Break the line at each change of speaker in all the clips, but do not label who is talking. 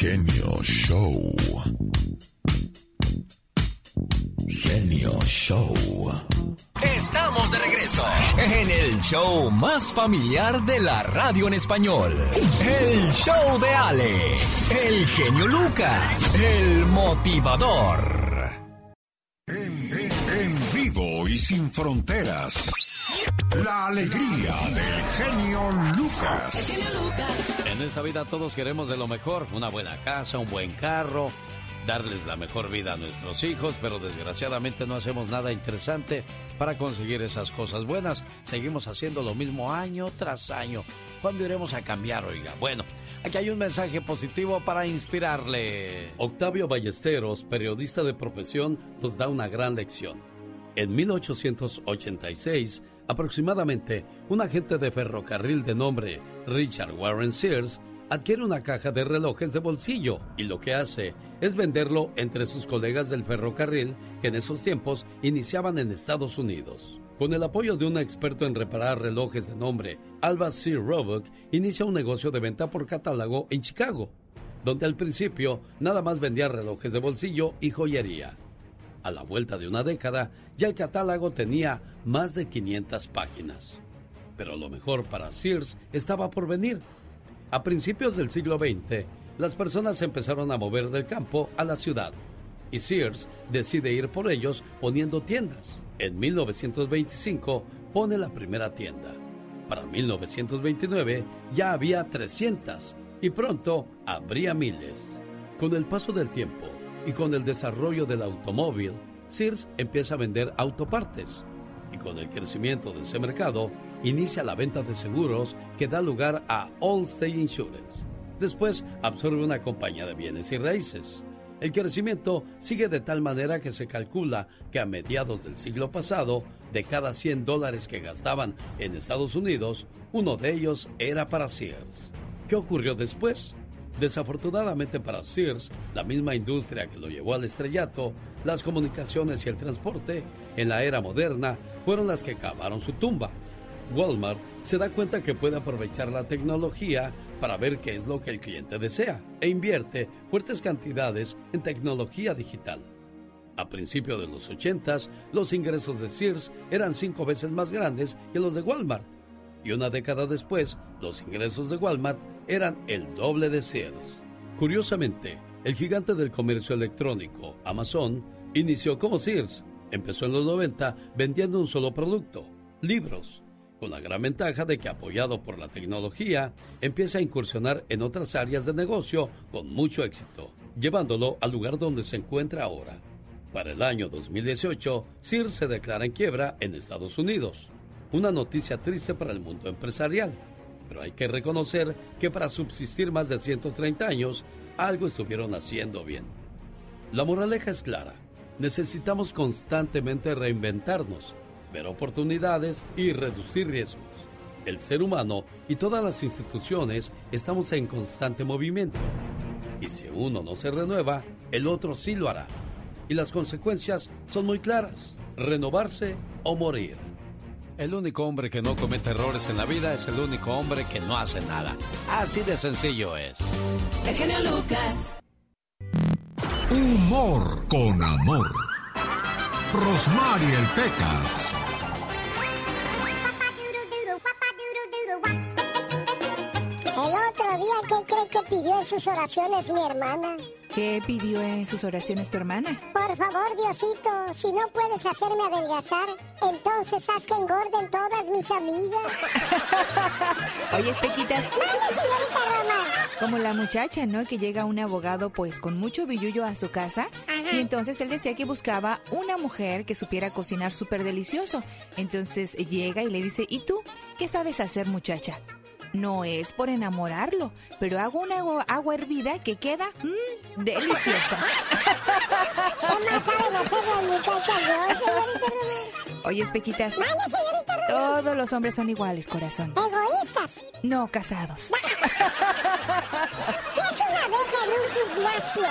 Genio Show. Genio Show.
Estamos de regreso en el show más familiar de la radio en español. El show de Alex, el genio Lucas, el motivador.
En, en vivo y sin fronteras. La alegría del genio Lucas.
En esta vida todos queremos de lo mejor, una buena casa, un buen carro, darles la mejor vida a nuestros hijos, pero desgraciadamente no hacemos nada interesante para conseguir esas cosas buenas. Seguimos haciendo lo mismo año tras año. ¿Cuándo iremos a cambiar, oiga? Bueno, aquí hay un mensaje positivo para inspirarle. Octavio Ballesteros, periodista de profesión, nos da una gran lección. En 1886, aproximadamente, un agente de ferrocarril de nombre Richard Warren Sears adquiere una caja de relojes de bolsillo y lo que hace es venderlo entre sus colegas del ferrocarril que en esos tiempos iniciaban en Estados Unidos. Con el apoyo de un experto en reparar relojes de nombre Alba C. Roebuck, inicia un negocio de venta por catálogo en Chicago, donde al principio nada más vendía relojes de bolsillo y joyería. A la vuelta de una década, ya el catálogo tenía más de 500 páginas. Pero lo mejor para Sears estaba por venir. A principios del siglo XX, las personas empezaron a mover del campo a la ciudad y Sears decide ir por ellos poniendo tiendas. En 1925 pone la primera tienda. Para 1929 ya había 300 y pronto habría miles. Con el paso del tiempo y con el desarrollo del automóvil, Sears empieza a vender autopartes y con el crecimiento de ese mercado inicia la venta de seguros que da lugar a Allstate Insurance. Después absorbe una compañía de bienes y raíces. El crecimiento sigue de tal manera que se calcula que a mediados del siglo pasado, de cada 100 dólares que gastaban en Estados Unidos, uno de ellos era para Sears. ¿Qué ocurrió después? Desafortunadamente para Sears, la misma industria que lo llevó al estrellato, las comunicaciones y el transporte, en la era moderna, fueron las que cavaron su tumba. Walmart se da cuenta que puede aprovechar la tecnología para ver qué es lo que el cliente desea e invierte fuertes cantidades en tecnología digital. A principios de los 80, los ingresos de Sears eran cinco veces más grandes que los de Walmart. Y una década después, los ingresos de Walmart eran el doble de Sears. Curiosamente, el gigante del comercio electrónico, Amazon, inició como Sears. Empezó en los 90 vendiendo un solo producto, libros con la gran ventaja de que apoyado por la tecnología, empieza a incursionar en otras áreas de negocio con mucho éxito, llevándolo al lugar donde se encuentra ahora. Para el año 2018, Sears se declara en quiebra en Estados Unidos. Una noticia triste para el mundo empresarial, pero hay que reconocer que para subsistir más de 130 años, algo estuvieron haciendo bien. La moraleja es clara, necesitamos constantemente reinventarnos ver oportunidades y reducir riesgos. El ser humano y todas las instituciones estamos en constante movimiento. Y si uno no se renueva, el otro sí lo hará. Y las consecuencias son muy claras. Renovarse o morir. El único hombre que no comete errores en la vida es el único hombre que no hace nada. Así de sencillo es.
El genio Lucas.
Humor con amor. Rosmarie el Pecas.
¿Qué cree que pidió en sus oraciones mi hermana?
¿Qué pidió en sus oraciones tu hermana?
Por favor, Diosito, si no puedes hacerme adelgazar, entonces haz que engorden todas mis amigas.
Oye, Espequitas.
¡Mande, señorita Roma!
Como la muchacha, ¿no? Que llega un abogado, pues, con mucho billullo a su casa. Y entonces él decía que buscaba una mujer que supiera cocinar súper delicioso. Entonces llega y le dice, ¿y tú? ¿Qué sabes hacer, muchacha? No es por enamorarlo, pero hago una agua, hervida que queda mmm, deliciosa.
¿Qué más saben hacer las muchachas de señorita
Oye, Pequitas.
señorita
Todos los hombres son iguales, corazón.
¿Egoístas?
No, casados.
¿Qué es una abeja en un gimnasio?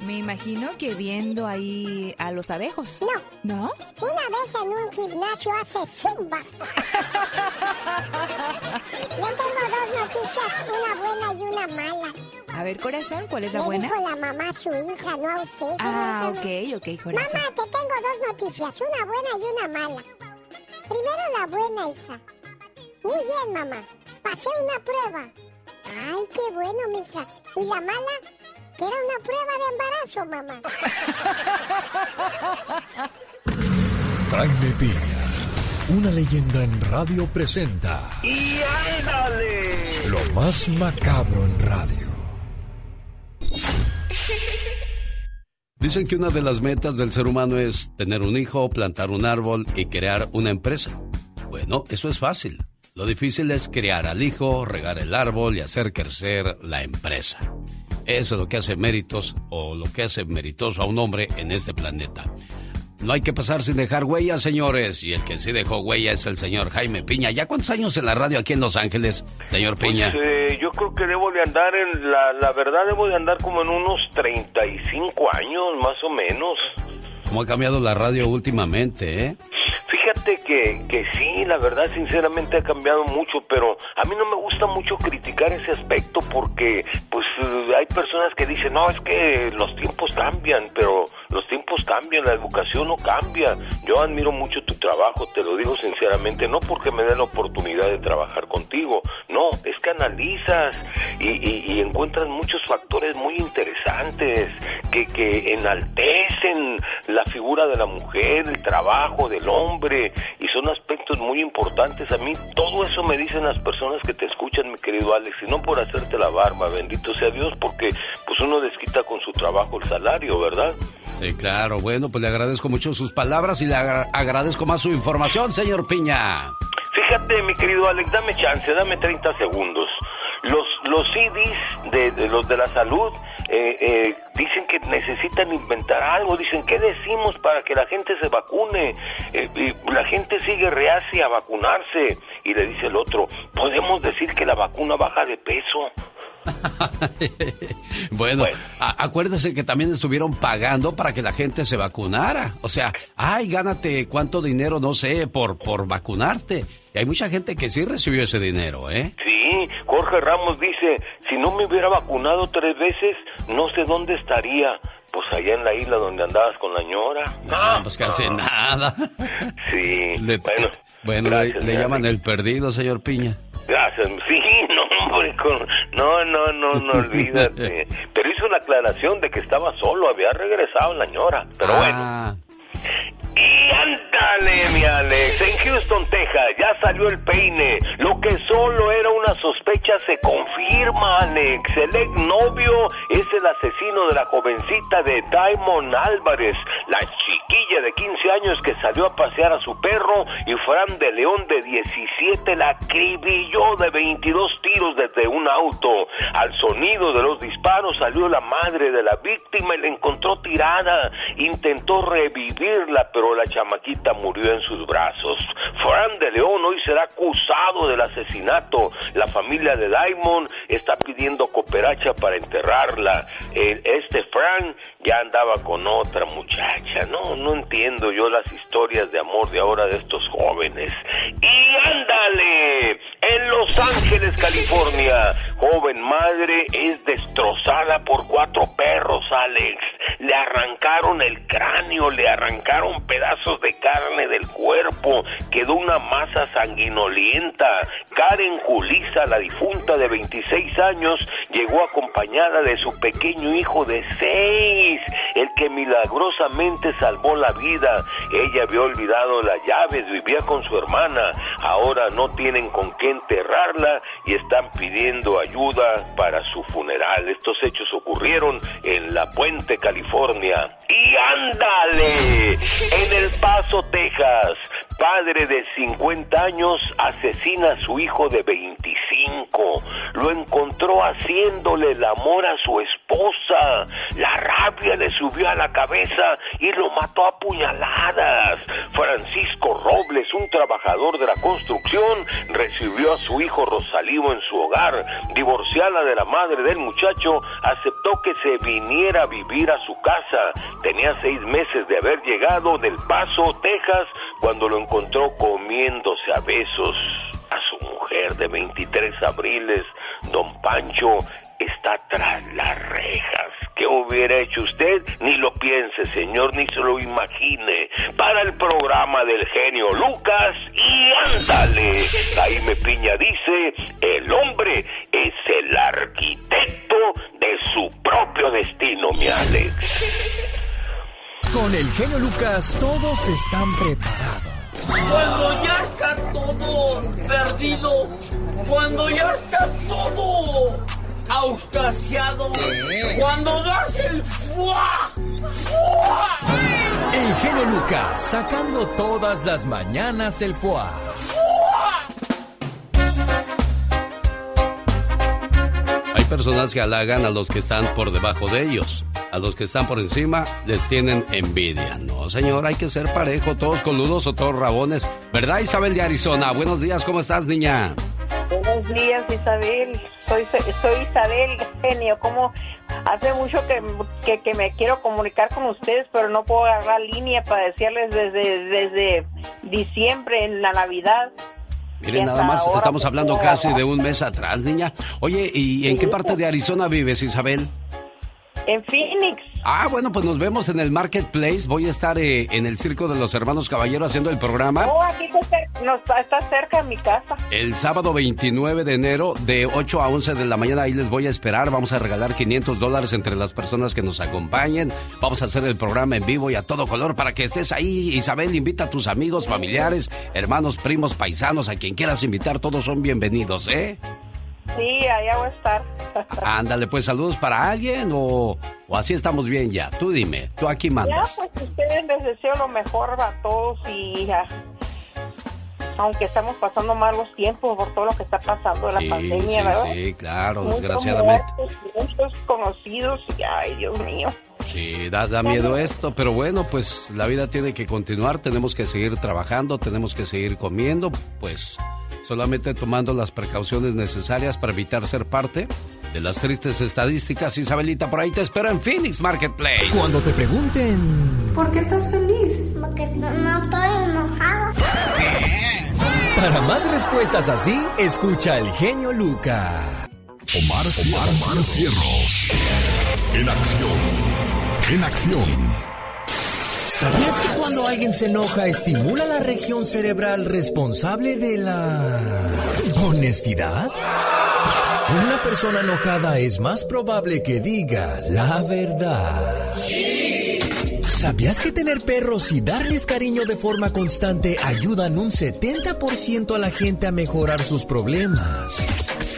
Me imagino que viendo ahí a los abejos.
No.
¿No?
Una abeja en un gimnasio hace zumba. Yo tengo dos noticias, una buena y una mala.
A ver, corazón, ¿cuál es la
Le
buena?
dijo la mamá a su hija, no a usted.
Ah,
señorita.
ok, ok, corazón.
Mamá, te tengo dos noticias, una buena y una mala. Primero la buena, hija. Muy bien, mamá. Pasé una prueba. Ay, qué bueno, mija. ¿Y la mala? Que era una prueba de embarazo, mamá.
Jaime Piña, una leyenda en radio presenta
¡Y ándale!
lo más macabro en radio.
Dicen que una de las metas del ser humano es tener un hijo, plantar un árbol y crear una empresa. Bueno, eso es fácil. Lo difícil es criar al hijo, regar el árbol y hacer crecer la empresa. Eso es lo que hace méritos o lo que hace meritoso a un hombre en este planeta. No hay que pasar sin dejar huellas, señores. Y el que sí dejó huella es el señor Jaime Piña. ¿Ya cuántos años en la radio aquí en Los Ángeles, señor Piña?
Pues, eh, yo creo que debo de andar en la, la verdad debo de andar como en unos 35 años más o menos.
¿Cómo ha cambiado la radio últimamente, eh?
Que, que sí, la verdad sinceramente ha cambiado mucho, pero a mí no me gusta mucho criticar ese aspecto porque pues hay personas que dicen, no, es que los tiempos cambian, pero los tiempos cambian, la educación no cambia. Yo admiro mucho tu trabajo, te lo digo sinceramente, no porque me dé la oportunidad de trabajar contigo, no, es que analizas y, y- y encuentras muchos factores muy interesantes que, que enaltecen la figura de la mujer, el trabajo del hombre, y son aspectos muy importantes. A mí todo eso me dicen las personas que te escuchan, mi querido Alex, y no por hacerte la barba, bendito sea Dios, porque pues uno desquita con su trabajo el salario, ¿verdad?
Sí, claro. Bueno, pues le agradezco mucho sus palabras y le agra- agradezco más su información, señor Piña.
Fíjate, mi querido Alex, dame chance, dame 30 segundos. Los, los CDs de, de los de la salud eh, eh, dicen que necesitan inventar algo, dicen, ¿qué decimos para que la gente se vacune? Eh, y la gente sigue reacia a vacunarse y le dice el otro, podemos decir que la vacuna baja de peso.
bueno,
Bueno.
acuérdese que también estuvieron pagando para que la gente se vacunara. O sea, ay, gánate cuánto dinero, no sé, por, por vacunarte. Y hay mucha gente que sí recibió ese dinero, ¿eh?
Sí, Jorge Ramos dice, si no me hubiera vacunado tres veces, no sé dónde estaría. Pues allá en la isla donde andabas con la ñora.
No, pues casi nada.
Sí,
Le-
bueno.
bueno,
gracias,
le, llaman el perdido, señor Piña.
Gracias, sí, no, hombre, con- no, no, no, no olvídate. Pero hizo una aclaración de que estaba solo, había regresado la ñora. Pero bueno. Y mi Alex. En Houston, Texas, ya salió el peine. Lo que solo era una sospecha se confirma, Alex. El exnovio es el asesino de la jovencita de Diamond Álvarez, la chiquilla de 15 años que salió a pasear a su perro y Fran de León de 17 la acribilló de 22 tiros desde un auto. Al sonido de los disparos salió la madre de la víctima y la encontró tirada. Intentó revivirla, pero la chamaquita murió en sus brazos. Fran de León hoy será acusado del asesinato. La familia de Diamond está pidiendo cooperacha para enterrarla. Este Fran ya andaba con otra muchacha. No, no entiendo yo las historias de amor de ahora de estos jóvenes. Y ándale, en Los Ángeles, California, joven madre es destrozada por cuatro perros, Alex. Le arrancaron el cráneo, le arrancaron pedazos de carne del cuerpo, quedó una masa sanguinolienta. Karen Julisa, la difunta de 26 años, llegó acompañada de su pequeño hijo de 6, el que milagrosamente salvó la vida. Ella había olvidado las llaves, vivía con su hermana, ahora no tienen con qué enterrarla y están pidiendo ayuda para su funeral. Estos hechos ocurrieron en La Puente, California. Y ándale, en El Paso, Texas, padre de 50 años asesina a su hijo de 25. Lo encontró haciéndole el amor a su esposa. La rabia le subió a la cabeza y lo mató a puñaladas. Francisco Robles, un trabajador de la construcción, recibió a su hijo Rosalío en su hogar. Divorciada de la madre del muchacho, aceptó que se viniera a vivir a su casa. Tenía seis meses de haber llegado del Paso, Texas, cuando lo encontró comiéndose a besos a su mujer de 23 abriles. Don Pancho está tras las rejas. ¿Qué hubiera hecho usted? Ni lo piense, señor, ni se lo imagine. Para el programa del genio Lucas y ándale. Jaime Piña dice, el hombre es el arquitecto de su propio destino, mi Alex.
Con el genio Lucas todos están preparados.
Cuando ya está todo perdido, cuando ya está todo auscasiado, cuando das el fuá,
El genio Lucas sacando todas las mañanas el fuá.
Hay personas que halagan a los que están por debajo de ellos. A los que están por encima les tienen envidia. No, señor, hay que ser parejo, todos coludos o todos rabones. ¿Verdad, Isabel de Arizona? Buenos días, ¿cómo estás, niña?
Buenos días, Isabel. Soy, soy Isabel, genio. Como hace mucho que, que, me quiero comunicar con ustedes, pero no puedo agarrar línea para decirles desde, desde diciembre en la Navidad.
Miren, nada más estamos hablando casi de un mes atrás, niña. Oye, ¿y en qué parte de Arizona vives, Isabel?
En Phoenix.
Ah, bueno, pues nos vemos en el Marketplace. Voy a estar eh, en el Circo de los Hermanos Caballero haciendo el programa.
Oh, aquí está, cerca de mi casa.
El sábado 29 de enero, de 8 a 11 de la mañana, ahí les voy a esperar. Vamos a regalar 500 dólares entre las personas que nos acompañen. Vamos a hacer el programa en vivo y a todo color para que estés ahí. Isabel, invita a tus amigos, familiares, hermanos, primos, paisanos, a quien quieras invitar. Todos son bienvenidos, ¿eh?
Sí, allá voy a estar.
Ándale, pues saludos para alguien o, o, así estamos bien ya. Tú dime, tú aquí mandas.
Ya, pues ustedes les deseo lo mejor a todos y ya. Aunque estamos pasando malos tiempos por todo lo que está pasando en la pandemia,
sí,
¿verdad?
Sí, claro, desgraciadamente.
Muchos, conocidos y ay, Dios mío.
Sí, da, da miedo esto, pero bueno, pues la vida tiene que continuar, tenemos que seguir trabajando, tenemos que seguir comiendo, pues solamente tomando las precauciones necesarias para evitar ser parte de las tristes estadísticas. Isabelita, por ahí te espero en Phoenix Marketplace.
Cuando te pregunten...
¿Por qué estás feliz? Porque no, estoy enojado.
Para más respuestas así, escucha el genio Luca.
Omar, Omar, Omar Cierros. En acción. En acción.
¿Sabías que cuando alguien se enoja estimula la región cerebral responsable de la honestidad? Una persona enojada es más probable que diga la verdad. ¿Sabías que tener perros y darles cariño de forma constante ayudan un 70% a la gente a mejorar sus problemas?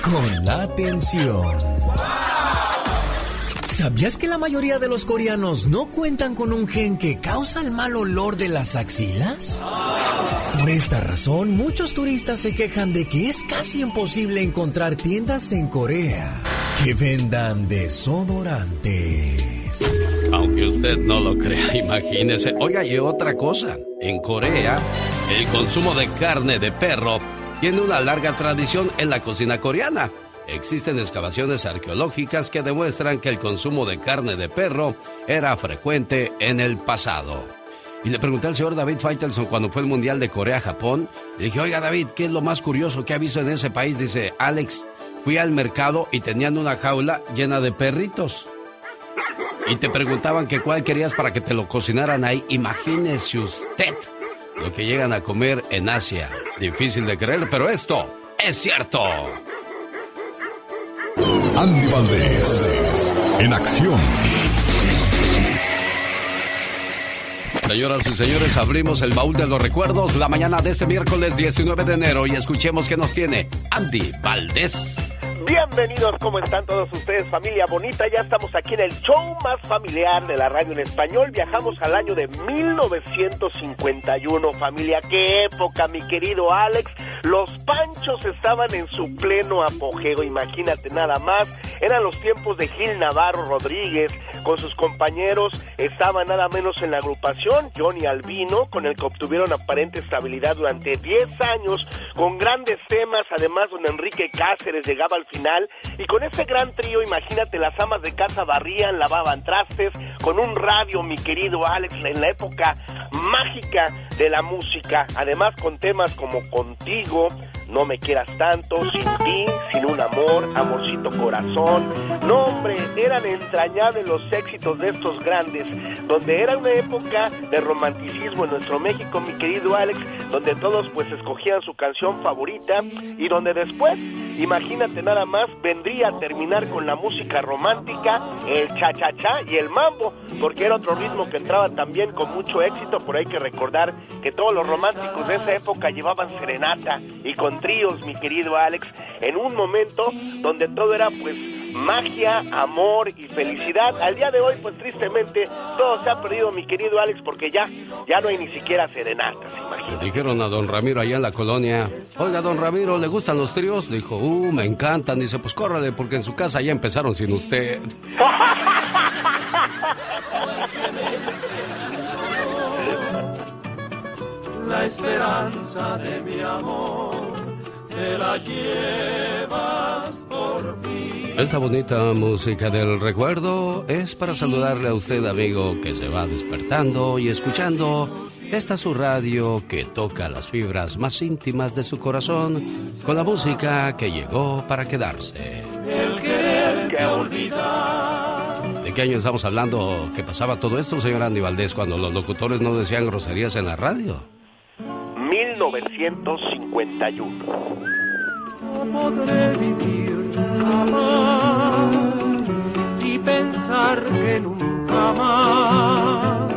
Con la atención. ¿Sabías que la mayoría de los coreanos no cuentan con un gen que causa el mal olor de las axilas? Por esta razón, muchos turistas se quejan de que es casi imposible encontrar tiendas en Corea que vendan desodorantes.
Aunque usted no lo crea, imagínese. Oiga, y otra cosa. En Corea, el consumo de carne de perro tiene una larga tradición en la cocina coreana. Existen excavaciones arqueológicas que demuestran que el consumo de carne de perro era frecuente en el pasado. Y le pregunté al señor David Faitelson cuando fue el Mundial de Corea-Japón. Le dije, oiga David, ¿qué es lo más curioso que ha visto en ese país? Dice, Alex, fui al mercado y tenían una jaula llena de perritos. Y te preguntaban que cuál querías para que te lo cocinaran ahí. Imagínese usted lo que llegan a comer en Asia. Difícil de creer, pero esto es cierto.
Andy Valdés, en acción.
Señoras y señores, abrimos el baúl de los recuerdos la mañana de este miércoles 19 de enero y escuchemos qué nos tiene Andy Valdés.
Bienvenidos, ¿cómo están todos ustedes, familia bonita? Ya estamos aquí en el show más familiar de la radio en español. Viajamos al año de 1951, familia. ¡Qué época, mi querido Alex! Los panchos estaban en su pleno apogeo, imagínate nada más. Eran los tiempos de Gil Navarro Rodríguez, con sus compañeros estaba nada menos en la agrupación Johnny Albino, con el que obtuvieron aparente estabilidad durante 10 años, con grandes temas, además don Enrique Cáceres llegaba al y con ese gran trío, imagínate, las amas de casa barrían, lavaban trastes, con un radio, mi querido Alex, en la época mágica de la música, además con temas como Contigo, No me quieras tanto, sin ti, sin un amor, amorcito corazón. No, hombre, eran entrañables los éxitos de estos grandes, donde era una época de romanticismo en nuestro México, mi querido Alex, donde todos pues escogían su canción favorita y donde después, imagínate nada más, vendría a terminar con la música romántica, el cha-cha-cha y el mambo, porque era otro ritmo que entraba también con mucho éxito, por hay que recordar que todos los románticos de esa época llevaban serenata y con tríos, mi querido Alex, en un momento donde todo era pues magia, amor y felicidad. Al día de hoy, pues tristemente, todo se ha perdido, mi querido Alex, porque ya, ya no hay ni siquiera serenatas,
Le dijeron a don Ramiro allá en la colonia, oiga, don Ramiro, ¿le gustan los tríos? Dijo, uh, me encantan. Dice, pues córrale, porque en su casa ya empezaron sin usted.
La esperanza de mi amor te la llevas por mí.
Esta bonita música del recuerdo es para saludarle a usted, amigo, que se va despertando y escuchando esta su radio que toca las fibras más íntimas de su corazón con la música que llegó para quedarse.
El que olvidar.
¿De qué año estamos hablando que pasaba todo esto, señor Andy Valdés, cuando los locutores no decían groserías en la radio?
1951.
No podré vivir jamás y pensar que nunca más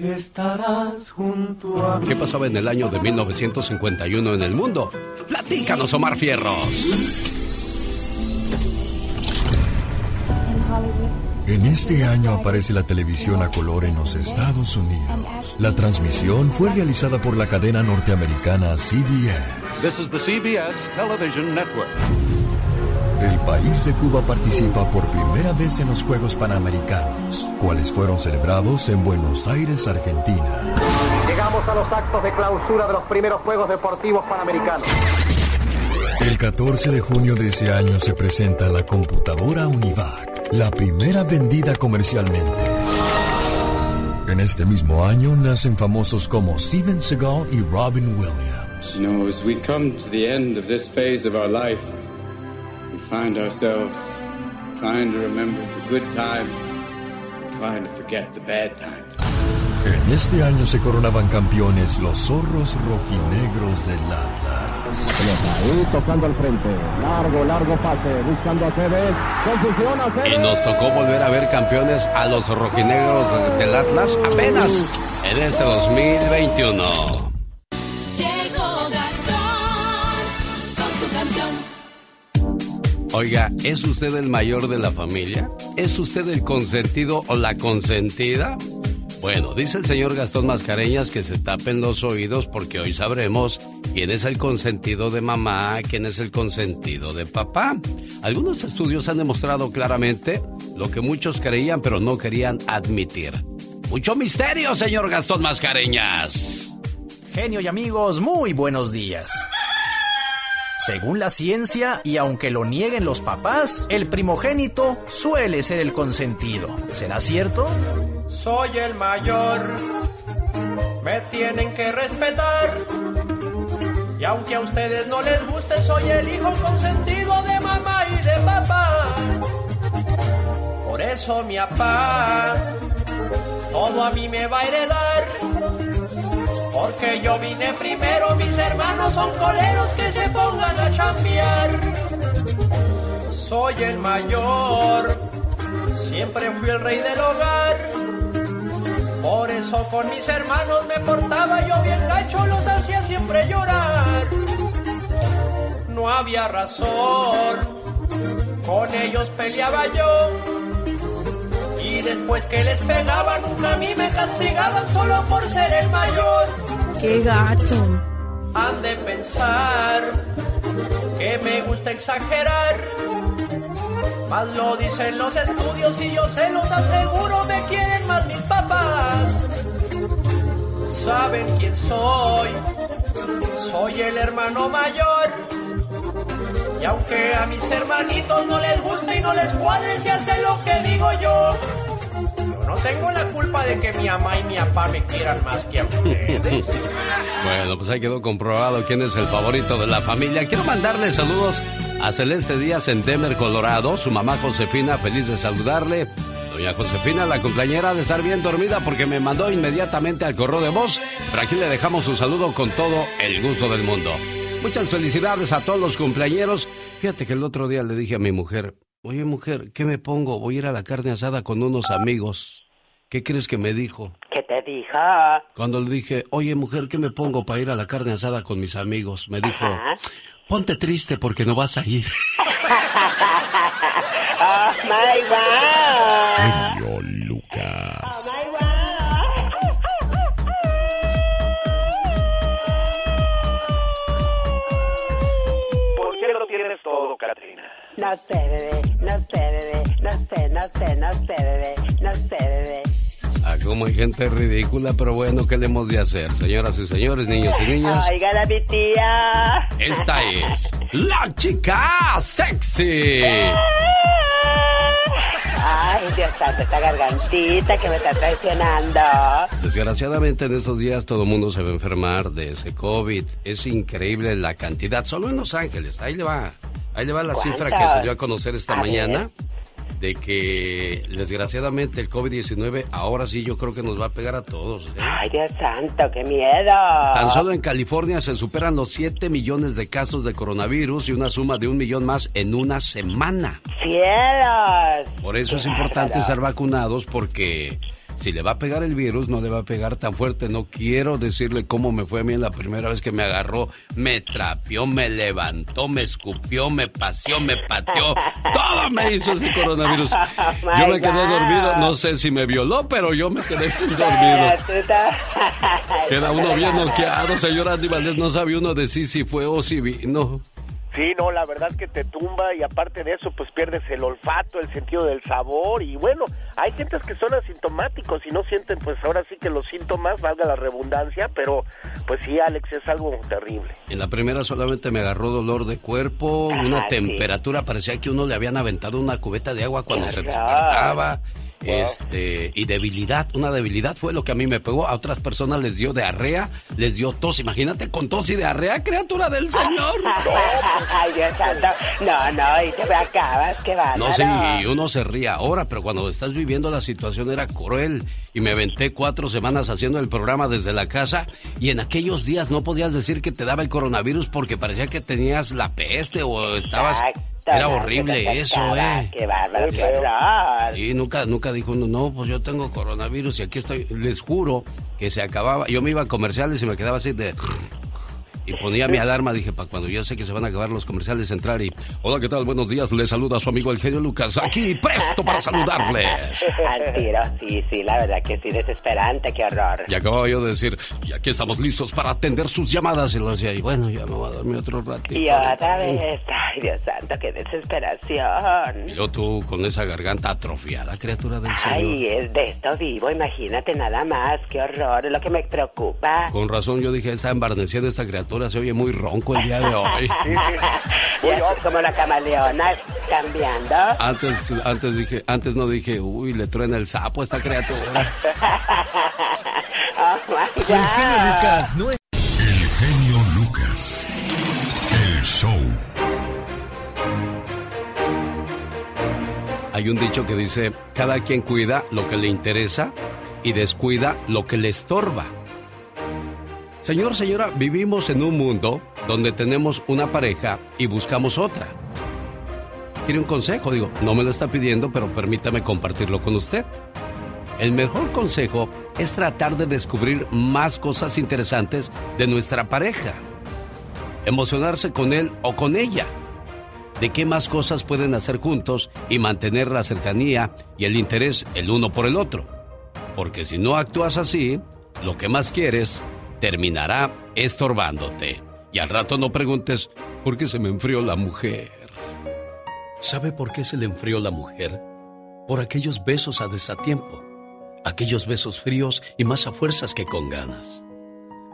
estarás junto a mí.
¿Qué pasaba en el año de 1951 en el mundo? Platícanos, Omar Fierros.
En este año aparece la televisión a color en los Estados Unidos. La transmisión fue realizada por la cadena norteamericana CBS.
This is the CBS Television Network.
El país de Cuba participa por primera vez en los Juegos Panamericanos, cuales fueron celebrados en Buenos Aires, Argentina.
Llegamos a los actos de clausura de los primeros Juegos Deportivos Panamericanos.
El 14 de junio de ese año se presenta la computadora Univac, la primera vendida comercialmente. En este mismo año nacen famosos como Steven Seagal y Robin Williams.
You know, as we come to the end of this phase of our life, we find ourselves trying to remember the good times, trying to forget the bad times.
En este año se coronaban campeones los zorros rojinegros del Atlas.
Ahí tocando al frente. Largo, largo pase. Buscando a Cebes. Confusión a Cebes.
Y nos tocó volver a ver campeones a los rojinegros del Atlas apenas en este 2021.
Llegó Gastón con su canción.
Oiga, ¿es usted el mayor de la familia? ¿Es usted el consentido o la consentida? Bueno, dice el señor Gastón Mascareñas que se tapen los oídos porque hoy sabremos quién es el consentido de mamá, quién es el consentido de papá. Algunos estudios han demostrado claramente lo que muchos creían pero no querían admitir. Mucho misterio, señor Gastón Mascareñas.
Genio y amigos, muy buenos días. Según la ciencia, y aunque lo nieguen los papás, el primogénito suele ser el consentido. ¿Será cierto?
Soy el mayor, me tienen que respetar. Y aunque a ustedes no les guste, soy el hijo consentido de mamá y de papá. Por eso mi papá todo a mí me va a heredar. Porque yo vine primero, mis hermanos son coleros que se pongan a chambear. Soy el mayor, siempre fui el rey del hogar. Por eso con mis hermanos me portaba yo bien gacho, los hacía siempre llorar. No había razón, con ellos peleaba yo. Y después que les pegaba, nunca a mí me castigaban solo por ser el mayor.
¡Qué gacho!
Han de pensar que me gusta exagerar. Más lo dicen los estudios y yo se los aseguro, me quieren más mis papás. Saben quién soy, soy el hermano mayor. Y aunque a mis hermanitos no les guste y no les cuadre, si hace lo que digo yo, yo no tengo la culpa de que mi mamá y mi papá me quieran más que a ustedes.
Bueno, pues ahí quedó comprobado quién es el favorito de la familia. Quiero mandarle saludos a Celeste Díaz en Colorado. Su mamá Josefina, feliz de saludarle. Doña Josefina, la cumpleañera, de estar bien dormida porque me mandó inmediatamente al correo de voz. Pero aquí le dejamos su saludo con todo el gusto del mundo. Muchas felicidades a todos los cumpleañeros. Fíjate que el otro día le dije a mi mujer, oye mujer, ¿qué me pongo? Voy a ir a la carne asada con unos amigos. ¿Qué crees que me dijo?
¿Qué te dijo?
Cuando le dije, oye mujer, ¿qué me pongo para ir a la carne asada con mis amigos? Me dijo, ponte triste porque no vas a ir.
oh my God.
Genio Lucas.
¿Por qué lo tienes todo, Katrina?
No sé, bebé, no sé, bebé, no sé, no sé, no sé, bebé, no sé, bebé.
Ah, como hay gente ridícula, pero bueno, ¿qué le hemos de hacer? Señoras y señores, niños y niñas,
Oigan a mi tía.
esta es la chica sexy.
Ay, Dios santo, esta gargantita que me está traicionando.
Desgraciadamente en estos días todo el mundo se va a enfermar de ese COVID. Es increíble la cantidad, solo en Los Ángeles. Ahí le va, ahí le va la cifra que se dio a conocer esta
A ver.
De que desgraciadamente el COVID-19 ahora sí yo creo que nos va a pegar a todos. ¿eh?
Ay, Dios santo, qué miedo.
Tan solo en California se superan los 7 millones de casos de coronavirus y una suma de un millón más en una semana.
¡Cielos!
Por eso es importante estar vacunados porque si le va a pegar el virus no le va a pegar tan fuerte. No quiero decirle cómo me fue a mí la primera vez que me agarró. Me trapeó, me levantó, me escupió, me paseó, me pateó. Todo me hizo ese coronavirus. Yo me quedé dormido. No sé si me violó, pero yo me quedé dormido. Queda uno bien noqueado, señor Andy Valdés. No sabe uno decir si fue o si vino.
Sí, no, la verdad que te tumba y aparte de eso, pues pierdes el olfato, el sentido del sabor y bueno, hay gentes que son asintomáticos y no sienten pues ahora sí que los síntomas, valga la redundancia, pero pues sí, Alex, es algo terrible.
En la primera solamente me agarró dolor de cuerpo, una
Ah, sí.
temperatura, parecía que uno le habían aventado una cubeta de agua cuando se despertaba.
Wow.
Este, y debilidad, una debilidad fue lo que a mí me pegó. A otras personas les dio diarrea, les dio tos. Imagínate con tos y diarrea, criatura del Señor.
Ay, Dios santo. No, no, y te me acabas, qué bárbaro.
No sé, y uno se ríe ahora, pero cuando estás viviendo la situación era cruel. Y me aventé cuatro semanas haciendo el programa desde la casa. Y en aquellos días no podías decir que te daba el coronavirus porque parecía que tenías la peste o estabas. Era horrible eso, ¿eh?
Qué bárbaro, qué horror.
Y nunca, nunca dijo uno, no, pues yo tengo coronavirus y aquí estoy. Les juro que se acababa. Yo me iba a comerciales y me quedaba así de. Y ponía mi alarma, dije, para cuando yo sé que se van a acabar los comerciales, entrar y... Hola, ¿qué tal? Buenos días, le saluda a su amigo el genio Lucas, aquí presto para saludarles.
Al tiro, sí, sí, la verdad que sí, desesperante, qué horror.
Y acababa yo de decir, y aquí estamos listos para atender sus llamadas. Y lo decía, y bueno, ya me voy a dormir otro ratito.
Y otra vez, ay, Dios santo, qué desesperación.
Y yo tú con esa garganta atrofiada, criatura del Señor.
Ay, es de esto vivo, imagínate nada más, qué horror, es lo que me preocupa.
Con razón yo dije, está embarneciendo esta criatura, se oye muy ronco el día de hoy.
Estás como la camaleona, cambiando.
Antes, antes dije, antes no dije, uy, le truena el sapo a esta criatura.
Oh, my
El genio. Lucas no es...
El genio Lucas. El show.
Hay un dicho que dice, cada quien cuida lo que le interesa y descuida lo que le estorba. Señor, señora, vivimos en un mundo donde tenemos una pareja y buscamos otra. ¿Quiere un consejo? Digo, no me lo está pidiendo, pero permítame compartirlo con usted. El mejor consejo es tratar de descubrir más cosas interesantes de nuestra pareja. Emocionarse con él o con ella. De qué más cosas pueden hacer juntos y mantener la cercanía y el interés el uno por el otro. Porque si no actúas así, lo que más quieres terminará estorbándote. Y al rato no preguntes, ¿por qué se me enfrió la mujer? ¿Sabe por qué se le enfrió la mujer? Por aquellos besos a desatiempo, aquellos besos fríos y más a fuerzas que con ganas.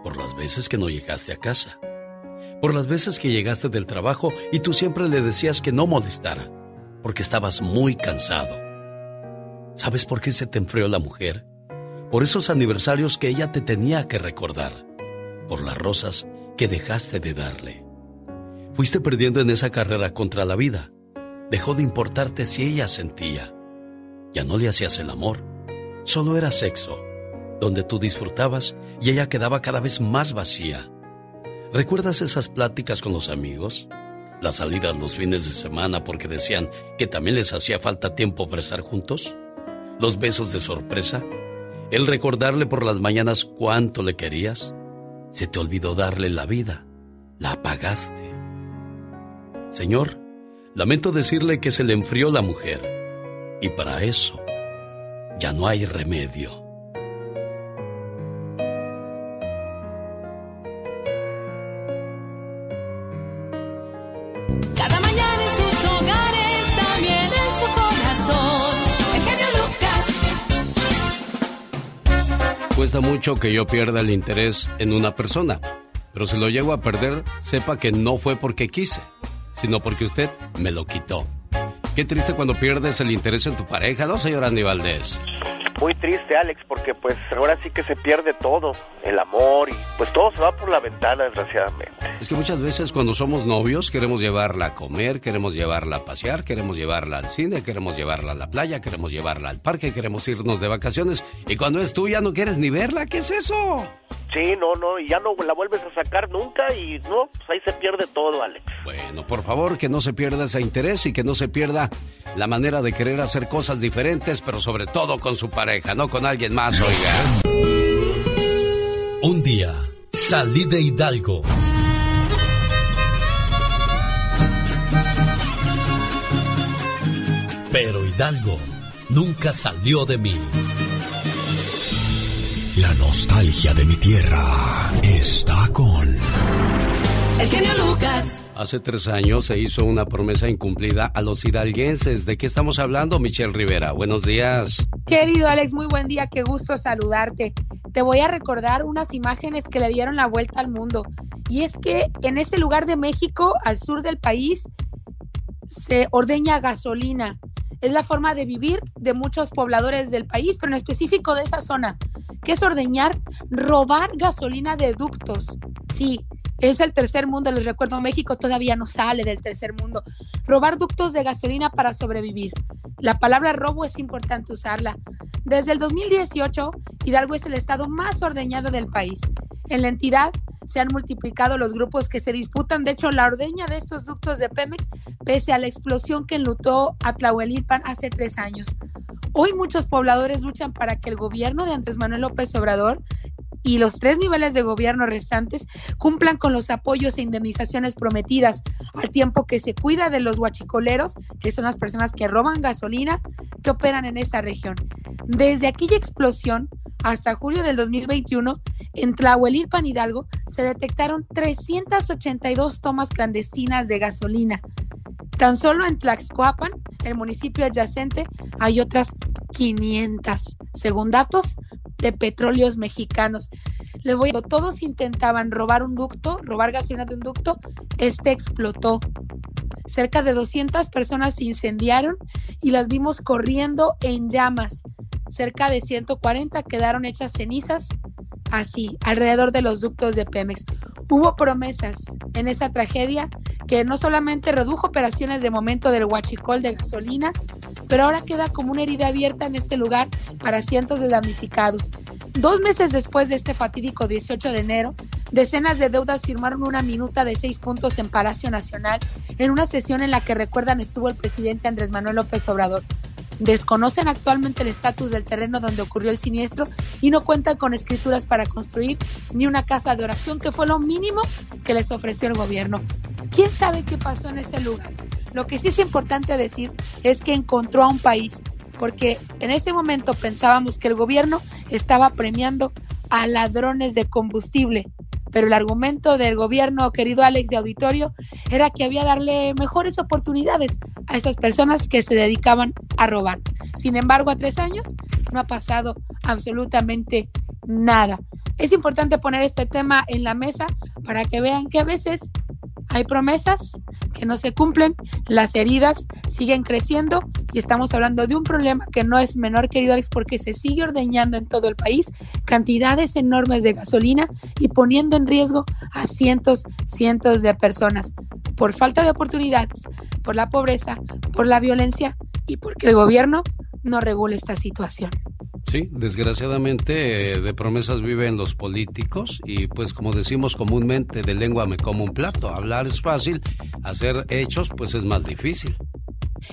Por las veces que no llegaste a casa. Por las veces que llegaste del trabajo y tú siempre le decías que no molestara, porque estabas muy cansado. ¿Sabes por qué se te enfrió la mujer? Por esos aniversarios que ella te tenía que recordar. Por las rosas que dejaste de darle. Fuiste perdiendo en esa carrera contra la vida. Dejó de importarte si ella sentía. Ya no le hacías el amor. Solo era sexo, donde tú disfrutabas y ella quedaba cada vez más vacía. ¿Recuerdas esas pláticas con los amigos? Las salidas los fines de semana porque decían que también les hacía falta tiempo para estar juntos. Los besos de sorpresa. El recordarle por las mañanas cuánto le querías. Se te olvidó darle la vida. La apagaste. Señor, lamento decirle que se le enfrió la mujer. Y para eso ya no hay remedio. Cuesta mucho que yo pierda el interés en una persona, pero si lo llego a perder, sepa que no fue porque quise, sino porque usted me lo quitó. Qué triste cuando pierdes el interés en tu pareja, ¿no, señor Andy Valdés?
Muy triste, Alex, porque pues ahora sí que se pierde todo, el amor y pues todo se va por la ventana, desgraciadamente.
Es que muchas veces cuando somos novios queremos llevarla a comer, queremos llevarla a pasear, queremos llevarla al cine, queremos llevarla a la playa, queremos llevarla al parque, queremos irnos de vacaciones y cuando es tuya no quieres ni verla, ¿qué es eso?
Sí, no, no, y ya no la vuelves a sacar nunca y no, pues ahí se pierde todo, Alex.
Bueno, por favor, que no se pierda ese interés y que no se pierda la manera de querer hacer cosas diferentes, pero sobre todo con su pareja, no con alguien más, oiga.
Un día salí de Hidalgo. Pero Hidalgo nunca salió de mí. La nostalgia de mi tierra está con...
El genio Lucas.
Hace tres años se hizo una promesa incumplida a los hidalguenses. ¿De qué estamos hablando, Michelle Rivera? Buenos días.
Querido Alex, muy buen día, qué gusto saludarte. Te voy a recordar unas imágenes que le dieron la vuelta al mundo. Y es que en ese lugar de México, al sur del país, se ordeña gasolina. Es la forma de vivir de muchos pobladores del país, pero en específico de esa zona. ¿Qué es ordeñar? Robar gasolina de ductos. Sí, es el tercer mundo, les recuerdo, México todavía no sale del tercer mundo. Robar ductos de gasolina para sobrevivir. La palabra robo es importante usarla. Desde el 2018, Hidalgo es el estado más ordeñado del país. En la entidad se han multiplicado los grupos que se disputan, de hecho, la ordeña de estos ductos de Pemex, pese a la explosión que enlutó a Tlahuelilpan hace tres años. Hoy muchos pobladores luchan para que el gobierno de Andrés Manuel López Obrador y los tres niveles de gobierno restantes cumplan con los apoyos e indemnizaciones prometidas, al tiempo que se cuida de los huachicoleros, que son las personas que roban gasolina, que operan en esta región. Desde aquella explosión hasta julio del 2021, en Tlahuelilpan Hidalgo se detectaron 382 tomas clandestinas de gasolina. Tan solo en Tlaxcoapan, el municipio adyacente, hay otras 500, según datos de petróleos mexicanos. Les voy a todos intentaban robar un ducto, robar gasolina de un ducto, este explotó. Cerca de 200 personas se incendiaron y las vimos corriendo en llamas. Cerca de 140 quedaron hechas cenizas, así, alrededor de los ductos de Pemex. Hubo promesas en esa tragedia que no solamente redujo operaciones de momento del huachicol de gasolina, pero ahora queda como una herida abierta en este lugar para cientos de damnificados. Dos meses después de este fatídico 18 de enero, decenas de deudas firmaron una minuta de seis puntos en Palacio Nacional en una sesión en la que recuerdan estuvo el presidente Andrés Manuel López Obrador. Desconocen actualmente el estatus del terreno donde ocurrió el siniestro y no cuentan con escrituras para construir ni una casa de oración, que fue lo mínimo que les ofreció el gobierno. ¿Quién sabe qué pasó en ese lugar? Lo que sí es importante decir es que encontró a un país, porque en ese momento pensábamos que el gobierno estaba premiando a ladrones de combustible, pero el argumento del gobierno, querido Alex de Auditorio, era que había darle mejores oportunidades a esas personas que se dedicaban a robar. Sin embargo, a tres años no ha pasado absolutamente nada. Es importante poner este tema en la mesa para que vean que a veces hay promesas, que no se cumplen, las heridas siguen creciendo y estamos hablando de un problema que no es menor, querido Alex, porque se sigue ordeñando en todo el país cantidades enormes de gasolina y poniendo en riesgo a cientos, cientos de personas por falta de oportunidades, por la pobreza, por la violencia y porque el gobierno no regula esta situación.
Sí, desgraciadamente eh, de promesas viven los políticos y pues como decimos comúnmente de lengua me como un plato. Hablar es fácil, hacer hechos pues es más difícil.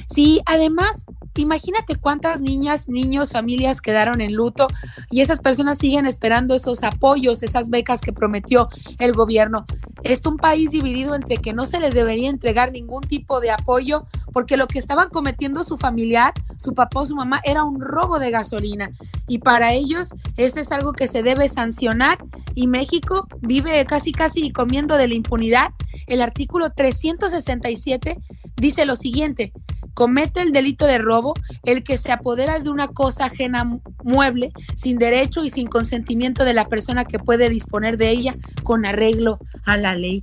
Sí, además, imagínate cuántas niñas, niños, familias quedaron en luto y esas personas siguen esperando esos apoyos, esas becas que prometió el gobierno. Es un país dividido entre que no se les debería entregar ningún tipo de apoyo porque lo que estaban cometiendo su familiar, su papá o su mamá, era un robo de gasolina. Y para ellos, ese es algo que se debe sancionar y México vive casi casi comiendo de la impunidad. El artículo 367 dice lo siguiente, comete el delito de robo el que se apodera de una cosa ajena mueble sin derecho y sin consentimiento de la persona que puede disponer de ella con arreglo a la ley.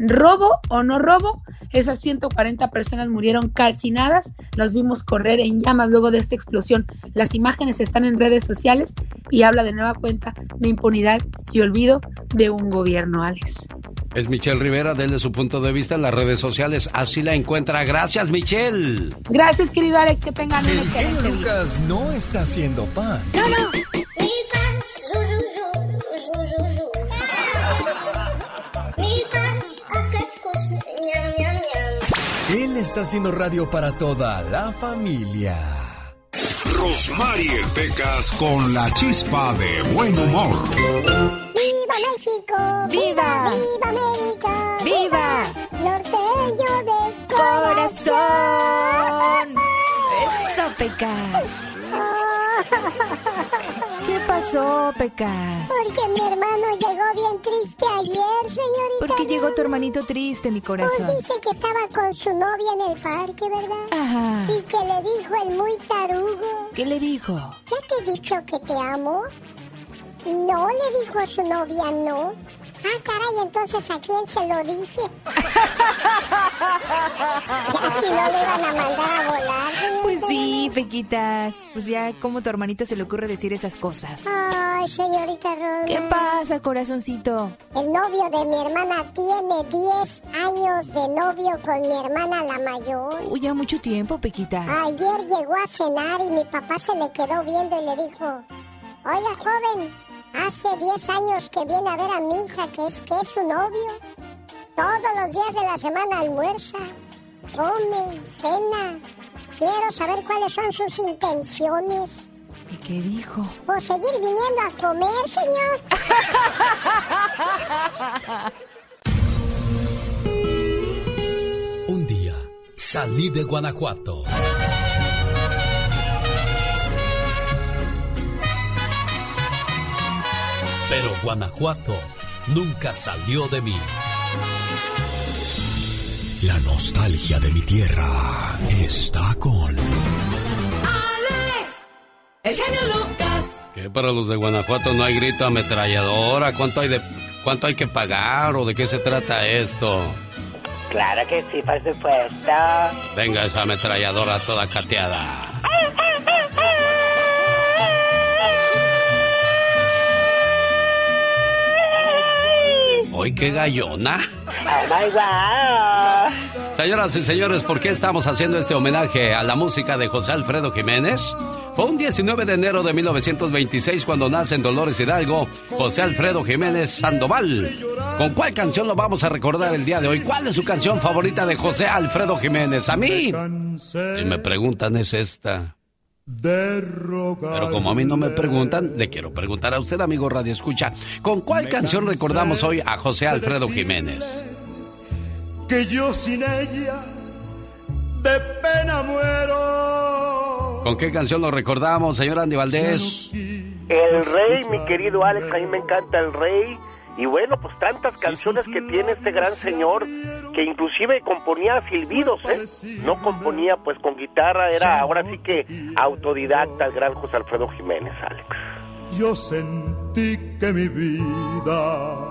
Robo o no robo, esas 140 personas murieron calcinadas, los vimos correr en llamas luego de esta explosión. Las imágenes están en redes sociales y habla de nueva cuenta de impunidad y olvido de un gobierno, Alex.
Es Michelle Rivera, desde su punto de vista en las redes sociales. Así la encuentra. Gracias, Michelle.
Gracias, querido Alex. Que tengan un
El
excelente día.
Lucas no está haciendo pan.
No, no.
Él está haciendo radio para toda la familia.
Rosmarie Pecas con la chispa de buen humor.
¡Viva México! ¡Viva! ¡Viva América!
¡Viva!
¡Norteño de
¡Corazón! ¡Eso, Pecas! ¿Qué pasó, Pecas?
Porque mi hermano llegó bien triste ayer, señorita.
¿Por qué llegó tu hermanito triste, mi
Pues
corazón?
dice que estaba con su novia en el parque, ¿verdad?
Ajá.
Y que le dijo el muy tarugo.
¿Qué le dijo?
¿Ya te he dicho que te amo? No, le dijo a su novia, no. Ah, caray, entonces ¿a quién se lo dije? ya si no le iban a mandar a volar.
Pues sí, Pequitas. Pues ya, ¿cómo tu hermanito se le ocurre decir esas cosas?
Ay, señorita Roma.
¿Qué pasa, corazoncito?
El novio de mi hermana tiene 10 años de novio con mi hermana la mayor.
Uy, ya mucho tiempo, Pequitas.
Ayer llegó a cenar y mi papá se le quedó viendo y le dijo, oiga joven, hace 10 años que viene a ver a mi hija que es, que es su novio. Todos los días de la semana almuerza, come, cena. Quiero saber cuáles son sus intenciones.
¿Y qué dijo?
Pues seguir viniendo a comer, señor.
Un día salí de Guanajuato. Pero Guanajuato nunca salió de mí. La nostalgia de mi tierra está con...
Alex, el genio Lucas.
Que para los de Guanajuato no hay grito ametralladora. ¿Cuánto hay de cuánto hay que pagar o de qué se trata esto?
Claro que sí, por supuesto.
Venga esa ametralladora toda cateada. Hoy qué gallona.
Oh my God.
Señoras y señores, ¿por qué estamos haciendo este homenaje a la música de José Alfredo Jiménez? Fue un 19 de enero de 1926 cuando nace en Dolores Hidalgo José Alfredo Jiménez Sandoval. ¿Con cuál canción lo vamos a recordar el día de hoy? ¿Cuál es su canción favorita de José Alfredo Jiménez? A mí, si me preguntan, es esta. Pero como a mí no me preguntan, le quiero preguntar a usted, amigo Radio Escucha, ¿con cuál canción recordamos hoy a José Alfredo Jiménez?
que yo sin ella de pena muero.
¿Con qué canción lo recordamos, señor Andy Valdés?
El rey, mi querido Alex, a mí me encanta el rey. Y bueno, pues tantas canciones que tiene este gran señor, que inclusive componía silbidos, ¿eh? No componía pues con guitarra, era ahora sí que autodidacta el gran José Alfredo Jiménez, Alex.
Yo sentí que mi vida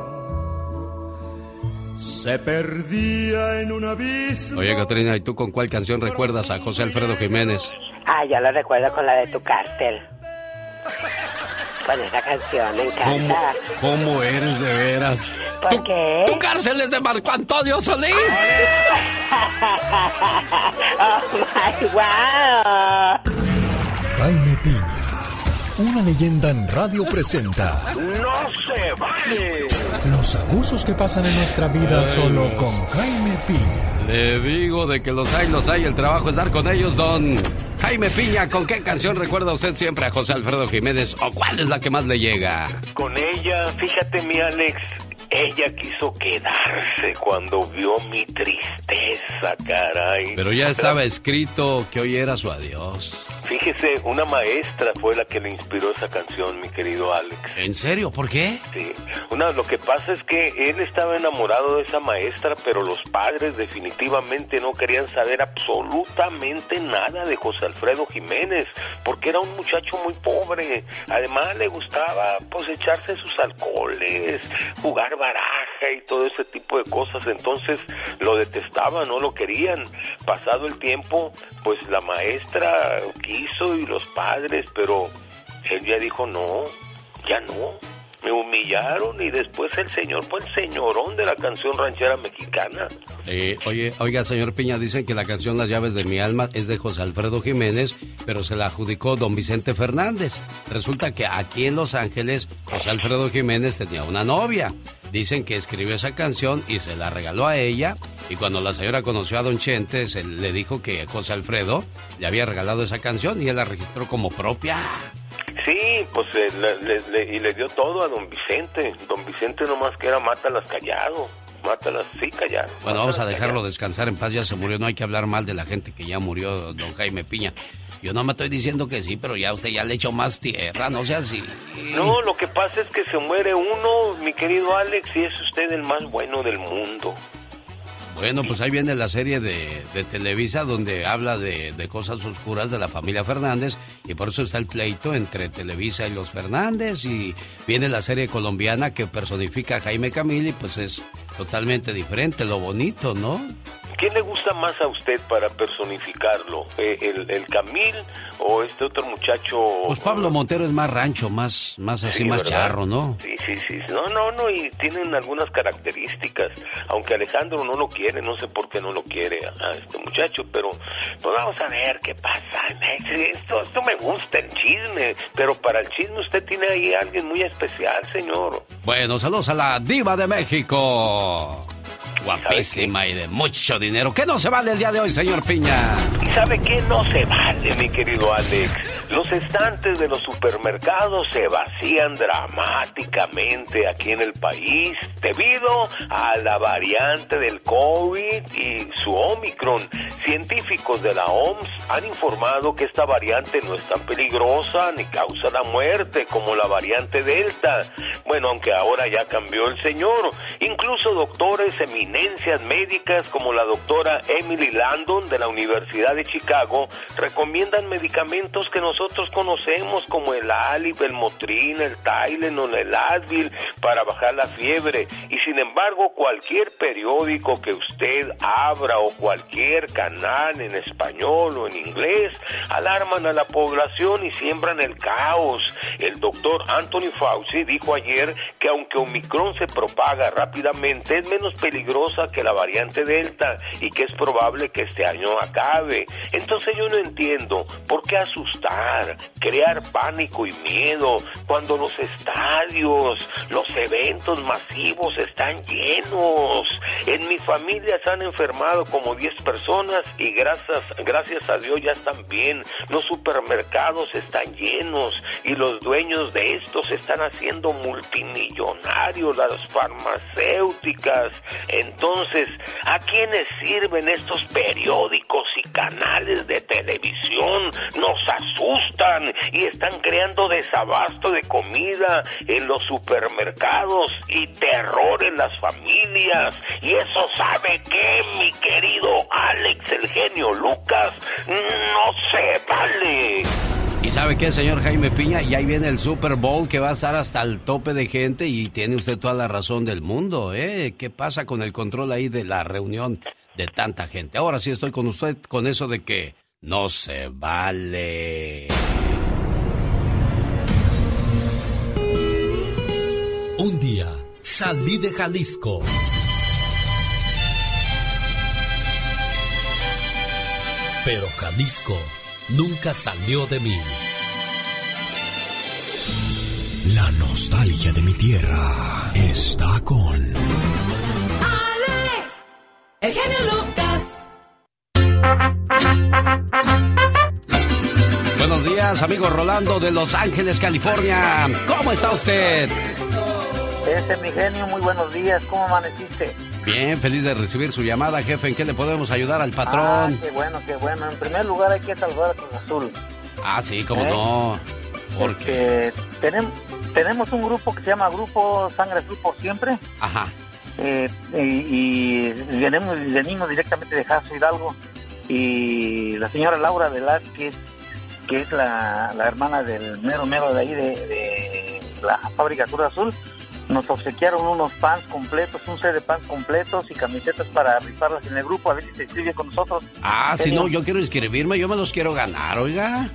se perdía en un abismo.
Oye, Catrina, ¿y tú con cuál canción recuerdas a José Alfredo Jiménez?
Ah, yo lo recuerdo con la de tu cárcel. Con esa canción, me
¿Cómo,
encanta.
cómo eres de veras?
¿Por
tu,
qué?
Tu cárcel es de Marco Antonio Solís.
oh my wow.
Jaime Piña, una leyenda en radio presenta
¡No se vale!
los abusos que pasan en nuestra vida solo con Jaime Piña.
Le digo de que los hay, los hay. El trabajo es dar con ellos, don Jaime Piña. ¿Con qué canción recuerda usted siempre a José Alfredo Jiménez? ¿O cuál es la que más le llega?
Con ella, fíjate mi Alex, ella quiso quedarse cuando vio mi tristeza, caray.
Pero ya estaba escrito que hoy era su adiós.
Fíjese, una maestra fue la que le inspiró esa canción, mi querido Alex.
¿En serio? ¿Por qué?
Sí. Una, lo que pasa es que él estaba enamorado de esa maestra, pero los padres definitivamente no querían saber absolutamente nada de José Alfredo Jiménez, porque era un muchacho muy pobre. Además le gustaba pues echarse sus alcoholes, jugar baraja y todo ese tipo de cosas. Entonces lo detestaban, no lo querían. Pasado el tiempo, pues la maestra quiso y los padres, pero él ya dijo no, ya no. Me humillaron y después el señor fue el señorón de la canción ranchera mexicana.
Eh, oye, oiga, señor Piña, dicen que la canción Las llaves de mi alma es de José Alfredo Jiménez, pero se la adjudicó don Vicente Fernández. Resulta que aquí en Los Ángeles, José Alfredo Jiménez tenía una novia. Dicen que escribió esa canción y se la regaló a ella. Y cuando la señora conoció a don Chente, se le dijo que José Alfredo le había regalado esa canción y él la registró como propia.
Sí, pues eh, le- le- le- y le dio todo a don Vicente. Don Vicente nomás que era mátalas callado. Mátalas, sí, callado.
Bueno, vamos a dejarlo descansar en paz, ya se murió, no hay que hablar mal de la gente que ya murió, don Jaime Piña. Yo no me estoy diciendo que sí, pero ya usted ya le echó más tierra, no sea así.
No, lo que pasa es que se muere uno, mi querido Alex, y es usted el más bueno del mundo.
Bueno, pues ahí viene la serie de, de Televisa donde habla de, de cosas oscuras de la familia Fernández y por eso está el pleito entre Televisa y los Fernández y viene la serie colombiana que personifica a Jaime Camil y pues es totalmente diferente, lo bonito, ¿no?
¿Quién le gusta más a usted para personificarlo? Eh, ¿El, el Camil o este otro muchacho?
Pues Pablo Montero es más rancho, más, más así,
Sí,
más
¿verdad?
charro, ¿no?
Sí, sí, sí. No, no, no, y tienen algunas características. Aunque Alejandro no lo quiere, no sé por qué no lo quiere a, a este muchacho, pero pues vamos a ver qué pasa. Esto, esto me gusta, el chisme, pero para el chisme usted tiene ahí a alguien muy especial, señor.
Bueno, saludos a la diva de México. Guapísima y de mucho dinero. ¿Qué no se vale el día de hoy, señor Piña?
¿Y sabe qué no se vale, mi querido Alex? Los estantes de los supermercados se vacían dramáticamente aquí en el país debido a la variante del COVID y su Omicron. Científicos de la OMS han informado que esta variante no es tan peligrosa ni causa la muerte como la variante Delta. Bueno, aunque ahora ya cambió el señor. Incluso doctores, eminencias médicas como la doctora Emily Landon de la Universidad de Chicago recomiendan medicamentos que nosotros conocemos como el Alip, el Motrin, el Tylenol, el Advil para bajar la fiebre. Y sin embargo, cualquier periódico que usted abra o cualquier canal en español o en inglés alarman a la población y siembran el caos. El doctor Anthony Fauci dijo ayer que aunque Omicron se propaga rápidamente, es menos peligrosa que la variante Delta y que es probable que este año acabe. Entonces yo no entiendo por qué asustar, crear pánico y miedo cuando los estadios, los eventos masivos están llenos. En mi familia se han enfermado como 10 personas y gracias, gracias a Dios ya están bien. Los supermercados están llenos y los dueños de estos están haciendo multimillonarios, las farmacéuticas. Entonces, ¿a quiénes sirven estos periódicos y canales de televisión? Nos asustan y están creando desabasto de comida en los supermercados y terror en las familias. Y eso sabe que, mi querido Alex, el genio Lucas, no se vale.
Y ¿Y sabe qué, señor Jaime Piña? Y ahí viene el Super Bowl que va a estar hasta el tope de gente y tiene usted toda la razón del mundo, ¿eh? ¿Qué pasa con el control ahí de la reunión de tanta gente? Ahora sí estoy con usted con eso de que no se vale.
Un día salí de Jalisco. Pero Jalisco nunca salió de mí. La nostalgia de mi tierra está con...
Alex, el genio Lucas.
Buenos días, amigo Rolando de Los Ángeles, California. ¿Cómo está usted?
Ese es mi genio, muy buenos días. ¿Cómo amaneciste?
Bien, feliz de recibir su llamada, jefe. ¿En qué le podemos ayudar al
Ah,
patrón?
qué bueno, qué bueno. En primer lugar hay que saludar a Cruz Azul.
Ah, sí, cómo
¿Eh?
no. Porque.
Porque tenemos, tenemos un grupo que se llama Grupo Sangre Azul por Siempre.
Ajá.
eh, y, y venimos, venimos directamente de Jaso Hidalgo. Y la señora Laura Velázquez, que es la, la hermana del mero mero de ahí, de, de la fábrica Cruz Azul, nos obsequiaron unos pants completos, un set de pants completos y camisetas para rifarlas en el grupo, a ver si se inscribe con nosotros.
Ah, si no, yo quiero inscribirme, yo me los quiero ganar, oiga.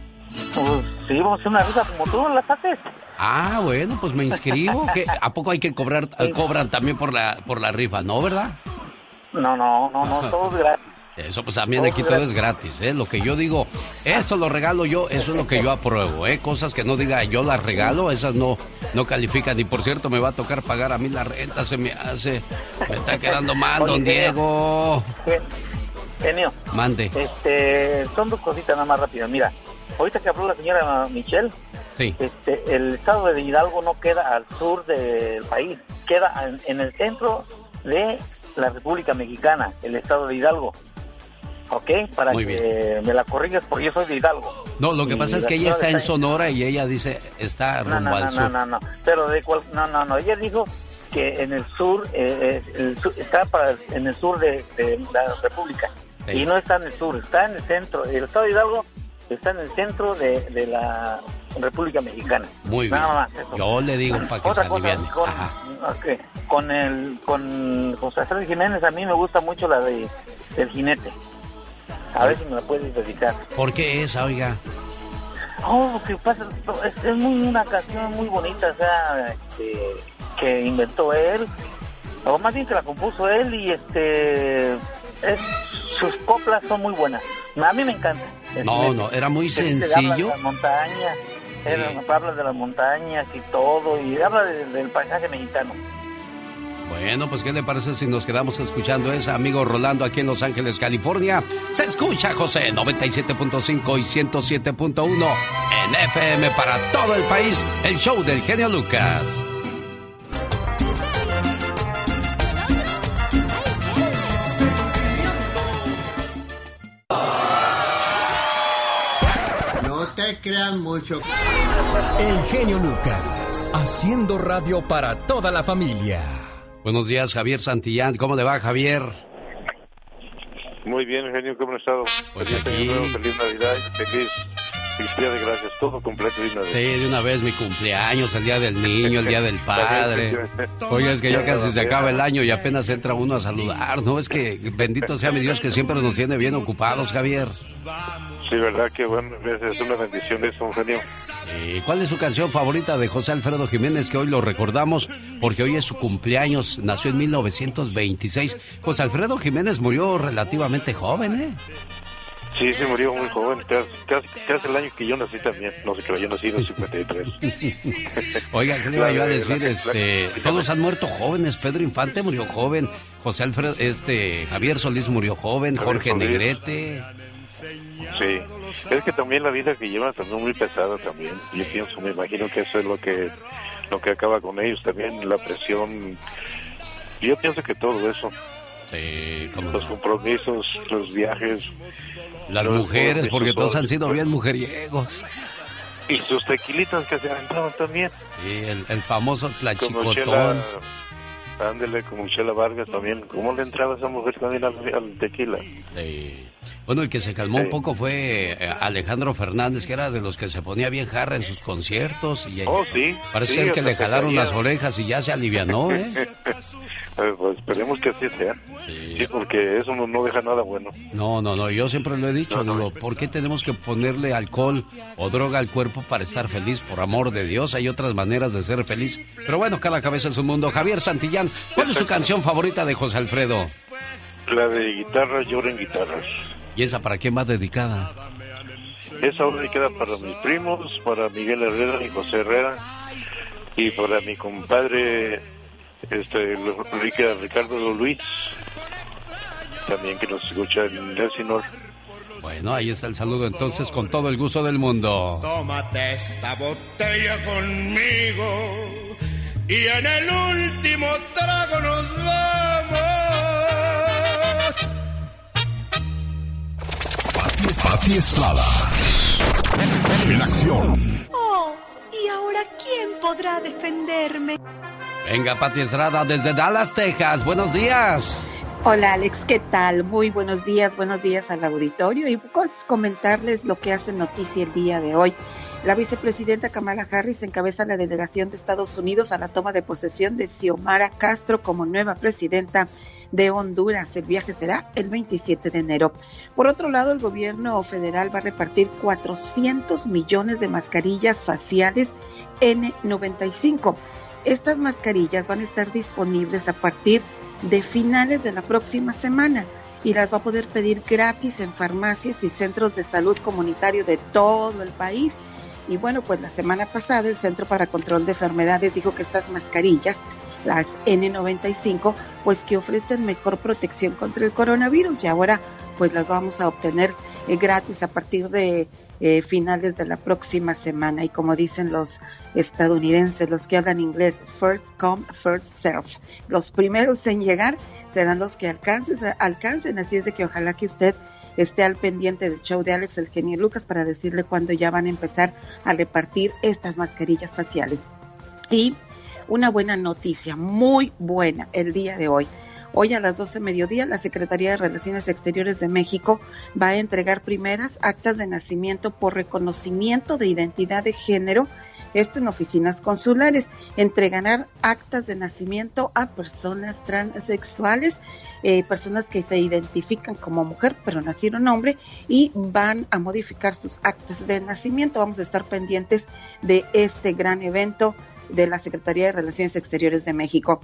Pues sí, vamos a hacer una rifa como tú las haces.
Ah, bueno, pues me inscribo. ¿Qué? ¿A poco hay que cobrar, cobran también por la, por la rifa, no, verdad?
No, no, no, no, todo es gratis.
Eso pues también aquí todo es gratis, ¿eh? Lo que yo digo, esto lo regalo yo, eso es lo que yo apruebo, ¿eh? Cosas que no diga yo las regalo, esas no, no califican. Y por cierto, me va a tocar pagar a mí la renta, se me hace. Me está quedando mal,
Oye,
don. Diego.
Gen- Genio,
Mande.
este, son dos cositas nada más rápido. Mira, ahorita que habló la señora Michelle,
Sí.
este, el estado de Hidalgo no queda al sur del país, queda en, en el centro de la República Mexicana, el estado de Hidalgo. ¿Ok? Para
Muy
que me la corrigas porque yo soy de Hidalgo.
No, lo que
Y
pasa es que ella está en Sonora y ella dice, está
No,
rumbo
no,
al
no,
sur.
no, no, no. Pero de cual, no, no, no. Ella dijo que en el sur, eh, eh, el sur- está para, en el sur de, de la República.
Sí.
Y no está en el sur, está en el centro. El estado de Hidalgo está en el centro de, de la República Mexicana.
Muy bien.
Nada más eso.
Yo le digo para que se
Otra cosa, con,
Ajá.
ok, con el con José Jiménez a mí me gusta mucho la de El Jinete. A ver si me la puedes dedicar.
¿Por qué esa, oiga?
Oh, que pasa, es, es muy una canción muy bonita, o sea, este, que inventó él, o más bien que la compuso él y este, es- sus coplas son muy buenas. A mí me encanta.
No, no, era muy
Que dice, Habla de
sencillo.
las montañas, habla de las montañas y todo, y habla de- del paisaje mexicano.
Bueno, pues ¿qué le parece si nos quedamos escuchando esa, amigo Rolando, aquí en Los Ángeles, California? Se escucha, José, 97.5 y 107.1 en FM para todo el país, el show del genio Lucas.
No te crean mucho.
El genio Lucas, haciendo radio para toda la familia.
Buenos días, Javier Santillán. ¿Cómo le va, Javier?
Muy bien, genio, ¿cómo han estado?
Pues
feliz
aquí-
Año Nuevo, feliz Navidad, feliz, de Gracias, todo completo de una vez.
Sí, de una vez mi cumpleaños, el día del niño, el día del padre. Oye, es que ya casi se acaba el año y apenas entra uno a saludar, ¿no? Es que bendito sea mi Dios que siempre nos tiene bien ocupados, Javier.
Sí, verdad que bueno, es una bendición eso, genio.
¿Cuál es su canción favorita de José Alfredo Jiménez que hoy lo recordamos porque hoy es su cumpleaños, nació en 1926? José Alfredo Jiménez murió relativamente joven, ¿eh?
Sí, se murió muy joven, casi, casi, el año que yo nací también. No sé, que yo nací en el 53.
Oiga, ¿qué le iba yo a decir?
la-
Este,
la-
todos han muerto jóvenes. Pedro Infante murió joven. José Alfredo, este, Javier Solís murió joven.
Javier
Jorge
Solís.
Negrete.
Sí, es que también la vida que llevan también muy pesada también. Yo pienso, me imagino que eso es lo que lo que acaba con ellos también, la presión. Yo pienso que todo eso.
Sí,
Los compromisos, los viajes.
Las mujeres, porque todos han sido bien mujeriegos.
Y sus tequilitas que se aventaban también.
Sí, el, el famoso tlachicotón.
Ándele, como Chela Vargas también. ¿Cómo le entraba esa mujer también al, al tequila?
Sí. Bueno, el que se calmó un poco fue eh, Alejandro Fernández, que era de los que se ponía bien jarra en sus conciertos. Y,
oh, sí.
Parece
sí,
ser que le jalaron las orejas y ya se alivianó, ¿eh?
Eh, pues esperemos que así sea. Sí, porque eso no, no deja nada bueno.
No, no, no, yo siempre lo he dicho, digo, ¿por qué tenemos que ponerle alcohol o droga al cuerpo para estar feliz? Por amor de Dios, hay otras maneras de ser feliz. Pero bueno, cada cabeza es un mundo. Javier Santillán, ¿cuál es su canción favorita de José Alfredo?
La de guitarras, lloren guitarras.
¿Y esa para quién va dedicada?
Esa obra queda para mis primos, para Miguel Herrera y José Herrera, y para mi compadre este Rica- Ricardo Luis, también que nos escucha en Elsinore.
Bueno, ahí está el saludo entonces con todo el gusto del mundo.
Tómate esta botella conmigo y en el último trago nos vamos.
Pati Estrada. En acción.
Oh, ¿y ahora quién podrá defenderme?
Venga, Pati Estrada desde Dallas, Texas. Buenos días.
Hola Alex, ¿qué tal? Muy buenos días, buenos días al auditorio y pues comentarles lo que hace noticia el día de hoy. La vicepresidenta Kamala Harris encabeza la delegación de Estados Unidos a la toma de posesión de Xiomara Castro como nueva presidenta de Honduras. El viaje será el 27 de enero. Por otro lado, el gobierno federal va a repartir 400 millones de mascarillas faciales N95. Estas mascarillas van a estar disponibles a partir de finales de la próxima semana y las va a poder pedir gratis en farmacias y centros de salud comunitario de todo el país. Y bueno, pues la semana pasada el Centro para Control de Enfermedades dijo que estas mascarillas, las N95, pues que ofrecen mejor protección contra el coronavirus y ahora pues las vamos a obtener eh, gratis a partir de eh, finales de la próxima semana. Y como dicen los estadounidenses, los que hablan inglés, first come, first serve. Los primeros en llegar serán los que alcancen, alcancen. Así es de que ojalá que usted esté al pendiente del show de Alex el genio Lucas para decirle cuándo ya van a empezar a repartir estas mascarillas faciales. Y una buena noticia, muy buena el día de hoy. Hoy a las 12 mediodía, la Secretaría de Relaciones Exteriores de México va a entregar primeras actas de nacimiento por reconocimiento de identidad de género, esto en oficinas consulares. Entregarán actas de nacimiento a personas transexuales, eh, personas que se identifican como mujer pero nacieron hombre y van a modificar sus actas de nacimiento. Vamos a estar pendientes de este gran evento de la Secretaría de Relaciones Exteriores de México.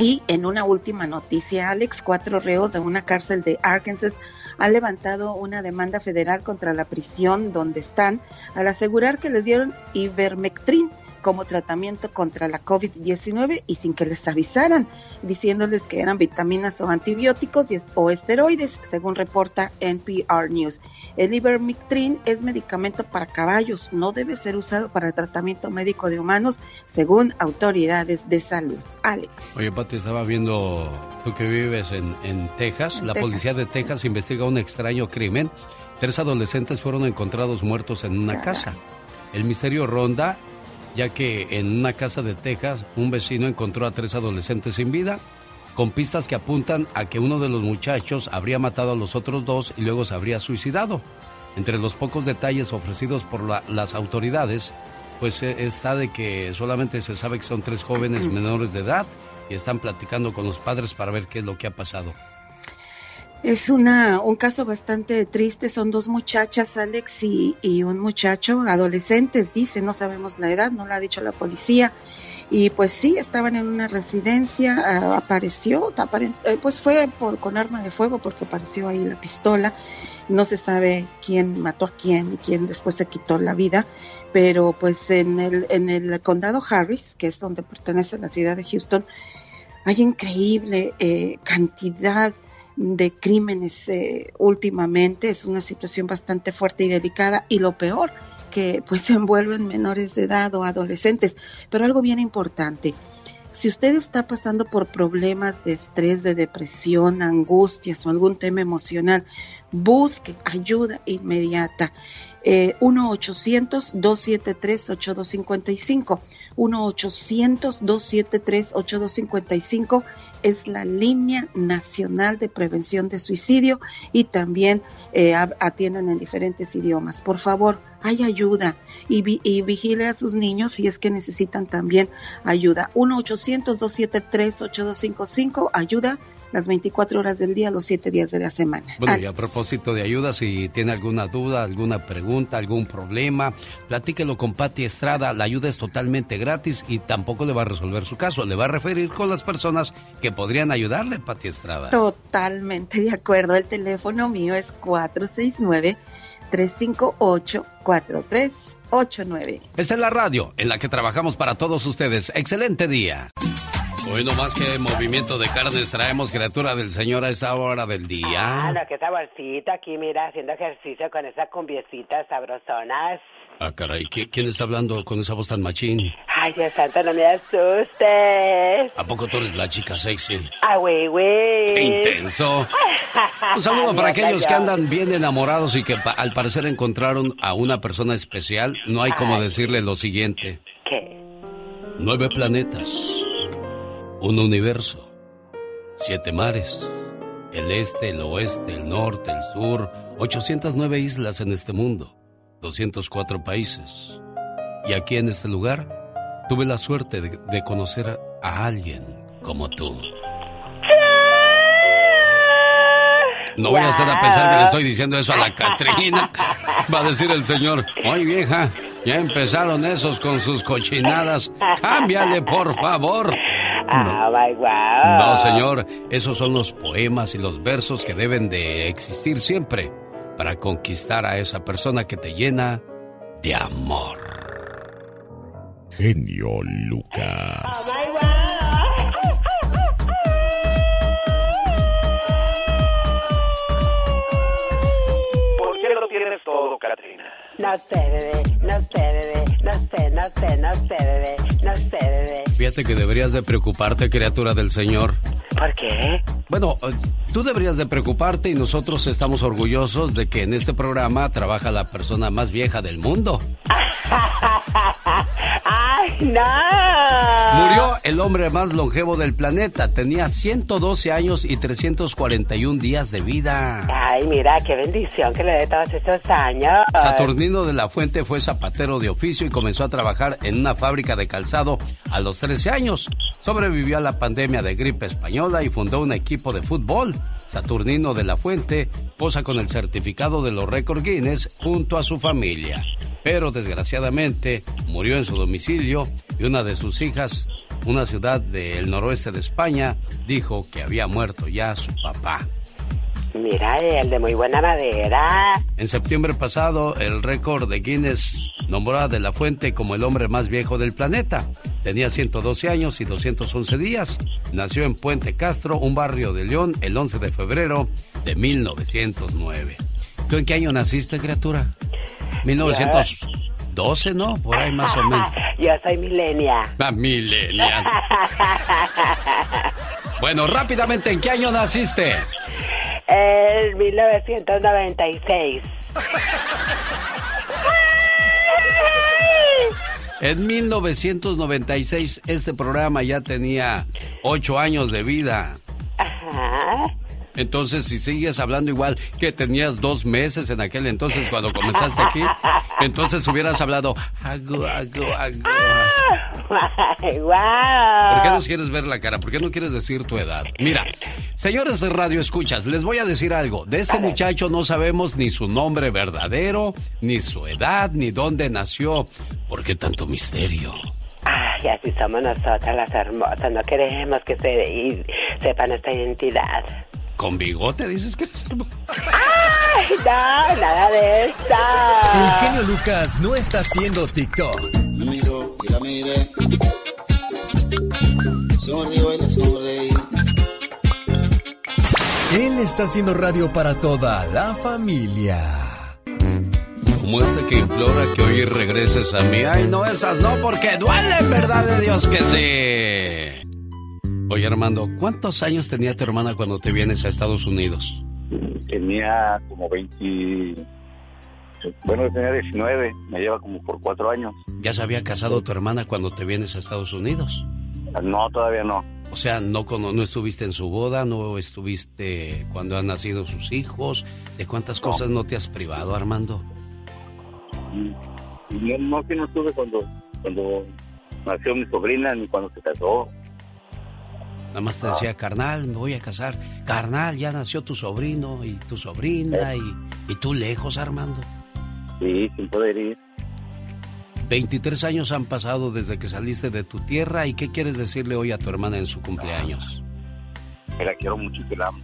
Y en una última noticia, Alex, cuatro reos de una cárcel de Arkansas han levantado una demanda federal contra la prisión donde están al asegurar que les dieron ivermectrin como tratamiento contra la COVID-19 y sin que les avisaran, diciéndoles que eran vitaminas o antibióticos y, o esteroides, según reporta NPR News. El ivermectin es medicamento para caballos, no debe ser usado para tratamiento médico de humanos, según autoridades de salud. Alex.
Oye, Pati, estaba viendo, tú que vives en, en Texas,
En
la
Texas.
policía de Texas investiga un extraño crimen. Tres adolescentes fueron encontrados muertos en una casa. El misterio ronda, ya que en una casa de Texas un vecino encontró a tres adolescentes sin vida, con pistas que apuntan a que uno de los muchachos habría matado a los otros dos y luego se habría suicidado. Entre los pocos detalles ofrecidos por la- las autoridades, pues eh, está de que solamente se sabe que son tres jóvenes menores de edad y están platicando con los padres para ver qué es lo que ha pasado.
Es una, un caso bastante triste. Son dos muchachas, Alex y, y un muchacho, adolescentes, dice, no sabemos la edad, no lo ha dicho la policía. Y pues sí, estaban en una residencia, apareció, eh, pues fue por, con arma de fuego porque apareció ahí la pistola. No se sabe quién mató a quién y quién después se quitó la vida, pero pues en el, en el condado Harris, que es donde pertenece la ciudad de Houston, hay increíble eh, cantidad de crímenes eh, últimamente. Es una situación bastante fuerte y delicada y lo peor que pues se envuelven menores de edad o adolescentes. Pero algo bien importante, si usted está pasando por problemas de estrés, de depresión, angustias o algún tema emocional, busque ayuda inmediata. Eh, 1-800-273-8255. 1-800-273-8255 es la línea nacional de prevención de suicidio y también eh, atienden en diferentes idiomas. Por favor, hay ayuda y, y, vigile a sus niños si es que necesitan también ayuda. 1-800-273-8255, ayuda las 24 horas del día, los 7 días de la semana.
Bueno, y a propósito de ayuda, si tiene alguna duda, alguna pregunta, algún problema, platíquelo con Patti Estrada. La ayuda es totalmente gratis y tampoco le va a resolver su caso. Le va a referir con las personas que podrían ayudarle, Patti Estrada.
Totalmente de acuerdo. El teléfono mío es 469 358 4389.
Esta es la radio en la que trabajamos para todos ustedes. Excelente día. Hoy no más que movimiento de carnes traemos criatura del Señor a esa hora del día.
Ah, lo que esa bolsita aquí, mira, haciendo ejercicio con esas cumbiecitas sabrosonas.
Ah, caray, ¿quién está hablando con esa voz tan machín?
Ay, Dios santo, no me asustes.
¿A poco tú eres la chica sexy?
Ah, güey, güey.
¡Qué intenso! Un saludo para aquellos que andan bien enamorados y que al parecer encontraron a una persona especial. No hay como decirle lo siguiente.
¿Qué?
Nueve planetas un universo, siete mares, el este, el oeste, el norte, el sur, 809 islas en este mundo, 204 países. Y aquí en este lugar tuve la suerte de, conocer a alguien como tú. No voy a hacer a pesar que le estoy diciendo eso a la Catrina. Va a decir el señor, ¡ay vieja! Ya empezaron esos con sus cochinadas. Cámbiale, por favor.
Ah,
no, señor, esos son los poemas y los versos que deben de existir siempre para conquistar a esa persona que te llena de amor.
Genio Lucas.
¿Por qué lo tienes todo, Katrina?
No sé, bebé, no sé, bebé, no sé, no sé, no sé, bebé, no sé, bebé.
Fíjate que deberías de preocuparte, criatura del Señor.
¿Por qué?
Bueno, eh, tú deberías de preocuparte y nosotros estamos orgullosos de que en este programa trabaja la persona más vieja del mundo.
¡Ay, no!
Murió el hombre más longevo del planeta. Tenía 112 años y 341 días de vida.
Ay, mira, qué bendición que le dé todos estos años.
Saturnino de la Fuente fue zapatero de oficio y comenzó a trabajar en una fábrica de calzado a los 13 años. Sobrevivió a la pandemia de gripe española y fundó un equipo de fútbol. Saturnino de la Fuente posa con el certificado de los récords Guinness junto a su familia. Pero desgraciadamente murió en su domicilio y una de sus hijas, una ciudad del noroeste de España, dijo que había muerto ya su papá.
Mira, el de muy buena madera.
En septiembre pasado, el récord de Guinness nombró a De La Fuente como el hombre más viejo del planeta. Tenía 112 años y 211 días. Nació en Puente Castro, un barrio de León, el 11 de febrero de 1909. ¿Tú en qué año naciste, criatura? 1912, ¿no? Por ahí más o menos.
Yo soy milenia.
Ah, milenia. bueno, rápidamente, ¿en qué año naciste?
En 1996.
En 1996 este programa ya tenía ocho años de vida.
Ajá.
Entonces, si sigues hablando igual que tenías dos meses en aquel entonces cuando comenzaste aquí, entonces hubieras hablado agu, agu, agu. ¿Por qué no quieres ver la cara? ¿Por qué no quieres decir tu edad? Mira, señores de radio escuchas, les voy a decir algo. De este muchacho no sabemos ni su nombre verdadero, ni su edad, ni dónde nació. ¿Por qué tanto misterio?
Ay, así somos nosotras las hermosas. No queremos que se sepan nuestra identidad.
¿Con bigote dices que eres
¡Ay, no! Nada de eso.
El genio Lucas no está haciendo TikTok. Él está haciendo radio para toda la familia.
Como este que implora que hoy regreses a mí. Ay, no, esas no, porque duelen, ¿verdad de Dios que sí? Oye, Armando, ¿cuántos años tenía tu hermana cuando te vienes a Estados Unidos?
Tenía como 20, Bueno, tenía 19, me lleva como por cuatro años.
¿Ya se había casado tu hermana cuando te vienes a Estados Unidos?
No, todavía no.
O sea, no, no estuviste en su boda, no estuviste cuando han nacido sus hijos. ¿De cuántas cosas no te has privado, Armando?
No, no que no estuve cuando, cuando nació mi sobrina ni cuando se casó.
Nada más te decía, carnal, me voy a casar. Carnal, ya nació tu sobrino y tu sobrina y, y tú lejos, Armando.
Sí, sin poder ir.
23 años han pasado desde que saliste de tu tierra y ¿qué quieres decirle hoy a tu hermana en su cumpleaños?
Que la quiero mucho y que la amo.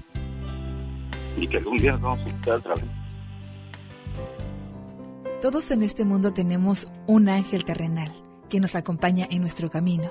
Y que algún día nos vamos a otra vez.
Todos en este mundo tenemos un ángel terrenal que nos acompaña en nuestro camino.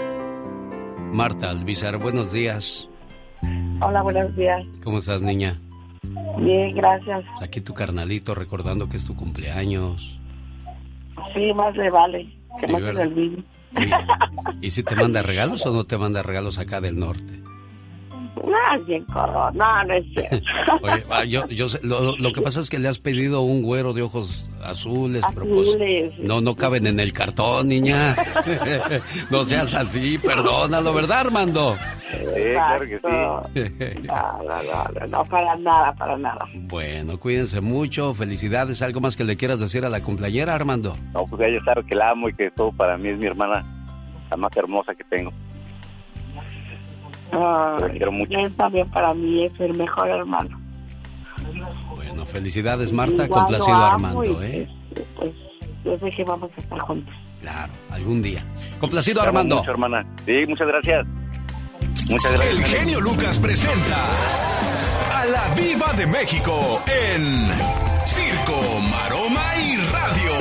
Marta Alvizar, buenos días.
Hola, buenos días.
¿Cómo estás, niña?
Bien, gracias.
Aquí tu carnalito recordando que es tu cumpleaños.
Sí, más le vale. Que más se
¿Y si te manda regalos o no te manda regalos acá del norte?
No. No, no es cierto.
Oye, yo, yo lo, lo, que pasa es que le has pedido un güero de ojos azules,
pues, azules.
no, no caben en el cartón, niña. no seas así, perdónalo, ¿verdad, Armando?
Sí, claro que sí.
No, no, no, para nada, para nada.
Bueno, cuídense mucho, felicidades. ¿Algo más que le quieras decir a la cumpleañera, Armando?
No, pues ella sabe que la amo y que todo para mí es mi hermana, la más hermosa que tengo. Quiero mucho.
Él también para mí es el mejor hermano.
Bueno, felicidades Marta, complacido Armando, ¿eh?
Pues yo sé que vamos a estar juntos.
Claro, algún día. Complacido Armando.
Mucho, hermana. Sí, muchas gracias. Muchas gracias.
El genio Lucas presenta a la Viva de México en Circo, Maroma y Radio.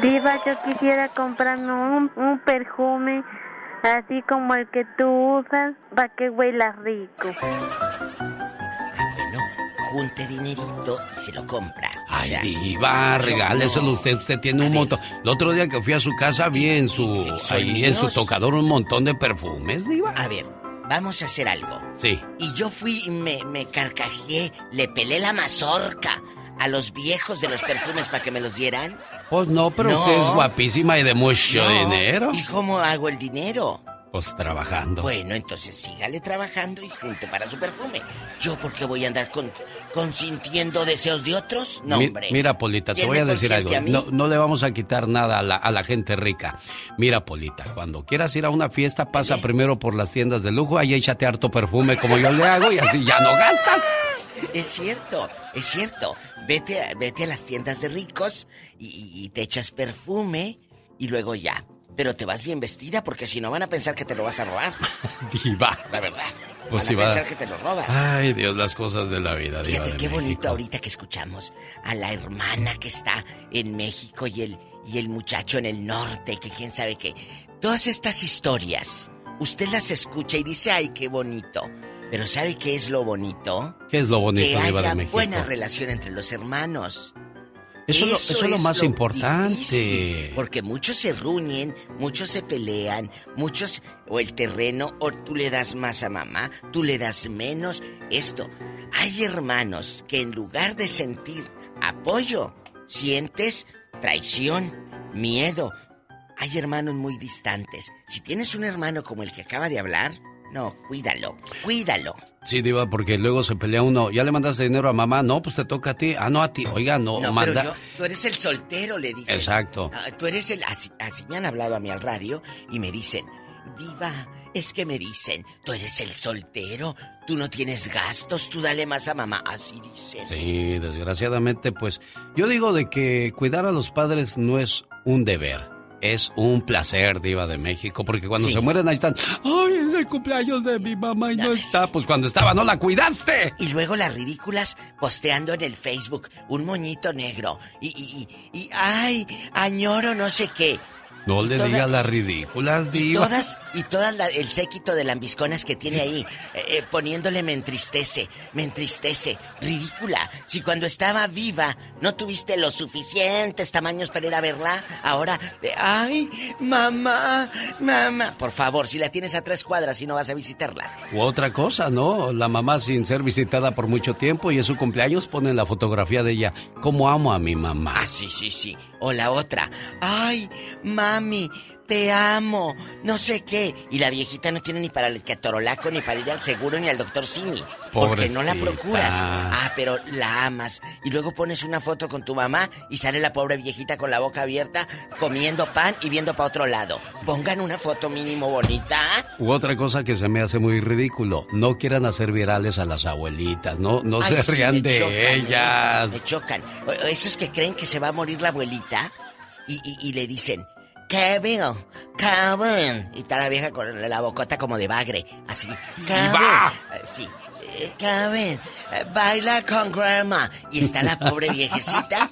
Viva, yo quisiera comprarme un, un perfume así como el que tú usas para que huela rico.
Bueno, junte dinerito y se lo compra.
Ay, diva, regáleselo usted, usted tiene un montón. El otro día que fui a su casa vi en su, ahí en su tocador un montón de perfumes, diva.
A ver, vamos a hacer algo.
Sí.
Y yo fui y me, me carcajeé, le pelé la mazorca a los viejos de los perfumes para que me los dieran.
Pues no, pero usted es guapísima y de mucho dinero.
¿Y cómo hago el dinero?
Pues trabajando.
Bueno, entonces sígale trabajando y junte para su perfume. ¿Yo por qué voy a andar con, consintiendo deseos de otros? No, hombre.
mira, Polita, te voy a decir algo. no, no, le vamos a quitar nada a la, a la, gente rica. Mira, Polita, cuando quieras ir a una fiesta, pasa primero por las tiendas de lujo, ahí échate harto perfume como yo le hago y así ya no gastas.
Es cierto, es cierto. Vete, vete a las tiendas de ricos y, y te echas perfume y luego ya pero te vas bien vestida porque si no van a pensar que te lo vas a robar.
Diva.
La verdad.
Pues
van a pensar que te lo robas.
Ay, Dios, las cosas de la vida.
Fíjate qué bonito ahorita que escuchamos a la hermana que está en México y el, y el muchacho en el norte, que quién sabe qué. Todas estas historias, usted las escucha y dice, ay, qué bonito. Pero ¿sabe qué es lo bonito?
¿Qué es lo bonito,
que haya
de México?
buena relación entre los hermanos.
Eso, eso, eso es lo más importante. Difícil,
porque muchos se ruñen, muchos se pelean, muchos, o el terreno, o tú le das más a mamá, tú le das menos. Esto. Hay hermanos que en lugar de sentir apoyo, sientes traición, miedo. Hay hermanos muy distantes. Si tienes un hermano como el que acaba de hablar, no, cuídalo, cuídalo.
Sí, Diva, porque luego se pelea uno. ¿Ya le mandaste dinero a mamá? No, pues te toca a ti. Ah, no, a ti. Oiga, no,
no
manda.
Pero yo, tú eres el soltero, le dicen.
Exacto.
Ah, tú eres el. Así, así, me han hablado a mí al radio y me dicen, Diva, es que me dicen, tú eres el soltero, tú no tienes gastos, tú dale más a mamá. Así dicen.
Sí, desgraciadamente, pues yo digo de que cuidar a los padres no es un deber, es un placer, Diva de México, porque cuando se mueren ahí están, ay, es el cumpleaños de mi mamá y no está. Pues cuando estaba, no la cuidaste.
Y luego las ridículas posteando en el Facebook un moñito negro. Y, y, y, y ay, añoro no sé qué.
No le digas las ridículas,
diva. Y todas, y todas el séquito de lambisconas que tiene ahí, eh, eh, poniéndole me entristece, me entristece. Ridícula. Si cuando estaba viva no tuviste los suficientes tamaños para ir a verla, ahora, ay, mamá, mamá. Por favor, si la tienes a tres cuadras y no vas a visitarla.
U otra cosa, ¿no? La mamá sin ser visitada por mucho tiempo y en su cumpleaños ponen la fotografía de ella. Como amo a mi mamá.
Ah, sí, sí, sí. O la otra, ay, mami, te amo, no sé qué. Y la viejita no tiene ni para el catorolaco, ni para ir al seguro, ni al doctor Simi. Porque no la procuras. Ah, pero la amas. Y luego pones una foto con tu mamá y sale la pobre viejita con la boca abierta, comiendo pan y viendo para otro lado. Pongan una foto mínimo bonita.
U otra cosa que se me hace muy ridículo. No quieran hacer virales a las abuelitas. No, no se rían de ¿eh? ellas.
Me chocan. Esos que creen que se va a morir la abuelita y, y le dicen, Kevin, Kevin. Y está la vieja con la bocota como de bagre, así. Kevin. Eh, sí. Eh, Kevin, eh, baila con grandma. Y está la pobre viejecita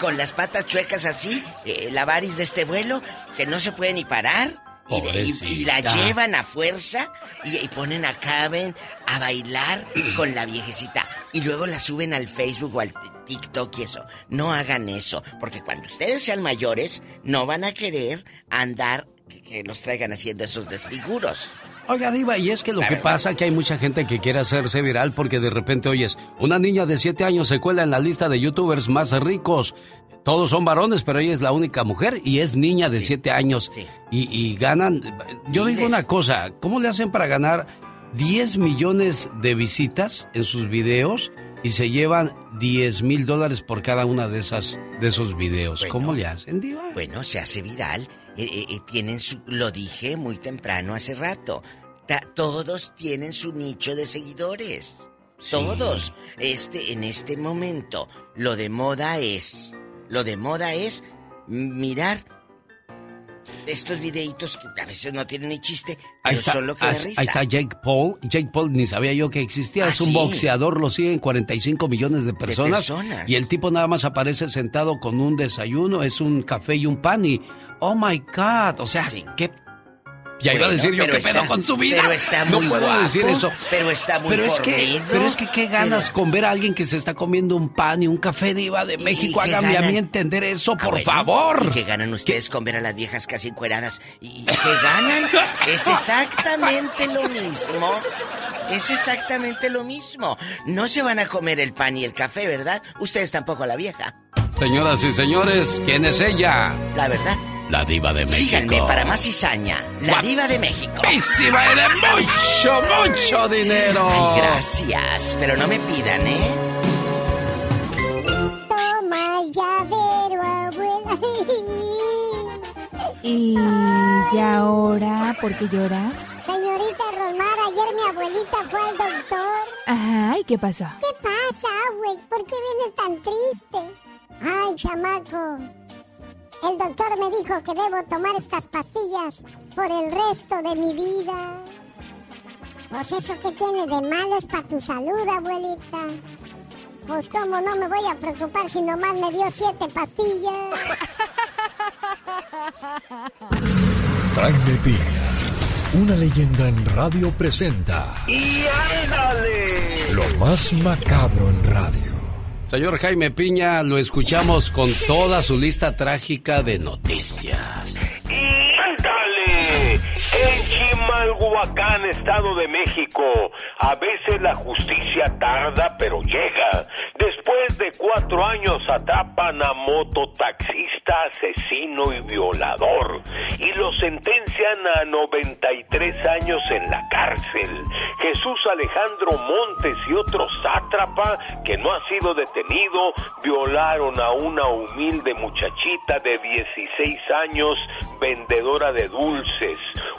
con las patas chuecas así, la varis de este vuelo, que no se puede ni parar. Y, la llevan a fuerza y, ponen a Kevin a bailar con la viejecita. Y luego la suben al Facebook o al TikTok y eso. No hagan eso, porque cuando ustedes sean mayores, no van a querer andar que, nos traigan haciendo esos desfiguros.
Oiga, Diva, y es que lo que pasa es que hay mucha gente que quiere hacerse viral porque de repente oyes, una niña de 7 años se cuela en la lista de youtubers más ricos. Todos son varones, pero ella es la única mujer y es niña de 7 años. Y, ganan. Yo digo una cosa: ¿cómo le hacen para ganar 10 millones de visitas en sus videos y se llevan 10 mil dólares por cada una de esas de esos videos. ¿Cómo le hacen, Diva?
Bueno, se hace viral. Eh, eh, eh, tienen su, lo dije muy temprano hace rato. todos tienen su nicho de seguidores. Todos. Este, en este momento, lo de moda es. Lo de moda es mirar estos videitos que a veces no tienen ni chiste, pero solo que risa.
Ahí está Jake Paul. Jake Paul ni sabía yo que existía. es ah, un boxeador, lo siguen 45 millones de personas, Y el tipo nada más aparece sentado con un desayuno, es un café y un pan y... Oh my God, o sea, qué ya iba a decir yo qué pedo con su vida.
Pero está muy
No puedo decir eso.
Pero está muy
pero es que Pero es que qué ganas con ver a alguien que se está comiendo un pan y un café diva de México. Hágame a mí entender eso, ah, por favor.
¿Y qué ganan ustedes con ver a las viejas casi encueradas? ¿Y qué ganan? es exactamente lo mismo. Es exactamente lo mismo. No se van a comer el pan y el café, ¿verdad? Ustedes tampoco la vieja.
Señoras y señores, ¿quién es ella?
La verdad.
La diva de México.
Síganme para más cizaña. La diva de México.
¡Guapísima y de mucho, mucho dinero!
Ay, gracias. Pero no me pidan, ¿eh?
Toma el llavero, abuela.
¿Y, ¿Y ahora por qué lloras?
Señorita Rosmar, ayer mi abuelita fue al doctor.
Ajá, ¿y qué pasó?
¿Qué pasa, güey? ¿Por qué vienes tan triste? Ay, chamaco. El doctor me dijo que debo tomar estas pastillas por el resto de mi vida. Pues eso que tiene de malo es para tu salud, abuelita. Pues cómo no me voy a preocupar si nomás me dio siete pastillas.
Jaime Piña, una leyenda en radio presenta.
¡Y ándale!
Lo más macabro en radio.
Señor Jaime Piña, lo escuchamos con toda su lista trágica de noticias.
En Chimalhuacán, Estado de México, a veces la justicia tarda, pero llega. Después de cuatro años atrapan a mototaxista, asesino y violador y lo sentencian a 93 años en la cárcel. Jesús Alejandro Montes y otro sátrapa que no ha sido detenido violaron a una humilde muchachita de 16 años, vendedora de dulces.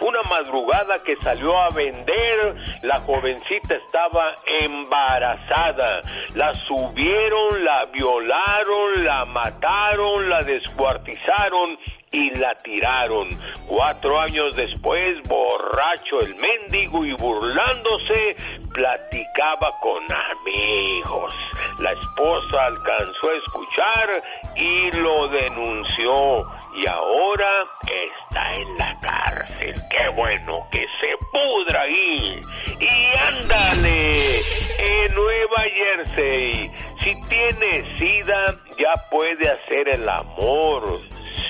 Una madrugada que salió a vender, la jovencita estaba embarazada. La subieron, la violaron, la mataron, la descuartizaron y la tiraron. Cuatro años después, borracho el mendigo y burlándose, platicaba con amigos. La esposa alcanzó a escuchar y lo denunció y ahora está en la cárcel. Qué bueno que se pudra ahí. Y ándale, en Nueva Jersey, si tiene sida, ya puede hacer el amor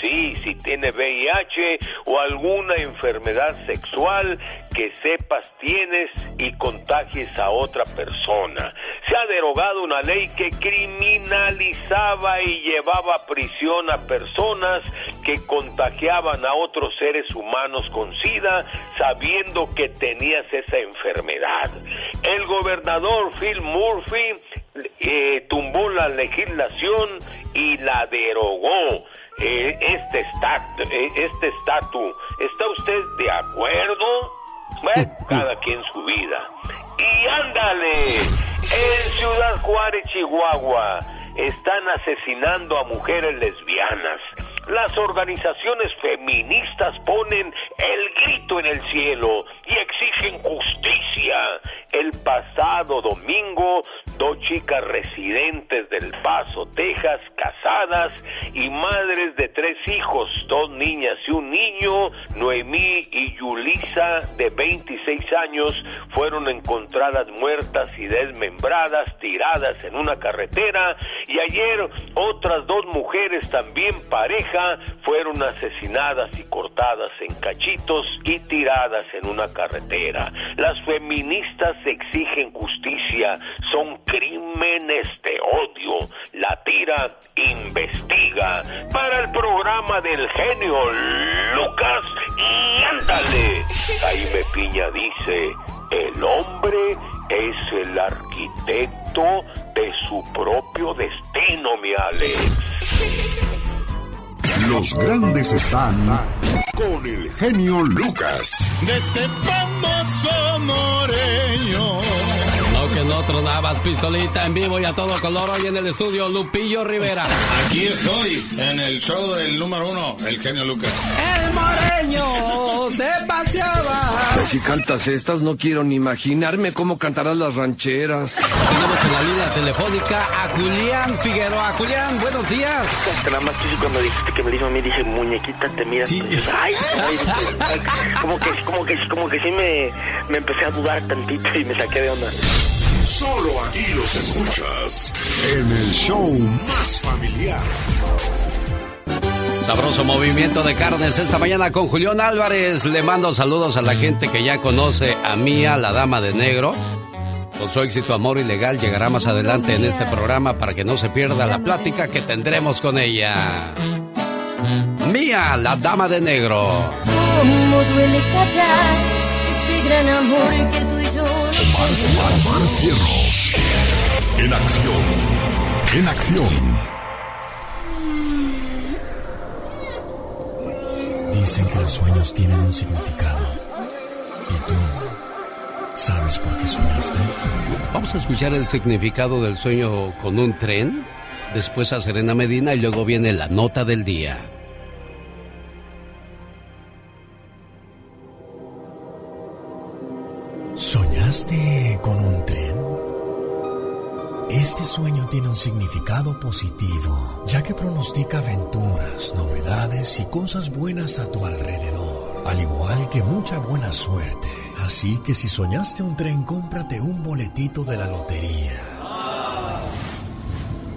Sí, si tiene VIH o alguna enfermedad sexual que sepas tienes y contagies a otra persona. Se ha derogado una ley que criminalizaba y llevaba a prisión a personas que contagiaban a otros seres humanos con SIDA sabiendo que tenías esa enfermedad. El gobernador Phil Murphy eh, tumbó la legislación y la derogó. Eh, este estatus, eh, este ¿está usted de acuerdo? Bueno, cada quien su vida. Y ándale, en Ciudad Juárez, Chihuahua, están asesinando a mujeres lesbianas. Las organizaciones feministas ponen el grito en el cielo y exigen justicia. El pasado domingo, dos chicas residentes del Paso, Texas, casadas y madres de tres hijos, dos niñas y un niño, Noemí y Yulisa, de 26 años, fueron encontradas muertas y desmembradas, tiradas en una carretera. Y ayer otras dos mujeres, también pareja, fueron asesinadas y cortadas en cachitos y tiradas en una carretera. Las feministas exigen justicia, son crímenes de odio. La tira investiga para el programa del genio Lucas y ándale. Jaime Piña dice, el hombre es el arquitecto de su propio destino, mi Alex.
Los grandes están con el genio Lucas.
De este famoso moreño.
Que no tronabas pistolita en vivo y a todo color hoy en el estudio Lupillo Rivera.
Aquí estoy, en el show del número uno, el genio Lucas.
El moreño se paseaba.
Si cantas estas, no quiero ni imaginarme cómo cantarás las rancheras.
Tenemos en la línea telefónica a Julián Figueroa. Julián, buenos días.
Nada más tú cuando dijiste que me dijo a mí, dije, muñequita, te miras.
Sí.
Ay, ay, ay, como que, como que, como que sí me, me empecé a dudar tantito y me saqué de onda.
Solo aquí los escuchas en el show más familiar.
Sabroso movimiento de carnes esta mañana con Julián Álvarez. Le mando saludos a la gente que ya conoce a Mía, la dama de negro. Con su éxito Amor Ilegal llegará más adelante en este programa para que no se pierda la plática que tendremos con ella. Mía, la dama de negro.
Cómo duele callar este gran amor que tú
Omar, Cierros. En acción. En acción.
Dicen que los sueños tienen un significado. ¿Y tú sabes por qué soñaste?
Vamos a escuchar el significado del sueño con un tren, después a Serena Medina y luego viene la nota del día.
¿Soñaste con un tren? Este sueño tiene un significado positivo, ya que pronostica aventuras, novedades y cosas buenas a tu alrededor, al igual que mucha buena suerte. Así que si soñaste un tren, cómprate un boletito de la lotería.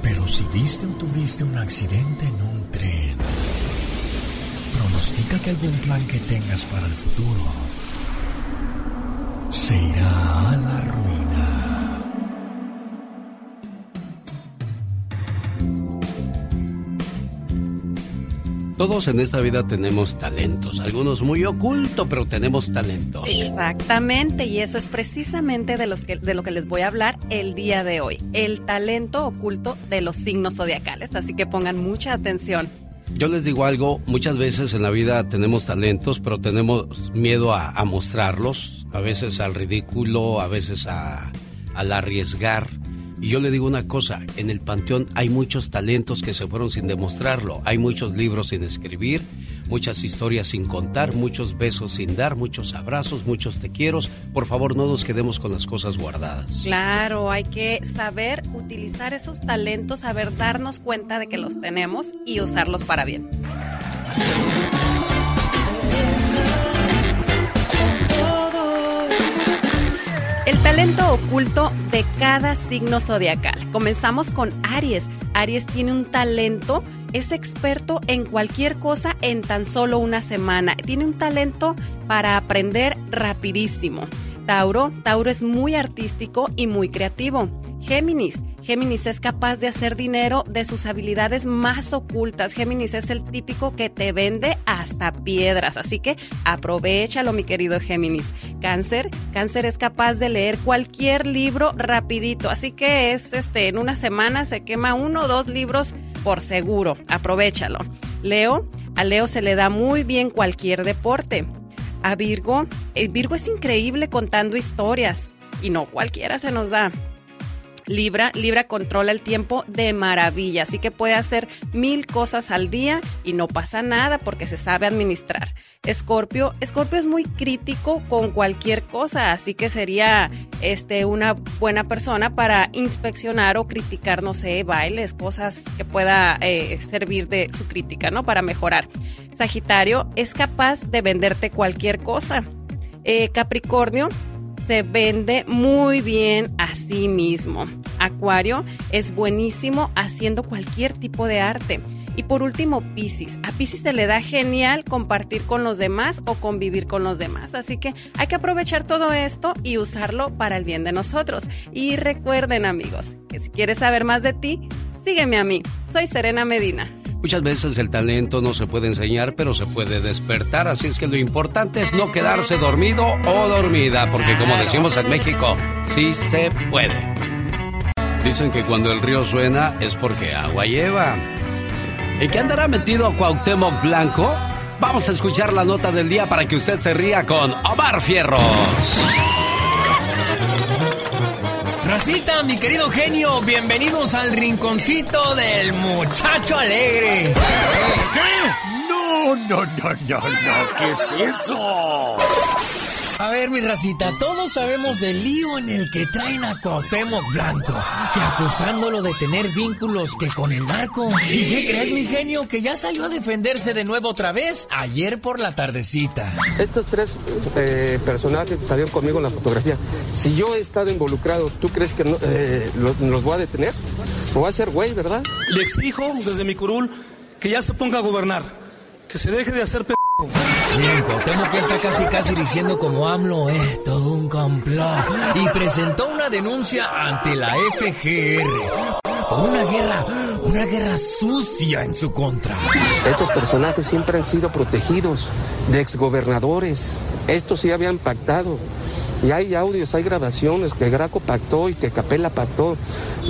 Pero si viste o tuviste un accidente en un tren, pronostica que algún plan que tengas para el futuro se irá a la ruina.
Todos en esta vida tenemos talentos, algunos muy ocultos, pero tenemos talentos.
Exactamente, y eso es precisamente de, los que, de lo que les voy a hablar el día de hoy, el talento oculto de los signos zodiacales, así que pongan mucha atención.
Yo les digo algo, muchas veces en la vida tenemos talentos, pero tenemos miedo a, mostrarlos, a veces al ridículo, a veces a, al arriesgar. Y yo le digo una cosa, en el Panteón hay muchos talentos que se fueron sin demostrarlo, hay muchos libros sin escribir, muchas historias sin contar, muchos besos sin dar, muchos abrazos, muchos te quiero. Por favor, no nos quedemos con las cosas guardadas.
Claro, hay que saber utilizar esos talentos, saber darnos cuenta de que los tenemos y usarlos para bien. El talento oculto de cada signo zodiacal. Comenzamos con Aries. Aries tiene un talento, es experto en cualquier cosa en tan solo una semana. Tiene un talento para aprender rapidísimo. Tauro, Tauro es muy artístico y muy creativo. Géminis, Géminis es capaz de hacer dinero de sus habilidades más ocultas. Géminis es el típico que te vende hasta piedras, así que aprovechalo, mi querido Géminis. Cáncer, Cáncer es capaz de leer cualquier libro rapidito, así que es este en una semana se quema uno o dos libros por seguro. Aprovechalo. Leo, a Leo se le da muy bien cualquier deporte. A Virgo, el Virgo es increíble contando historias y no cualquiera se nos da. Libra, Libra controla el tiempo de maravilla, así que puede hacer mil cosas al día y no pasa nada porque se sabe administrar. Escorpio, Escorpio es muy crítico con cualquier cosa, así que sería este una buena persona para inspeccionar o criticar, no sé, bailes, cosas que pueda eh, servir de su crítica, ¿no? Para mejorar. Sagitario es capaz de venderte cualquier cosa. Eh, Capricornio, se vende muy bien a sí mismo. Acuario es buenísimo haciendo cualquier tipo de arte. Y por último, Piscis. A Piscis se le da genial compartir con los demás o convivir con los demás. Así que hay que aprovechar todo esto y usarlo para el bien de nosotros. Y recuerden, amigos, que si quieres saber más de ti, sígueme a mí. Soy Serena Medina.
Muchas veces el talento no se puede enseñar, pero se puede despertar, así es que lo importante es no quedarse dormido o dormida, porque como decimos en México, sí se puede. Dicen que cuando el río suena es porque agua lleva. ¿Y qué andará metido Cuauhtémoc Blanco? Vamos a escuchar la nota del día para que usted se ría con Omar Fierros.
Mi querido genio, bienvenidos al rinconcito del muchacho alegre.
No, no, no, no, no, ¿qué es eso?
A ver, mi racita, todos sabemos del lío en el que traen a Cuauhtémoc Blanco, que acusándolo de tener vínculos que con el narco. ¿Y qué crees, mi genio? Que ya salió a defenderse de nuevo otra vez ayer por la tardecita.
Estos tres eh, personajes que salieron conmigo en la fotografía, si yo he estado involucrado, ¿tú crees que no, eh, los, los voy a detener? ¿O voy a hacer güey, verdad?
Le exijo desde mi curul que ya se ponga a gobernar, que se deje de hacer p
Bien, Cuauhtémoc que está casi casi diciendo como AMLO es todo un complot y presentó una denuncia ante la FGR una guerra, una guerra sucia en su contra.
Estos personajes siempre han sido protegidos de exgobernadores. Estos sí habían pactado. Y hay audios, hay grabaciones que Graco pactó y que Capela pactó.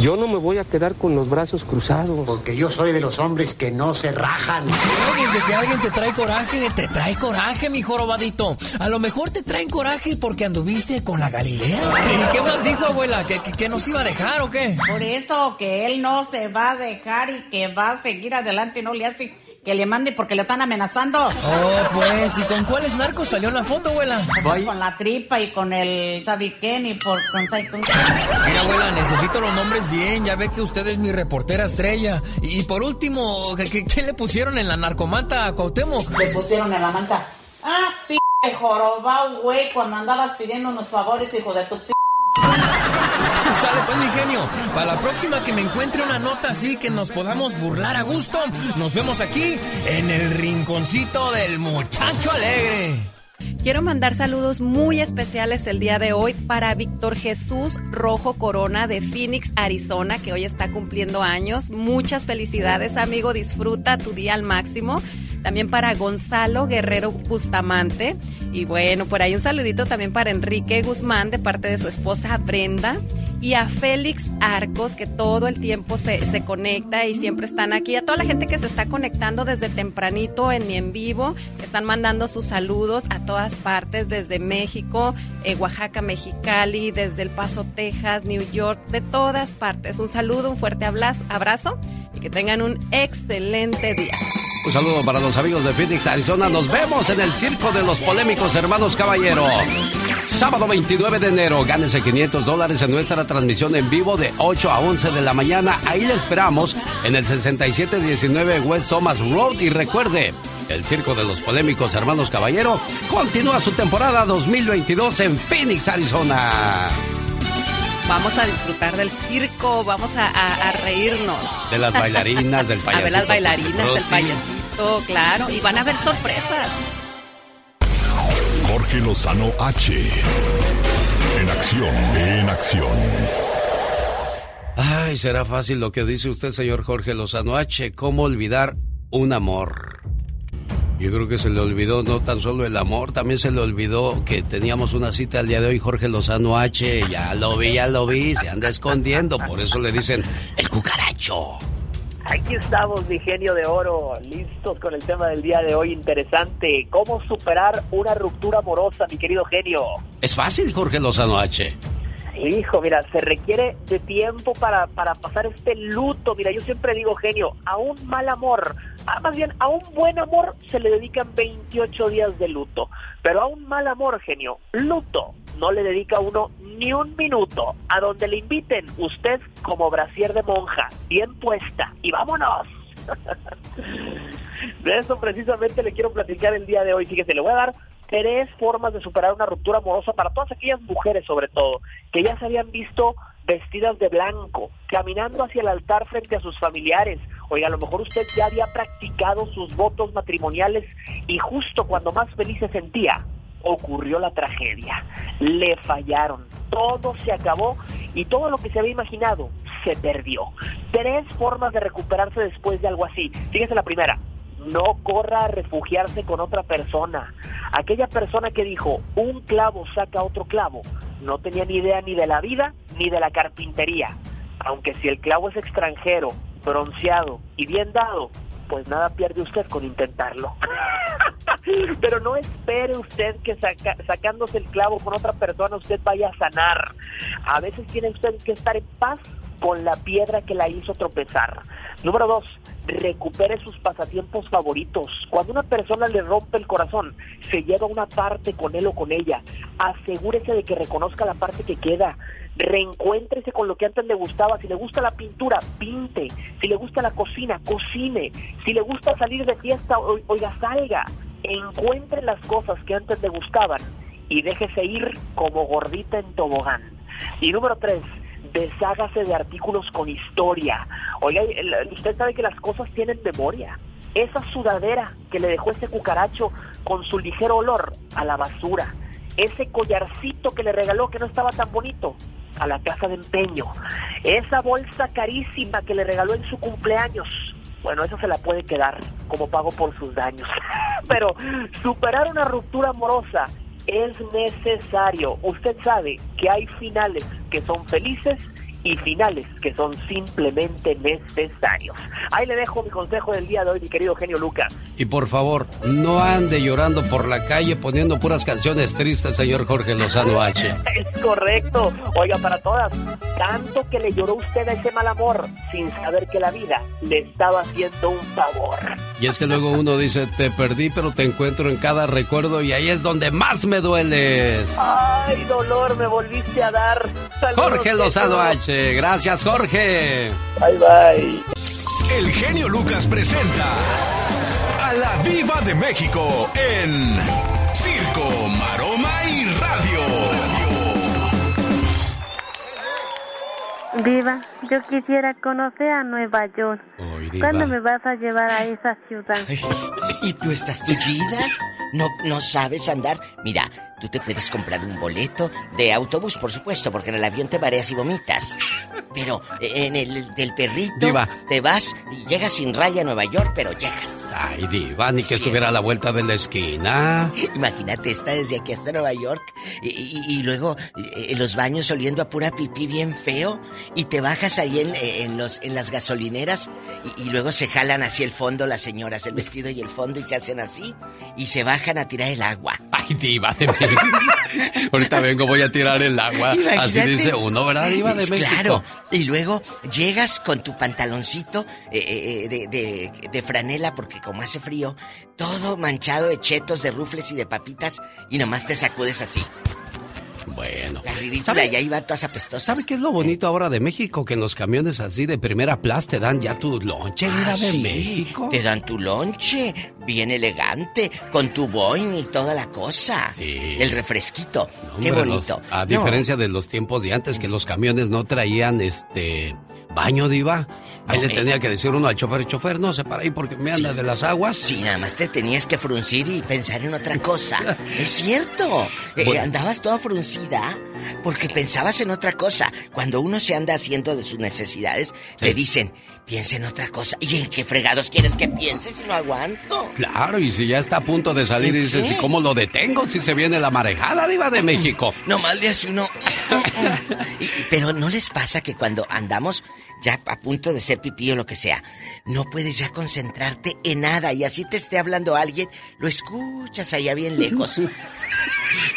Yo no me voy a quedar con los brazos cruzados.
Porque yo soy de los hombres que no se rajan.
Desde que alguien te trae coraje, te trae coraje, mi jorobadito. A lo mejor te traen coraje porque anduviste con la Galilea. ¿Y qué más dijo, abuela? ¿Que, que, que nos iba a dejar o qué?
Por eso que él no se va a dejar y que va a seguir adelante, no le hace que le mande porque le están amenazando.
Oh, pues, ¿y con cuáles narcos salió en la foto, abuela?
Con la tripa y con el Sabiquén y por, con, con...
Mira, abuela, necesito los nombres bien. Ya ve que usted es mi reportera estrella. Y por último, ¿qué, qué le pusieron en la narcomanta a Cuauhtémoc?
Le pusieron en la manta. Ah, p jorobao, güey, cuando andabas pidiendo unos favores, hijo de tu p
Sale pues mi genio. Para la próxima que me encuentre una nota así que nos podamos burlar a gusto, nos vemos aquí en el rinconcito del muchacho alegre.
Quiero mandar saludos muy especiales el día de hoy para Víctor Jesús Rojo Corona de Phoenix, Arizona, que hoy está cumpliendo años. Muchas felicidades, amigo. Disfruta tu día al máximo. También para Gonzalo Guerrero Bustamante. Y bueno, por ahí un saludito también para Enrique Guzmán de parte de su esposa Brenda. y a Félix Arcos, que todo el tiempo se, se conecta y siempre están aquí, a toda la gente que se está conectando desde tempranito en mi en vivo, están mandando sus saludos a todas partes, desde México, eh, Oaxaca, Mexicali, desde El Paso, Texas, New York, de todas partes. Un saludo, un fuerte abrazo y que tengan un excelente día.
Un saludo para los amigos de Phoenix, Arizona. Nos vemos en el Circo de los Polémicos Hermanos Caballero. Sábado 29 de enero, gánese 500 dólares en nuestra transmisión en vivo de 8 a 11 de la mañana. Ahí le esperamos en el 6719 West Thomas Road. Y recuerde, el Circo de los Polémicos Hermanos Caballero continúa su temporada 2022 en Phoenix, Arizona.
Vamos a disfrutar del circo, vamos a, reírnos.
De las bailarinas, del payasito.
A ver las bailarinas, del payasito, claro. Y van a haber sorpresas.
Jorge Lozano H. En acción, en acción.
Ay, será fácil lo que dice usted, señor Jorge Lozano H. ¿Cómo olvidar un amor? Yo creo que se le olvidó no tan solo el amor, también se le olvidó que teníamos una cita el día de hoy, Jorge Lozano H. Ya lo vi, ya lo vi, se anda escondiendo, por eso le dicen el cucaracho.
Aquí estamos, mi genio de oro, listos con el tema del día de hoy interesante. ¿Cómo superar una ruptura amorosa, mi querido genio?
Es fácil, Jorge Lozano H.
Hijo, mira, se requiere de tiempo para, para pasar este luto. Mira, yo siempre digo, genio, a un mal amor, más bien a un buen amor se le dedican 28 días de luto, pero a un mal amor, genio, luto, no le dedica uno ni un minuto. A donde le inviten, usted como brasier de monja, bien puesta, y vámonos. De eso precisamente le quiero platicar el día de hoy. Fíjese, le voy a dar tres formas de superar una ruptura amorosa para todas aquellas mujeres, sobre todo, que ya se habían visto vestidas de blanco, caminando hacia el altar frente a sus familiares. Oiga, a lo mejor usted ya había practicado sus votos matrimoniales y justo cuando más feliz se sentía, ocurrió la tragedia. Le fallaron, todo se acabó y todo lo que se había imaginado se perdió. Tres formas de recuperarse después de algo así. Fíjese la primera, no corra a refugiarse con otra persona. Aquella persona que dijo, un clavo saca otro clavo, no tenía ni idea ni de la vida ni de la carpintería. Aunque si el clavo es extranjero, bronceado y bien dado, pues nada pierde usted con intentarlo. Pero no espere usted que sacándose el clavo con otra persona usted vaya a sanar. A veces tiene usted que estar en paz con la piedra que la hizo tropezar. Número dos, recupere sus pasatiempos favoritos. Cuando una persona le rompe el corazón, se lleva una parte con él o con ella. Asegúrese de que reconozca la parte que queda. Reencuéntrese con lo que antes le gustaba. Si le gusta la pintura, pinte. Si le gusta la cocina, cocine. Si le gusta salir de fiesta, oiga, salga. Encuentre las cosas que antes le gustaban y déjese ir como gordita en tobogán. Y número tres, deshágase de artículos con historia. Oiga, usted sabe que las cosas tienen memoria. Esa sudadera que le dejó ese cucaracho con su ligero olor a la basura. Ese collarcito que le regaló que no estaba tan bonito a la casa de empeño. Esa bolsa carísima que le regaló en su cumpleaños. Bueno, eso se la puede quedar como pago por sus daños. Pero superar una ruptura amorosa es necesario. Usted sabe que hay finales que son felices y finales que son simplemente necesarios. Ahí le dejo mi consejo del día de hoy, mi querido genio Lucas.
Y por favor, no ande llorando por la calle poniendo puras canciones tristes, señor Jorge Lozano H.
es correcto. Oiga, para todas, tanto que le lloró usted a ese mal amor sin saber que la vida le estaba haciendo un favor.
Y es que luego uno dice, te perdí, pero te encuentro en cada recuerdo y ahí es donde más me dueles.
Ay, dolor, me volviste a dar.
Jorge Lozano H. Gracias, Jorge.
Bye, bye.
El genio Lucas presenta a la Viva de México en Circo, Maroma y Radio.
Viva, yo quisiera conocer a Nueva York. ¿Cuándo me vas a llevar a esa ciudad?
¿Y tú estás tullida? ¿No, ¿No sabes andar? Mira, tú te puedes comprar un boleto de autobús, por supuesto, porque en el avión te mareas y vomitas. Pero eh, en el del perrito
Diva.
te vas y llegas sin raya a Nueva York, pero llegas.
Ay, Diva, ni que estuviera a la vuelta de la esquina.
Imagínate, está desde aquí hasta Nueva York y, y- y luego eh, en los baños oliendo a pura pipí bien feo y te bajas ahí en, en los, en las gasolineras y, y luego se jalan así el fondo las señoras, el vestido y el fondo y se hacen así y se bajan a tirar el agua.
Ay, Diva de México. Ahorita vengo, voy a tirar el agua. Así dice uno, ¿verdad, Diva de
Es
México?
Claro. Y luego llegas con tu pantaloncito eh, eh, de, de- de franela, porque como hace frío, todo manchado de chetos, de rufles y de papitas, y nomás te sacudes así.
Bueno.
La ridícula,
¿Sabe-
y ahí van todas apestosas.
¿Sabe qué es lo bonito ahora de México? Que en los camiones así de primera plaza te dan ya tu lonche,
Ah,
de
sí,
México.
Te dan tu lonche, bien elegante, con tu boing y toda la cosa. El refresquito. Qué
Hombre,
bonito.
los- a
No,
diferencia de los tiempos de antes, que los camiones no traían este baño, Diva. Ahí
No,
le
eh.
tenía que decir uno al chofer, chofer, no se para ahí porque me anda de las aguas.
Sí, nada más te tenías que fruncir y pensar en otra cosa. es cierto. Eh, andabas toda fruncida porque pensabas en otra cosa. Cuando uno se anda haciendo de sus necesidades, te dicen, piensa en otra cosa. ¿Y en qué fregados quieres que pienses si no aguanto?
Claro, y si ya está a punto de salir y dices. ¿y cómo lo detengo si se viene la marejada, Diva de México?
No mal de hace uno. Y- pero no les pasa que cuando andamos ya a punto de ser pipí o lo que sea, no puedes ya concentrarte en nada y así te esté hablando alguien, lo escuchas allá bien lejos.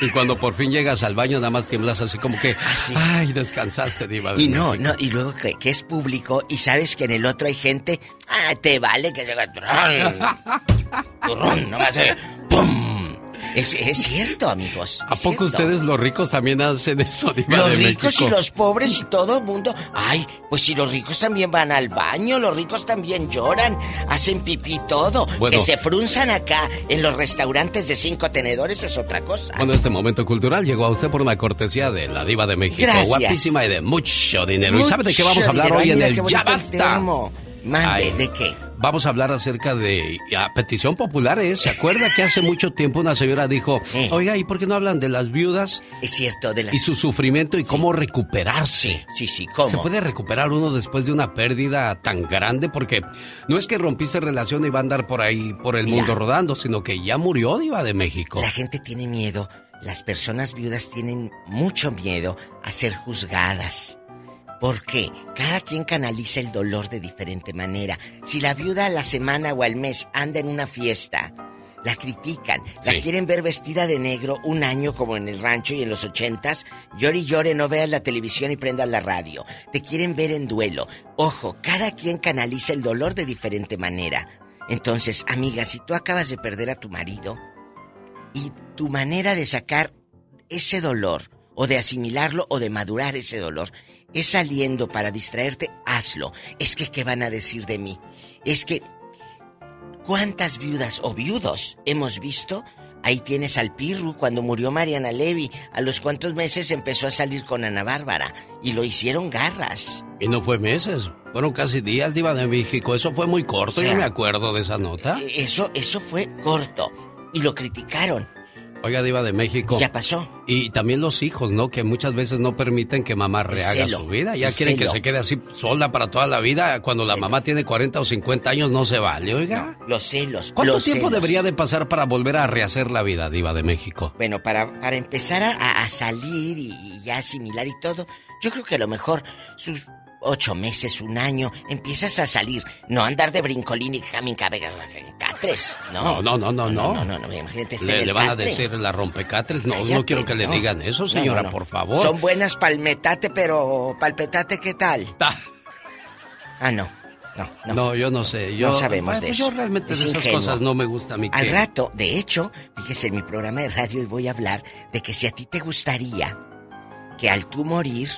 Y cuando por fin llegas al baño, nada más tiemblas así como que, ay, descansaste, Diva de
Y no,
México".
no, y luego que, que es público y sabes que en el otro hay gente, ah, te vale que haga turrón, nomás ¡pum! Es, es cierto, amigos.
¿A poco ustedes los ricos también hacen eso, Diva
Los
de
ricos
México?
y los pobres y todo el mundo. Ay, pues si los ricos también van al baño, los ricos también lloran, hacen pipí todo.
Bueno.
Que se frunzan acá en los restaurantes de cinco tenedores es otra cosa.
Bueno, este momento cultural llegó a usted por una cortesía de la Diva de México.
Gracias.
Guapísima y de mucho dinero. ¿Y sabe de qué vamos a hablar
dinero.
hoy
Ay,
en el
qué
Ya Basta?
Mande, ¿de qué?
Vamos a hablar acerca de a petición popular. ¿Se acuerda que hace mucho tiempo una señora dijo, oiga, ¿y por qué no hablan de las viudas?
Es cierto, de las...
Y su sufrimiento y cómo recuperarse.
Sí, sí, ¿cómo?
¿Se puede recuperar uno después de una pérdida tan grande? Porque no es que rompiste relación y va a andar por ahí, por el
Mira.
mundo rodando, sino que ya murió Diva de México.
La gente tiene miedo, las personas viudas tienen mucho miedo a ser juzgadas. ¿Por qué? Cada quien canaliza el dolor de diferente manera. Si la viuda a la semana o al mes anda en una fiesta, la critican, la
Sí.
quieren ver vestida de negro un año como en el rancho y en los ochentas, llore y llore, no veas la televisión y prendas la radio. Te quieren ver en duelo. Ojo, cada quien canaliza el dolor de diferente manera. Entonces, amiga, si tú acabas de perder a tu marido, y tu manera de sacar ese dolor, o de asimilarlo, o de madurar ese dolor, es saliendo para distraerte, hazlo. Es que, ¿qué van a decir de mí? Es que, ¿cuántas viudas o viudos hemos visto? Ahí tienes al Pirru cuando murió Mariana Levy. A los cuantos meses empezó a salir con Ana Bárbara y lo hicieron garras.
Y no fue meses, fueron casi días Diva de México. Eso fue muy corto,
O sea,
yo me acuerdo de esa nota.
E- Eso, eso fue corto y lo criticaron.
Oiga, Diva de México.
Ya pasó.
Y también los hijos, ¿no? Que muchas veces no permiten que mamá rehaga su vida. Ya quieren que se quede así sola para toda la vida. Cuando la mamá tiene 40 o 50 años no se vale, oiga.
Los celos.
¿Cuánto
los
tiempo
celos.
debería de pasar para volver a rehacer la vida, Diva de México?
Bueno, para, para empezar a, a salir y, y ya asimilar y todo, yo creo que a lo mejor sus ocho meses, un año, empiezas a salir. No andar de brincolín y jamin catres, ¿no?
No, no, no, no, no.
No, no, imagínate estar en
Le, van a decir la rompecatres. No, no quiero que le digan eso, señora, por favor.
Son buenas palmetate, pero palpetate, ¿qué tal? Ah, no. No, no.
No, yo no sé. Yo,
no sabemos
Bueno,
de
pues
eso.
Yo realmente
Es
de esas cosas no me gusta a mí.
Al rato, de hecho, fíjese, en mi programa de radio hoy voy a hablar de que si a ti te gustaría que al tú morir,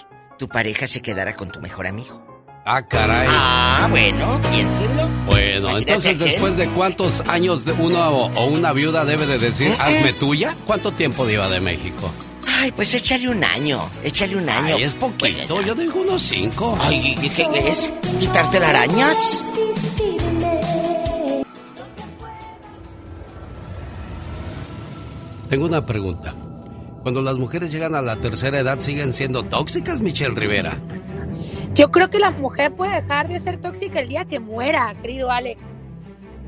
tu pareja se quedara con tu mejor amigo.
Ah, caray.
Ah, bueno, piénsenlo.
Bueno,
Imagínate
entonces después de cuántos años de uno o, una viuda debe de decir, hazme tuya, ¿cuánto tiempo Diva de México?
Ay, pues échale un año, échale un año.
Ay, es poquito, yo digo unos cinco.
Ay, ¿y ¿qué es? ¿Quitarte las arañas?
Tengo una pregunta. Cuando las mujeres llegan a la tercera edad siguen siendo tóxicas, Michelle Rivera.
Yo creo que la mujer puede dejar de ser tóxica el día que muera, querido Alex.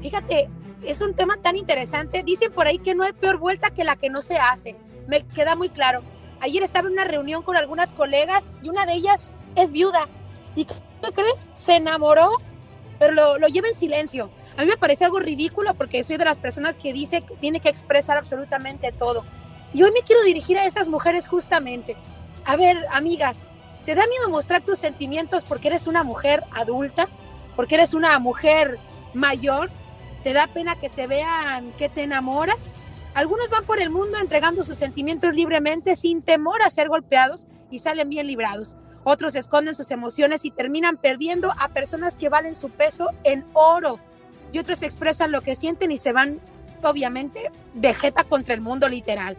Fíjate, es un tema tan interesante. Dicen por ahí que no hay peor vuelta que la que no se hace. Me queda muy claro. Ayer estaba en una reunión con algunas colegas y una de ellas es viuda. ¿Y qué crees? Se enamoró, pero lo, lo lleva en silencio. A mí me parece algo ridículo porque soy de las personas que dice que tiene que expresar absolutamente todo. Y hoy me quiero dirigir a esas mujeres justamente. A ver, amigas, ¿te da miedo mostrar tus sentimientos porque eres una mujer adulta? ¿Porque eres una mujer mayor? ¿Te da pena que te vean que te enamoras? Algunos van por el mundo entregando sus sentimientos libremente sin temor a ser golpeados y salen bien librados. Otros esconden sus emociones y terminan perdiendo a personas que valen su peso en oro. Y otros expresan lo que sienten y se van, obviamente, de jeta contra el mundo literal.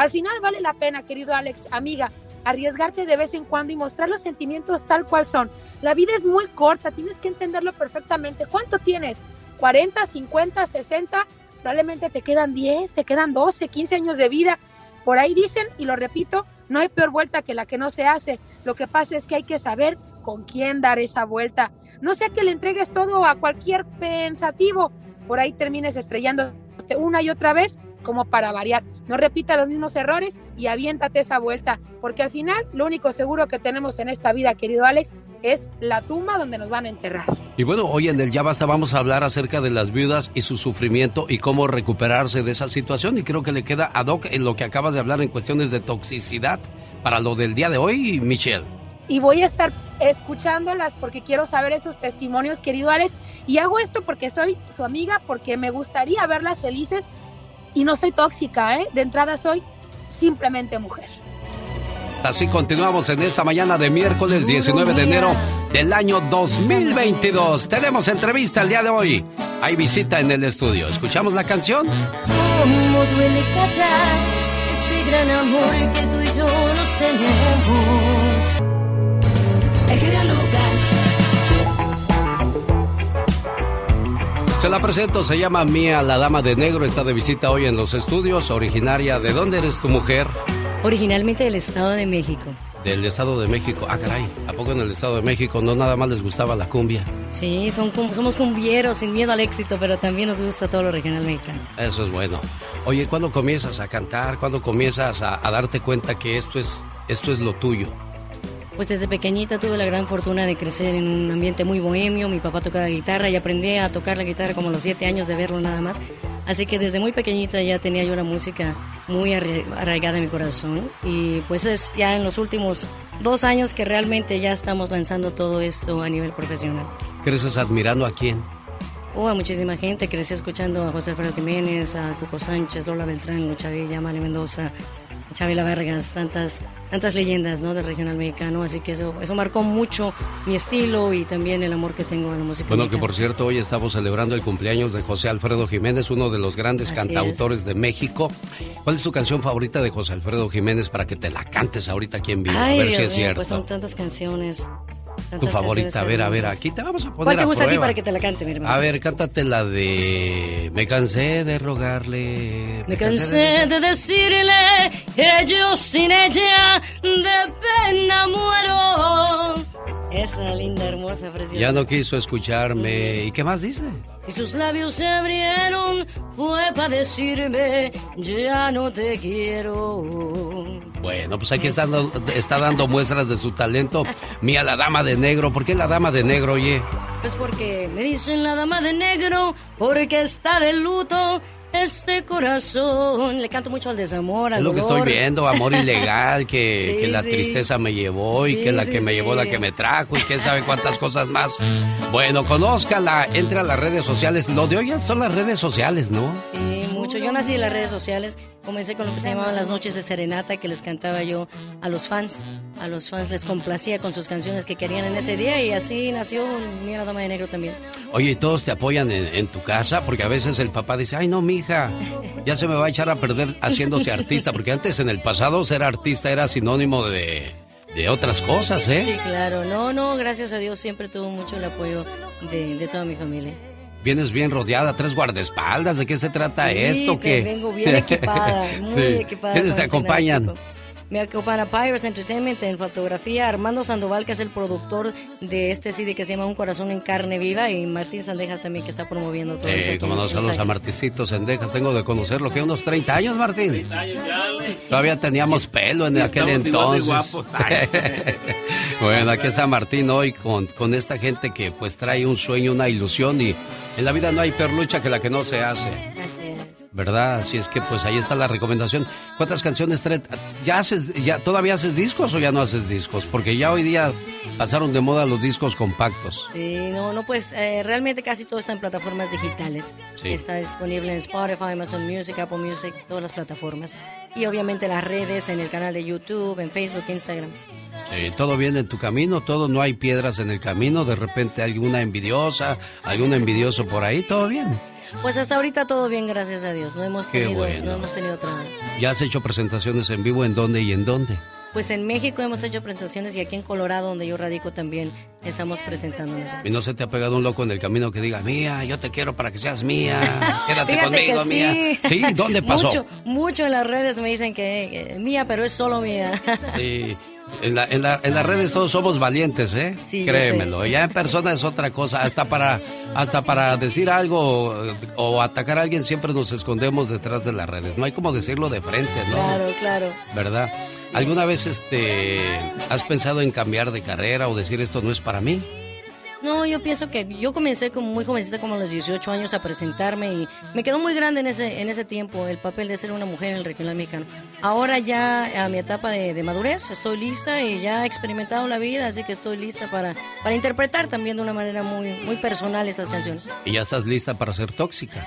Al final vale la pena, querido Alex, amiga, arriesgarte de vez en cuando y mostrar los sentimientos tal cual son. La vida es muy corta, tienes que entenderlo perfectamente. ¿Cuánto tienes? ¿40, 50, 60? Probablemente te quedan 10, te quedan 12, 15 años de vida. Por ahí dicen, y lo repito, no hay peor vuelta que la que no se hace. Lo que pasa es que hay que saber con quién dar esa vuelta. No sea que le entregues todo a cualquier pensativo, por ahí termines estrellándote una y otra vez como para variar. No repita los mismos errores y aviéntate esa vuelta, porque al final lo único seguro que tenemos en esta vida, querido Alex, es la tumba donde nos van a enterrar.
Y bueno, hoy en el Ya Basta vamos a hablar acerca de las viudas y su sufrimiento y cómo recuperarse de esa situación. Y creo que le queda ad hoc en lo que acabas de hablar en cuestiones de toxicidad para lo del día de hoy, Michelle.
Y voy a estar escuchándolas porque quiero saber esos testimonios, querido Alex. Y hago esto porque soy su amiga, porque me gustaría verlas felices y no soy tóxica, ¿eh? De entrada soy simplemente mujer.
Así continuamos en esta mañana de miércoles 19 de enero del año 2022. Tenemos entrevista el día de hoy. Hay visita en el estudio. ¿Escuchamos la canción?
Cómo duele callar este gran amor que tú y yo nos tenemos. El genio Lucas.
Se la presento, se llama Mía, la dama de negro, está de visita hoy en los estudios, originaria. ¿De dónde eres tu mujer?
Originalmente del Estado de México.
Del Estado de México. Ah, caray, ¿a poco en el Estado de México no nada más les gustaba la cumbia?
Sí, son, somos cumbieros sin miedo al éxito, pero también nos gusta todo lo regional mexicano.
Eso es bueno. Oye, ¿cuándo comienzas a cantar? ¿Cuándo comienzas a, a darte cuenta que esto es, esto es lo tuyo?
Pues desde pequeñita tuve la gran fortuna de crecer en un ambiente muy bohemio. Mi papá tocaba guitarra y aprendí a tocar la guitarra como a los siete años de verlo nada más. Así que desde muy pequeñita ya tenía yo la música muy arra- arraigada en mi corazón. Y pues es ya en los últimos dos años que realmente ya estamos lanzando todo esto a nivel profesional.
¿Creces admirando a quién?
Hubo a muchísima gente, crecí escuchando a José Alfredo Jiménez, a Cuco Sánchez, Lola Beltrán, Lucha Villa, Mari Mendoza, Chabela Vargas, tantas, tantas leyendas ¿no? del regional mexicano, así que eso, eso marcó mucho mi estilo y también el amor que tengo a la música
Bueno, que por cierto, hoy estamos celebrando el cumpleaños de José Alfredo Jiménez, uno de los grandes
Así
cantautores de México. ¿Cuál es tu canción favorita de José Alfredo Jiménez para que te la cantes ahorita aquí en vivo?
Ay,
a ver
Dios
si es
mío,
cierto.
pues son tantas canciones.
Tu favorita, a ver, a ver, aquí te vamos a poner
¿Cuál te gusta a ti para que te la cante, mi hermano?
A ver, cántate la de Me cansé de rogarle.
Me cansé de decirle que yo sin ella de pena muero. Esa linda, hermosa, preciosa.
Ya no quiso escucharme. ¿Y qué más dice?
Si sus labios se abrieron, fue para decirme, ya no te quiero.
Bueno, pues aquí está, dando- está dando muestras de su talento. Mía, la dama de negro. ¿Por qué la dama de negro, oye?
Pues porque me dicen la dama de negro, porque está de luto este corazón. Le canto mucho al desamor, al
Es lo que estoy viendo, amor ilegal, que,
Sí,
que la
sí.
tristeza me llevó y
Sí,
que la que me llevó la que me trajo y quién sabe cuántas cosas más. Bueno, conózcala, entre a las redes sociales. Lo de hoy son las redes sociales, ¿no?
Sí, mucho. Yo nací en las redes sociales. Comencé con lo que se llamaban las noches de serenata, que les cantaba yo a los fans. A los fans les complacía con sus canciones que querían en ese día y así nació la Dama de Negro también.
Oye, ¿y todos te apoyan en, en tu casa? Porque a veces el papá dice, ay no, mija, ya se me va a echar a perder haciéndose artista. Porque antes en el pasado ser artista era sinónimo de, de otras cosas, ¿eh?
Sí, claro. No, no, gracias a Dios siempre tuvo mucho el apoyo de, de toda mi familia.
Vienes bien rodeada, tres guardaespaldas. ¿De qué se trata
Sí,
esto? que
vengo bien equipada, muy
Sí.
equipada
¿Quiénes te acompañan?
Me acompaña Pirates Entertainment en fotografía, Armando Sandoval, que es el productor de este CD que se llama Un Corazón en Carne Viva, y Martín Sandejas también, que está promoviendo todo eso.
Sí,
aquí
como no, saludos a
Ángeles.
Marticito Sendejas. Tengo de conocerlo, que unos 30 años, Martín. Todavía teníamos pelo en aquel entonces.
guapos.
Bueno, aquí está Martín hoy con, con esta gente que pues trae un sueño, una ilusión y en la vida no hay peor lucha que la que no se hace.
Así es.
¿Verdad? Así es que pues ahí está la recomendación. ¿Cuántas canciones trae? ¿Ya haces, ya, todavía haces discos o ya no haces discos? Porque ya hoy día pasaron de moda los discos compactos.
Sí, no, no, pues eh, realmente casi todo está en plataformas digitales.
Sí.
Está disponible en Spotify, Amazon Music, Apple Music, todas las plataformas. Y obviamente las redes, en el canal de YouTube, en Facebook, Instagram.
Eh, todo viene en tu camino, todo, no hay piedras en el camino, de repente alguna envidiosa, algún envidioso por ahí, todo bien.
Pues hasta ahorita todo bien, gracias a Dios. No hemos
Qué
tenido,
bueno.
no hemos tenido otra.
¿Ya has hecho presentaciones en vivo en dónde y en dónde?
Pues en México hemos hecho presentaciones y aquí en Colorado, donde yo radico, también estamos presentándonos.
¿Y no se te ha pegado un loco en el camino que diga, mía, yo te quiero para que seas mía, quédate
Fíjate
conmigo,
que
mía?
sí.
¿Sí? ¿Dónde pasó?
Mucho, mucho en las redes me dicen que, que mía, pero es solo mía.
Sí. En, la- en la- en las redes todos somos valientes, ¿eh?
Sí,
Créemelo. Ya en persona es otra cosa. Hasta para, hasta para decir algo o, o atacar a alguien siempre nos escondemos detrás de las redes. No hay como decirlo de frente, ¿no?
Claro, claro.
¿Verdad? ¿Alguna vez este has pensado en cambiar de carrera o decir esto no es para mí?
No, yo pienso que yo comencé como muy jovencita, como a los 18 años, a presentarme y me quedó muy grande en ese, en ese tiempo el papel de ser una mujer en el regional mexicano. Ahora ya a mi etapa de, madurez estoy lista y ya he experimentado la vida, así que estoy lista para, para interpretar también de una manera muy, muy personal estas canciones.
Y ya estás lista para ser tóxica.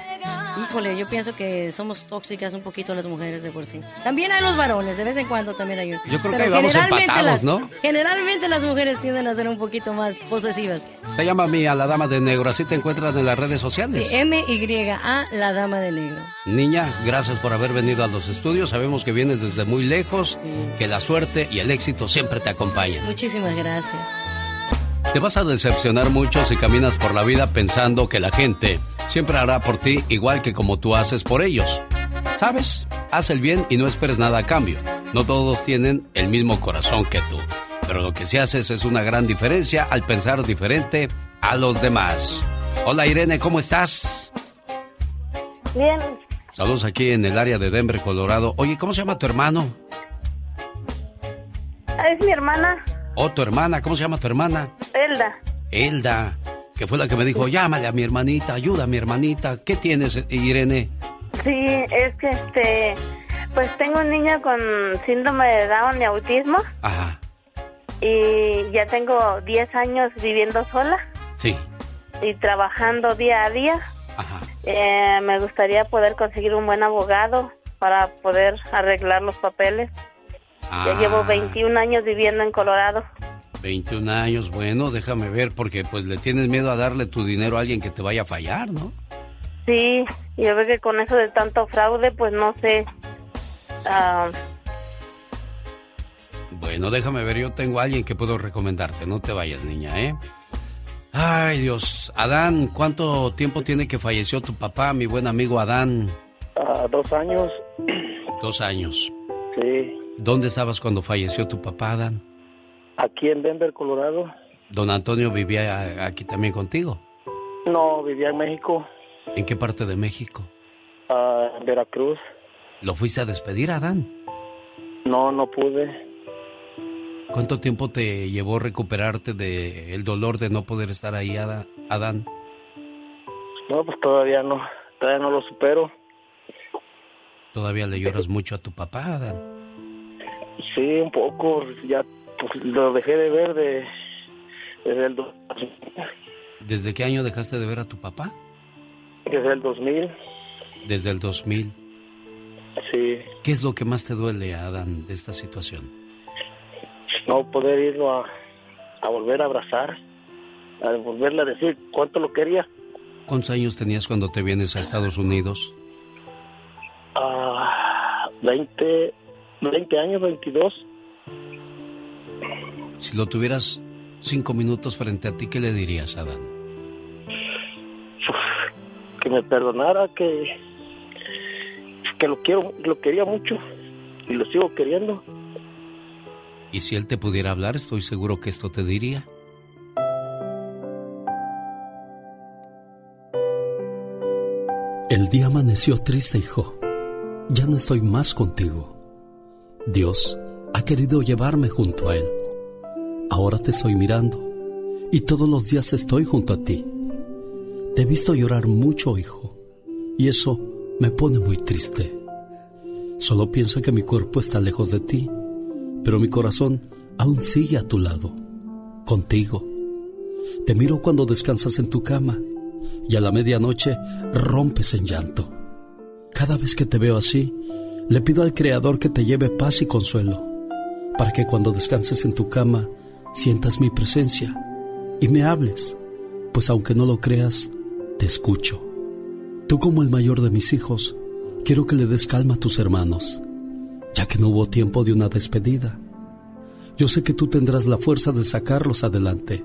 Híjole, yo pienso que somos tóxicas un poquito las mujeres de por sí. También hay los varones, de vez en cuando también hay uno.
Yo creo que ahí vamos
generalmente
empatados,
las-
¿no?
Generalmente las mujeres tienden a ser un poquito más posesivas.
Se llama Mía, la dama de negro. Así te encuentran en las redes sociales.
Sí, M-Y-A, la dama de negro.
Niña, gracias por haber venido a los estudios. Sabemos que vienes desde muy lejos, que la suerte y el éxito siempre te acompañan.
Muchísimas gracias.
Te vas a decepcionar mucho si caminas por la vida pensando que la gente siempre hará por ti igual que como tú haces por ellos. ¿Sabes? Haz el bien y no esperes nada a cambio. No todos tienen el mismo corazón que tú. Pero lo que sí haces es una gran diferencia al pensar diferente a los demás. Hola Irene, ¿cómo estás?
Bien,
Saludos aquí en el área de Denver, Colorado. Oye, ¿cómo se llama tu hermano?
es mi hermana,
O tu hermana, ¿cómo se llama tu hermana?
Elda.
Elda, que fue la que me dijo, llámale a mi hermanita, ayuda a mi hermanita. ¿Qué tienes, Irene?
Sí, es que este, pues tengo un niño con síndrome de Down y autismo
Ajá,
y ya tengo 10 años viviendo sola
sí.
y trabajando día a día. Eh, me gustaría poder conseguir un buen abogado para poder arreglar los papeles.
Ah,
Ya llevo 21 años viviendo en Colorado.
21 años, bueno, déjame ver, porque pues le tienes miedo a darle tu dinero a alguien que te vaya a fallar, ¿no?
Sí, yo veo que con eso de tanto fraude, pues no sé. ah,
Bueno, déjame ver, yo tengo a alguien que puedo recomendarte, no te vayas, niña, ¿eh? Ay, Dios. Adán, ¿cuánto tiempo tiene que falleció tu papá, mi buen amigo Adán?
Ah, dos años,
Dos años.
sí.
¿Dónde estabas cuando falleció tu papá, Adán?
Aquí en Denver, Colorado.
Don Antonio vivía aquí también contigo.
No, vivía en México,
¿En qué parte de México?
ah, en Veracruz.
¿Lo fuiste a despedir, Adán?
No, no pude.
¿Cuánto tiempo te llevó recuperarte de el dolor de no poder estar ahí, Adán?
No, pues todavía no, todavía no lo supero.
Todavía le lloras mucho a tu papá, Adán.
Sí, un poco, ya pues, lo dejé de ver de, desde, el, do-
¿Desde qué año dejaste de ver a tu papá?
desde el 2000.
Desde el 2000.
Sí,
¿Qué es lo que más te duele, Adán, de esta situación?
no poder irlo a, a volver a abrazar, a volverle a decir cuánto lo quería.
¿Cuántos años tenías cuando te vienes a Estados Unidos?
Ah, 20, 20 años, 22.
Si lo tuvieras cinco minutos frente a ti, ¿qué le dirías, Adán?
que me perdonara, que, que lo quiero, lo quería mucho y lo sigo queriendo.
Y si él te pudiera hablar, estoy seguro que esto te diría.
El día amaneció triste, hijo. Ya no estoy más contigo. Dios ha querido llevarme junto a Él. Ahora te estoy mirando y todos los días estoy junto a ti. Te he visto llorar mucho, hijo, y eso me pone muy triste. Solo piensa que mi cuerpo está lejos de ti, pero mi corazón aún sigue a tu lado, contigo. Te miro cuando descansas en tu cama y a la medianoche rompes en llanto. Cada vez que te veo así, le pido al Creador que te lleve paz y consuelo, para que cuando descanses en tu cama sientas mi presencia y me hables, pues aunque no lo creas, te escucho. Tú como el mayor de mis hijos, quiero que le des calma a tus hermanos, ya que no hubo tiempo de una despedida. Yo sé que tú tendrás la fuerza de sacarlos adelante.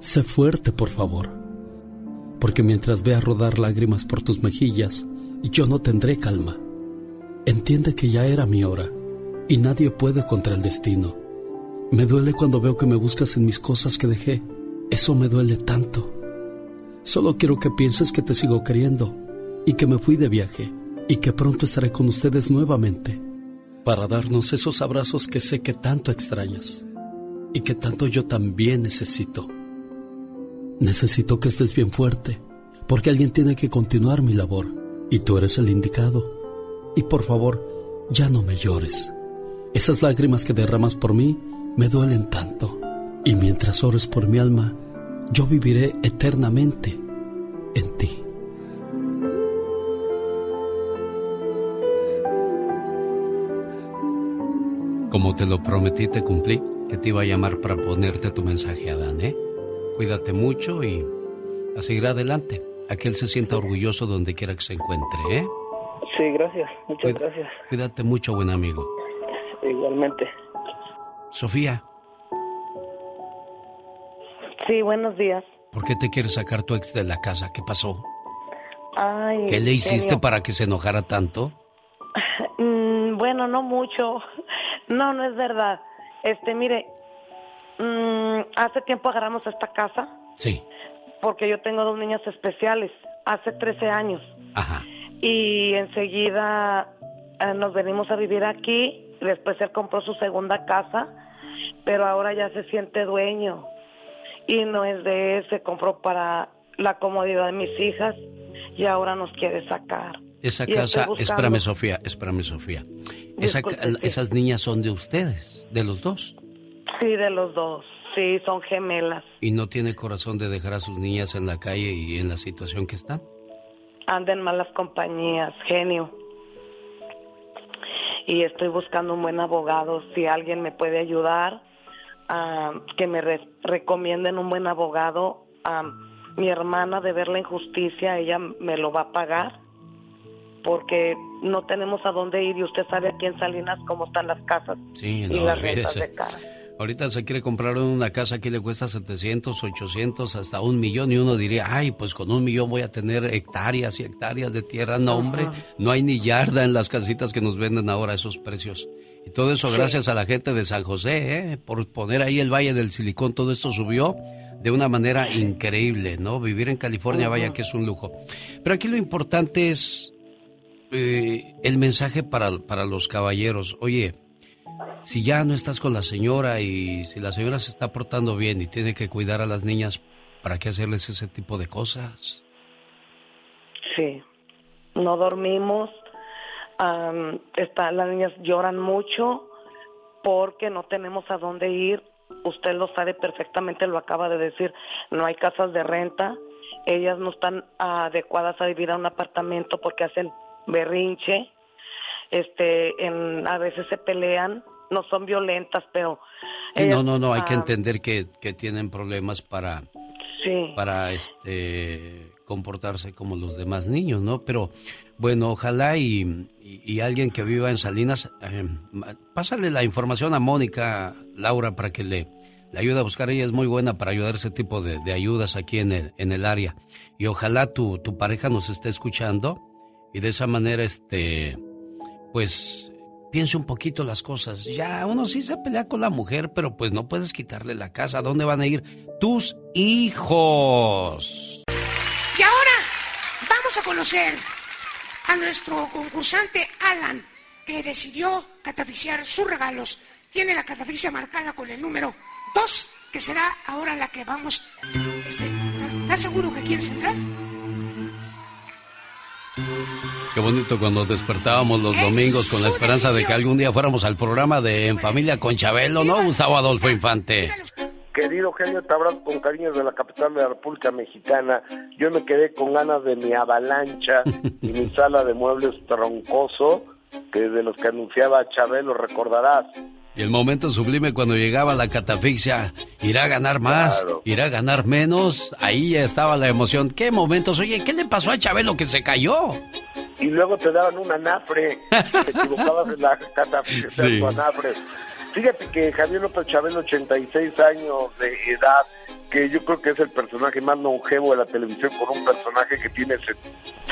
Sé fuerte, por favor, porque mientras vea rodar lágrimas por tus mejillas, yo no tendré calma. Entiende que ya era mi hora y nadie puede contra el destino. Me duele cuando veo que me buscas en mis cosas que dejé. Eso me duele tanto. Solo quiero que pienses que te sigo queriendo y que me fui de viaje y que pronto estaré con ustedes nuevamente para darnos esos abrazos que sé que tanto extrañas y que tanto yo también necesito. Necesito que estés bien fuerte, porque alguien tiene que continuar mi labor y tú eres el indicado. Y por favor, ya no me llores. Esas lágrimas que derramas por mí me duelen tanto. Y mientras ores por mi alma, yo viviré eternamente en ti.
Como te lo prometí, te cumplí, que te iba a llamar para ponerte tu mensaje, Adán, ¿eh? Cuídate mucho y a seguir adelante. A que él se sienta orgulloso donde quiera que se encuentre, ¿eh?
Sí, gracias. Muchas gracias.
Cuídate mucho, buen amigo.
Igualmente.
Sofía.
Sí, buenos días.
¿Por qué te quieres sacar tu ex de la casa? ¿Qué pasó?
Ay,
¿Qué le hiciste para que se enojara tanto?
Mm, bueno, no mucho. No, no es verdad. Este, mire, mm, hace tiempo agarramos esta casa.
Sí.
Porque yo tengo dos niñas especiales, hace 13 años.
Ajá.
Y enseguida eh, nos venimos a vivir aquí. Después él compró su segunda casa, pero ahora ya se siente dueño. Y no es de él, se compró para la comodidad de mis hijas y ahora nos quiere sacar.
Esa casa,
buscando-
espérame Sofía, espérame Sofía. Esa esas niñas son de ustedes, de los dos.
Sí, de los dos. Sí, son gemelas.
Y no tiene corazón de dejar a sus niñas en la calle y en la situación que están.
Andan malas compañías, genio. Y estoy buscando un buen abogado. Si alguien me puede ayudar, ah, que me re- recomienden un buen abogado. Ah, mi hermana de ver la injusticia, ella me lo va a pagar. Porque no tenemos a dónde ir y usted sabe aquí en Salinas cómo están las casas
Sí,
y las rentas de cara.
Ahorita se quiere comprar una casa aquí le cuesta 700, 800, hasta un millón y uno diría, ay, pues con un millón voy a tener hectáreas y hectáreas de tierra. No, hombre, no hay ni yarda en las casitas que nos venden ahora esos precios. Y todo eso gracias a la gente de San José, ¿eh? por poner ahí el Valle del Silicón, todo esto subió de una manera increíble, ¿no? Vivir en California, vaya que es un lujo. Pero aquí lo importante es eh, el mensaje para, para los caballeros. Oye, si ya no estás con la señora y si la señora se está portando bien y tiene que cuidar a las niñas, ¿para qué hacerles ese tipo de cosas?
Sí, no dormimos, am, está, las niñas lloran mucho porque no tenemos a dónde ir. Usted lo sabe perfectamente, lo acaba de decir, no hay casas de renta, ellas no están adecuadas a vivir a un apartamento porque hacen berrinche, este, en, a veces se pelean, no son violentas, pero...
Sí,
ellas,
no, no, no, hay que
ah,
entender que, que tienen problemas para,
Sí.
para este, comportarse como los demás niños, ¿no? Pero bueno, ojalá y, y- y alguien que viva en Salinas, eh, pásale la información a Mónica, Laura, para que le, la ayuda a buscar ella es muy buena para ayudar ese tipo de, ayudas aquí en el, en el área. Y ojalá tu, tu pareja nos esté escuchando y de esa manera, este, pues, piense un poquito las cosas. Ya, uno sí se pelea con la mujer, pero pues no puedes quitarle la casa. ¿A dónde van a ir tus hijos?
Y ahora vamos a conocer a nuestro concursante Alan, que decidió catafixear sus regalos. Tiene la catafixia marcada con el número 2, que será ahora la que vamos. Este, ¿Estás seguro que quieres entrar?
Qué bonito cuando despertábamos los domingos con la esperanza de que algún día fuéramos al programa de En Familia con Chabelo, ¿no, Gustavo Adolfo Infante?
Querido genio, te abrazo con cariño de la capital de la República Mexicana. Yo me quedé con ganas de mi avalancha y mi sala de muebles troncoso, que de los que anunciaba Chabelo, recordarás.
Y el momento sublime cuando llegaba la catafixia, irá a ganar más, irá a ganar menos, ahí ya estaba la emoción. ¿Qué momentos? Oye, ¿qué le pasó a Chabelo que se cayó?
Y luego te daban un anafre, te equivocabas en la catafixia sí. anafre. Fíjate que Javier López Chabelo, 86 años de edad, que yo creo que es el personaje más longevo de la televisión, con un personaje que tiene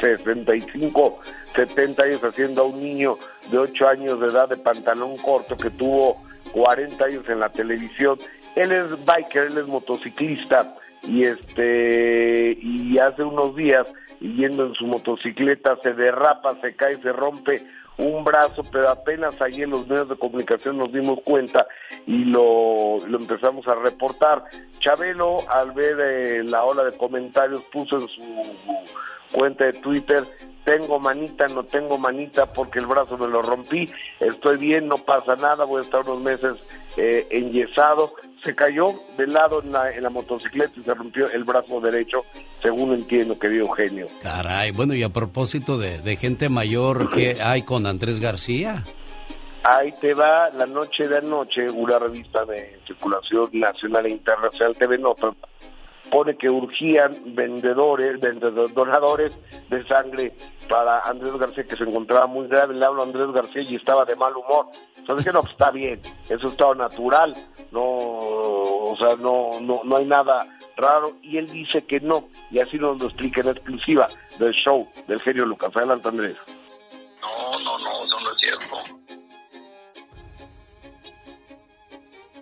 65, 70 años haciendo a un niño de 8 años de edad de pantalón corto que tuvo 40 años en la televisión. Él es biker, él es motociclista y este y hace unos días yendo en su motocicleta se derrapa, se cae, se rompe un brazo, pero apenas allí en los medios de comunicación nos dimos cuenta y lo, empezamos a reportar. Chabelo, al ver eh, la ola de comentarios, puso en su cuenta de Twitter, tengo manita, no tengo manita porque el brazo me lo rompí, estoy bien, no pasa nada, voy a estar unos meses eh, enyesado. Se cayó de lado en la, en la motocicleta y se rompió el brazo derecho, según entiendo, querido Eugenio.
Caray, bueno, y a propósito de, de gente mayor, ¿qué hay con Andrés García?
Ahí te va la noche de anoche, una revista de circulación nacional e internacional TV Nota pone que urgían vendedores, vendedores, donadores de sangre para Andrés García que se encontraba muy grave, le hablo a Andrés García y estaba de mal humor. Entonces dije, no, pues está bien, eso estado natural, no, o sea, no, no, no hay nada raro, y él dice que no, y así nos lo explica en exclusiva del show del genio Lucas. Adelante Andrés.
No, no, no, eso no es cierto.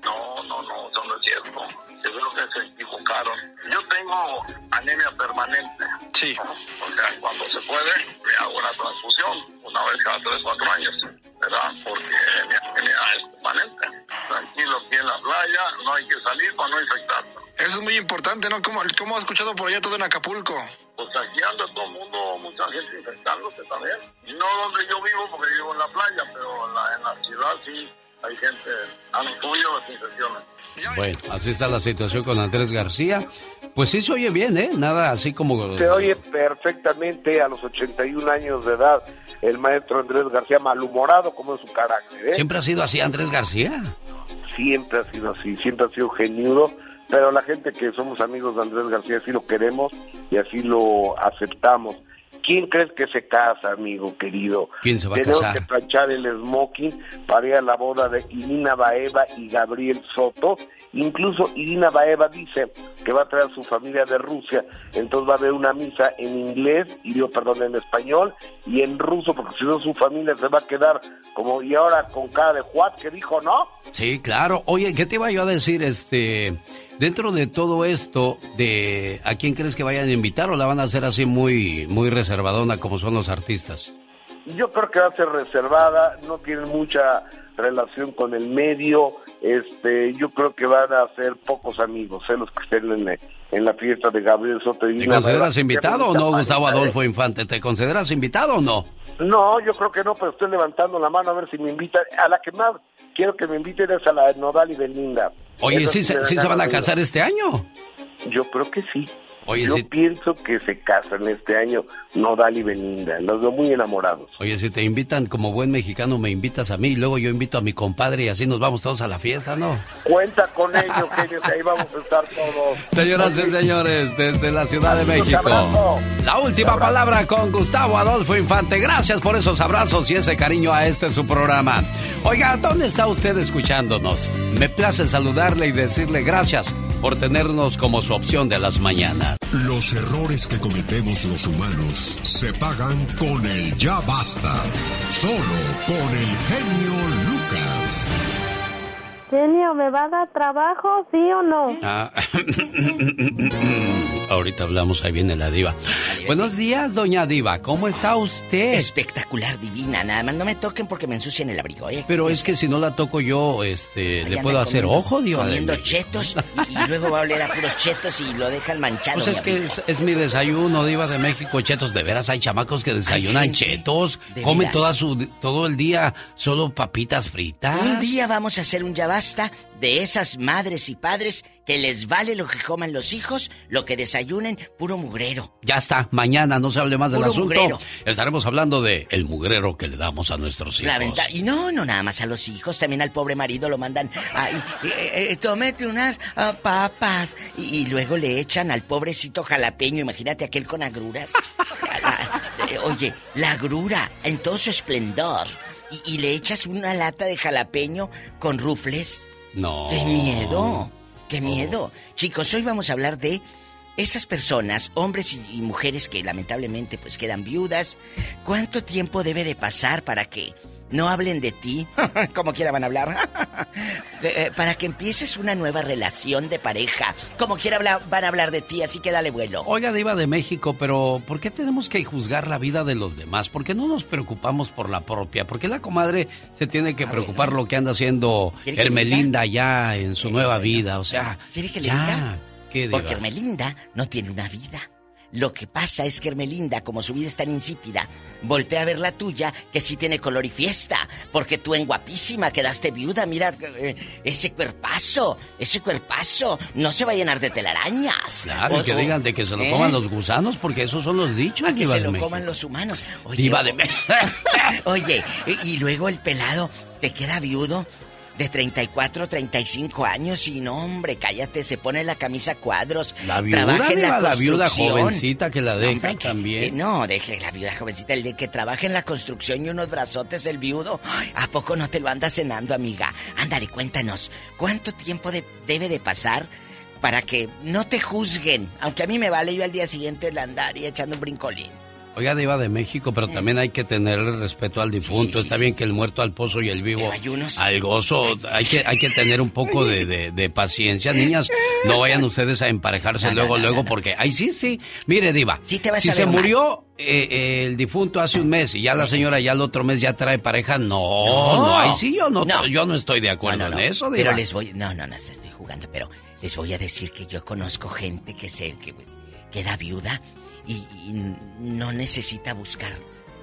No, no, no, eso no es cierto yo creo que se equivocaron. Yo tengo anemia permanente.
Sí.
O sea, cuando se puede, me hago una transfusión una vez cada 3, 4 años, ¿verdad? Porque mi anemia es permanente. Tranquilo aquí en la playa, no hay que salir para no infectarse.
Eso es muy importante, ¿no? ¿Cómo, cómo has escuchado por allá todo en Acapulco?
Pues aquí anda todo el mundo, mucha gente infectándose también. No donde yo vivo, porque vivo en la playa, pero en la, en la ciudad sí hay gente, han incluido las infecciones.
Bueno, así está la situación con Andrés García. Pues sí se oye bien, ¿eh? Nada así como...
Se oye perfectamente a los 81 años de edad el maestro Andrés García, malhumorado como es su carácter. ¿eh?
¿Siempre ha sido así Andrés García?
Siempre ha sido así, siempre ha sido geniudo, pero la gente que somos amigos de Andrés García sí lo queremos y así lo aceptamos. ¿Quién crees que se casa, amigo querido?
¿Quién se va
a
casar?
Tenemos que planchar el smoking para ir a la boda de Irina Baeva y Gabriel Soto. Incluso Irina Baeva dice que va a traer a su familia de Rusia, entonces va a haber una misa en inglés, y yo perdón, en español y en ruso, porque si no su familia se va a quedar como, y ahora con cara de Juan que dijo no.
Sí, claro. Oye, ¿qué te iba yo a decir? Este, Dentro de todo esto, de ¿a quién crees que vayan a invitar o la van a hacer así muy, muy reservadona como son los artistas?
Yo creo que va a ser reservada, no tiene mucha relación con el medio, este, yo creo que van a ser pocos amigos, ¿eh? los que estén en, la fiesta de Gabriel Soto.
¿Te consideras invitado o no, Gustavo Adolfo Infante? ¿Te consideras invitado o no?
No, yo creo que no, pero estoy levantando la mano a ver si me invitan. A la que más quiero que me inviten es a la de Nodal y Belinda.
Oye, ¿sí, se, ¿sí se van a casar este año?
Yo creo que sí.
Oye,
Yo pienso que se casan este año Nodal y Belinda. Los veo muy enamorados.
Oye, si te invitan como buen mexicano, me invitas a mí y luego yo invito a mi compadre y así nos vamos todos a la fiesta, ¿no?
Cuenta con ello, que ahí vamos a estar todos.
Señoras y señores, desde la Ciudad de México. La última palabra con Gustavo Adolfo Infante. Gracias por esos abrazos y ese cariño a este su programa. Oiga, ¿dónde está usted escuchándonos? Me place saludarle y decirle gracias por tenernos como su opción de las mañanas.
Los errores que cometemos los humanos se pagan con el ya basta. Solo con el genio Lucas.
Genio, ¿me va a dar trabajo, sí o no?
Ah, ahorita hablamos, ahí viene la diva. Buenos días, doña diva, ¿cómo está usted?
Espectacular, divina. Nada más no me toquen porque me ensucian el abrigo, ¿eh?
Pero es que si no la toco yo, este, le puedo hacer
comiendo-
ojo, diva.
Comiendo chetos y, y luego va a oler a puros chetos y lo dejan manchado.
Pues es que es, es mi desayuno, diva de México, chetos. De veras hay chamacos que desayunan chetos, comen toda su, todo el día solo papitas fritas.
Un día vamos a hacer un ya basta de esas madres y padres que les vale lo que coman los hijos, lo que desayunen, puro mugrero.
Ya está, mañana no se hable más del asunto.
mugrero.
Estaremos hablando de el mugrero que le damos a nuestros hijos.
La venta- Y no, no nada más a los hijos, también al pobre marido lo mandan. Ay, eh, eh, tómete unas ah, papas. Y, y luego le echan al pobrecito jalapeño, imagínate aquel con agruras. La- eh, oye, la agrura en todo su esplendor. Y, y le echas una lata de jalapeño con rufles.
No.
¡Qué miedo! ¡Qué miedo! Chicos, hoy vamos a hablar de esas personas, hombres y, y mujeres que lamentablemente pues quedan viudas. ¿Cuánto tiempo debe de pasar para que no hablen de ti? Como quiera van a hablar. Eh, eh, para que empieces una nueva relación de pareja. Como quiera habla- van a hablar de ti, así que dale vuelo.
Oiga, diva de México, pero ¿por qué tenemos que juzgar la vida de los demás? ¿Por qué no nos preocupamos por la propia? ¿Por qué la comadre se tiene que preocupar lo que anda haciendo
¿Quiere que le
Hermelinda ya en su nueva vida? O sea,
¿Quiere que le
ya,
diga? Porque Hermelinda no tiene una vida. Lo que pasa es que Hermelinda, como su vida es tan insípida, voltea a ver la tuya, que sí tiene color y fiesta. Porque tú en guapísima quedaste viuda, mira eh, ese cuerpazo, ese cuerpazo, no se va a llenar de telarañas.
Claro,
O-
que
o-
digan de que se lo
¿eh?
coman los gusanos, porque esos son los dichos,
A que se lo
México.
coman los humanos. Oye,
Diva de.
Oye, y luego el pelado te queda viudo de 34, 35 años y no, hombre, cállate, se pone la camisa cuadros.
La viuda,
trabaja en la
la viuda jovencita que la
No,
deja
hombre, que-
también.
eh, no, deje la viuda jovencita, el de que trabaja en la construcción y unos brazotes, el viudo. Ay, ¿A poco no te lo andas cenando, amiga? Ándale, cuéntanos, ¿cuánto tiempo de- debe de pasar para que no te juzguen? Aunque a mí me vale, yo al día siguiente la andaría echando un brincolín.
Oiga, diva de México, pero también hay que tenerle respeto al difunto. Está bien que el muerto al pozo y el vivo al gozo. Hay que, hay que tener un poco de, de- de paciencia. Niñas, no vayan ustedes a emparejarse
No,
luego,
no,
luego, porque... Ay, sí, sí. Mire, diva. si se murió eh, eh, el difunto hace un mes y ya la señora ya el otro mes ya trae pareja, no, no, ahí sí yo no, yo no estoy de acuerdo en eso, diva.
Pero les voy, no, no, no, estoy jugando, pero les voy a decir que yo conozco gente que se que queda viuda y, y no necesita buscar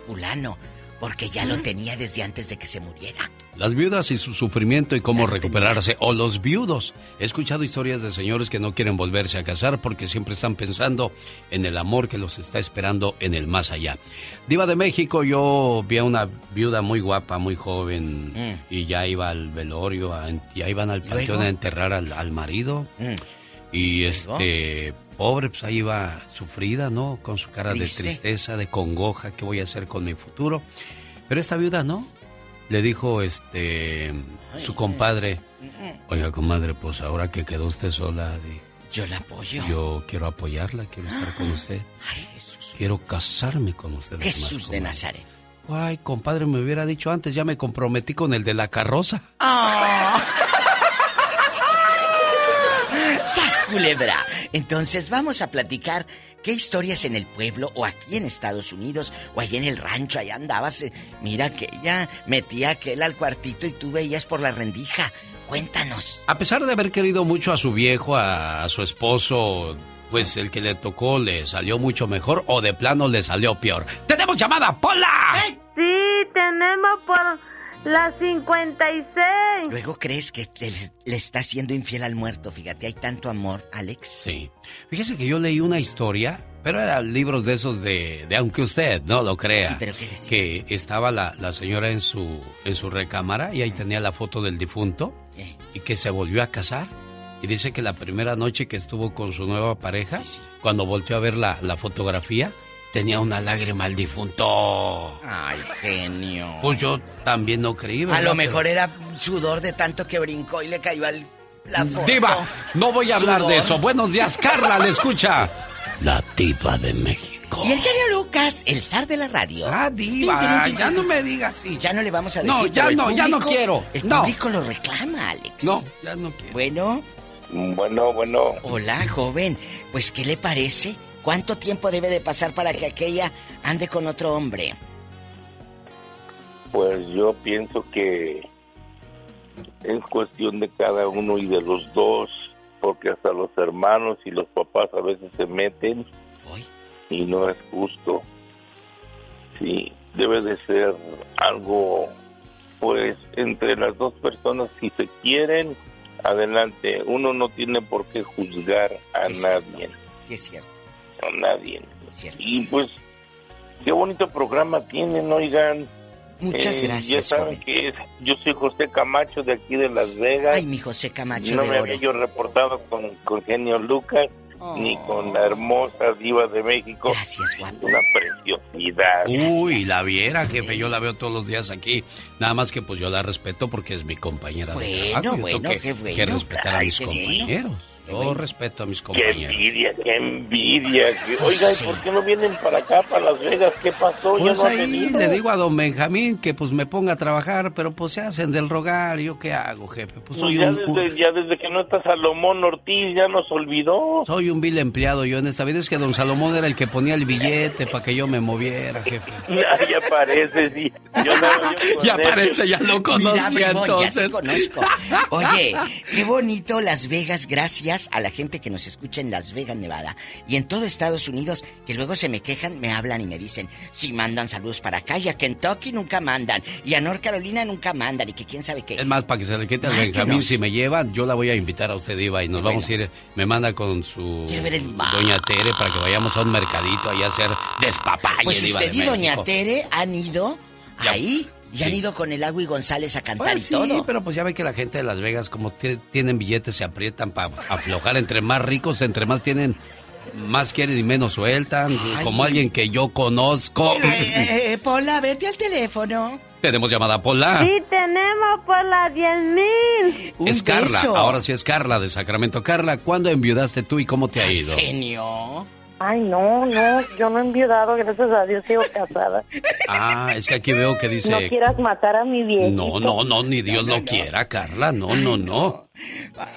fulano porque ya lo tenía desde antes de que se muriera.
Las viudas y su sufrimiento y cómo recuperarse. O los viudos. He escuchado historias de señores que no quieren volverse a casar porque siempre están pensando en el amor que los está esperando en el más allá. Diva de México, yo vi a una viuda muy guapa, muy joven,
Mm.
y ya iba al velorio, a- ya iban al panteón
¿Luego?
a enterrar al, al marido.
Mm.
Y este, pobre, pues ahí iba sufrida, ¿no? Con su cara
Triste.
de tristeza, de congoja, ¿qué voy a hacer con mi futuro? Pero esta viuda, ¿no? Le dijo, este, su compadre, oiga, comadre, pues ahora que quedó usted sola,
Yo la apoyo.
yo quiero apoyarla, quiero estar con usted.
Ay, Jesús.
Quiero casarme con usted.
Jesús de Nazaret.
Ay, compadre, me hubiera dicho antes, ya me comprometí con el de la carroza.
¡Ah! Culebra! Entonces vamos a platicar qué historias en el pueblo o aquí en Estados Unidos o allá en el rancho, allá andabas. eh, Mira que ella metía aquel al cuartito y tú veías por la rendija. Cuéntanos.
A pesar de haber querido mucho a su viejo, a, a su esposo, pues el que le tocó le salió mucho mejor o de plano le salió peor. ¡Tenemos llamada, Pola!
Sí, tenemos por La 56.
Luego crees que te- le está siendo infiel al muerto. Fíjate, hay tanto amor, Alex.
Sí. Fíjese que yo leí una historia, pero eran libros de esos de, de aunque usted no lo crea.
Sí, pero ¿qué decía?
Que estaba la, la señora en su, en su recámara y ahí tenía la foto del difunto y que se volvió a casar. Y dice que la primera noche que estuvo con su nueva pareja, cuando volteó a ver la, la fotografía, tenía una lágrima al difunto.
Ay, genio.
Pues yo también no creí.
A
¿verdad?
lo
Pero-
mejor era sudor de tanto que brincó y le cayó al, la foto.
Diva, no voy a hablar de eso. Buenos días, Carla, le escucha. La diva de México.
Y el genio Lucas, el zar de la radio.
Ah, diva, ya no me digas así.
Ya no le vamos a
No,
decir.
ya
pero el
no, ya no quiero.
El
No.
público lo reclama, Alex.
No, ya no quiero.
Bueno.
Bueno, bueno.
Hola, joven. Pues, ¿qué le parece? ¿Cuánto tiempo debe de pasar para que aquella ande con otro hombre?
Pues yo pienso que es cuestión de cada uno y de los dos, porque hasta los hermanos y los papás a veces se meten y no es justo. Sí, debe de ser algo, pues, entre las dos personas, si se quieren, adelante. Uno no tiene por qué juzgar a
Sí,
nadie,
Sí, es cierto.
A nadie.
cierto.
Y pues, qué bonito programa tienen, oigan.
Muchas
Eh,
gracias,
Ya saben
joven.
que es- yo soy José Camacho de aquí de Las Vegas.
Ay, mi José Camacho
no
de
me
oro.
había yo reportado con, con Genio Lucas ni con la hermosa diva de México.
Oh. Gracias, guapo.
Una preciosidad.
Uy, la viera, jefe, yo la veo todos los días aquí. Nada más que pues yo la respeto porque es mi compañera de
Bueno,
trabajo. Yo tengo
bueno,
que,
qué bueno.
que respetar a mis
bueno. Bueno.
respeto a mis
Qué
compañeros.
envidia, qué envidia. Oiga, ¿y por qué no vienen para acá, para Las Vegas? ¿Qué pasó? ¿Ya
Pues
no han
ahí
venido?
le digo a don Benjamín que pues me ponga a trabajar, pero pues se hacen del rogar. ¿Yo qué hago, jefe? Pues soy
ya,
un,
desde, ya desde que no está Salomón Ortiz, ya nos olvidó.
soy un vil empleado yo en esta vida. Es que don Salomón era el que ponía el billete para que yo me moviera, jefe.
Ya, ya parece, sí. Yo andaba yo
Ya parece, ya lo
Mira,
conocía
bribón, ya te
entonces.
conozco. Oye, qué bonito Las Vegas, gracias a la gente que nos escucha en Las Vegas, Nevada, y en todo Estados Unidos, que luego se me quejan, me hablan y me dicen, si mandan saludos para acá, y a Kentucky nunca mandan, y a North Carolina nunca mandan, y que quién sabe qué.
Es más, para que se le quite al. Benjamín, si me llevan, yo la voy a invitar a usted, Iba, y nos vamos a ir. Me manda con su doña Tere para que vayamos a un mercadito allá a hacer despapalle,
Pues
Diva
usted
de
y Doña. Tere han ido ahí, y han
Sí.
ido con el Agui González a cantar
Pues
y
sí,
todo.
pero pues ya ve que la gente de Las Vegas, como ti- tienen billetes, se aprietan para aflojar. Entre más ricos, entre más tienen, más quieren y menos sueltan. Como alguien que yo conozco.
Eh, eh, Pola, vete al teléfono.
Tenemos llamada Pola.
Sí, tenemos por las 10 mil.
Es Carla, ahora sí es Carla de Sacramento. Carla, ¿cuándo enviudaste tú y cómo te ha ido?
Genio.
Ay, no, no, yo no he enviudado, gracias a Dios sigo casada.
Ah, es que aquí veo que dice...
No quieras matar a mi viejito.
No, no, no, ni Dios lo quiera, Carla. No, no, no.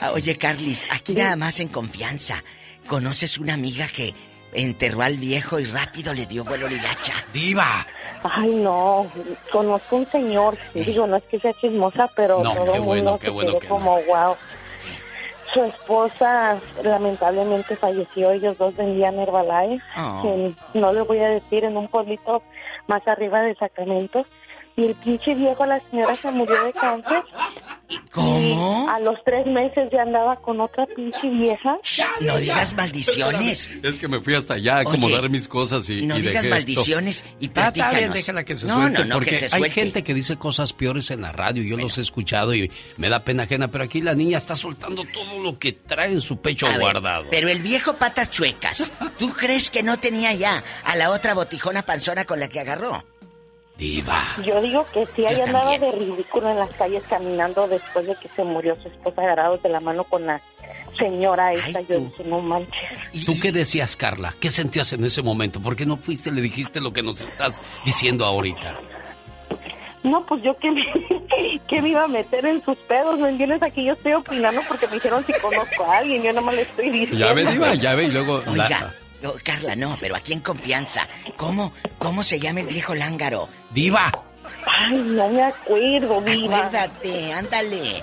Ah, Oye, Carlis, aquí nada más en confianza. ¿Conoces una amiga que enterró al viejo y rápido le dio vuelo lilacha?
¡Diva!
Ay, no, conozco un señor, digo, no es que sea chismosa, pero
No,
todo
qué bueno,
mundo
qué
se
bueno
quedó
que
como, wow. Su esposa lamentablemente falleció, ellos dos vendían Herbalife, en- no le voy a decir, en un pueblito más arriba de Sacramento, y el pinche viejo, la señora se murió de cáncer.
¿Cómo?
Y a los tres meses ya andaba con otra pinche vieja.
No digas maldiciones.
Es que me fui hasta allá a
Oye,
acomodar mis cosas y.
no
y
digas
dejé
maldiciones
esto.
y
Ah, está bien,
platícanos.
déjala que se
No,
suelte.
no, no, que
porque
se
hay
suelte.
gente que dice cosas peores en la radio. Yo los he escuchado y me da pena ajena. Pero aquí la niña está soltando todo lo que trae en su pecho
A ver,
guardado.
Pero el viejo patas chuecas, ¿tú crees que no tenía ya a la otra botijona panzona con la que agarró?
Diva.
Yo digo que sí, ahí andaba de ridículo en las calles caminando después de que se murió su esposa agarrados de la mano con la señora esta. Yo dije, no manches.
¿Tú qué decías, Carla? ¿Qué sentías en ese momento? ¿Por qué no fuiste y le dijiste lo que nos estás diciendo ahorita?
No, pues yo que me, que me iba a meter en sus pedos, ¿me entiendes? Aquí yo estoy opinando porque me dijeron si conozco a alguien, yo nomás le estoy diciendo.
Ya ves, Diva, ya ve, y luego... la-
No, Carla, no, pero aquí en confianza. ¿Cómo, cómo se llama el viejo lángaro?
¡Diva!
Ay, no me acuerdo, viva.
Acuérdate, ándale.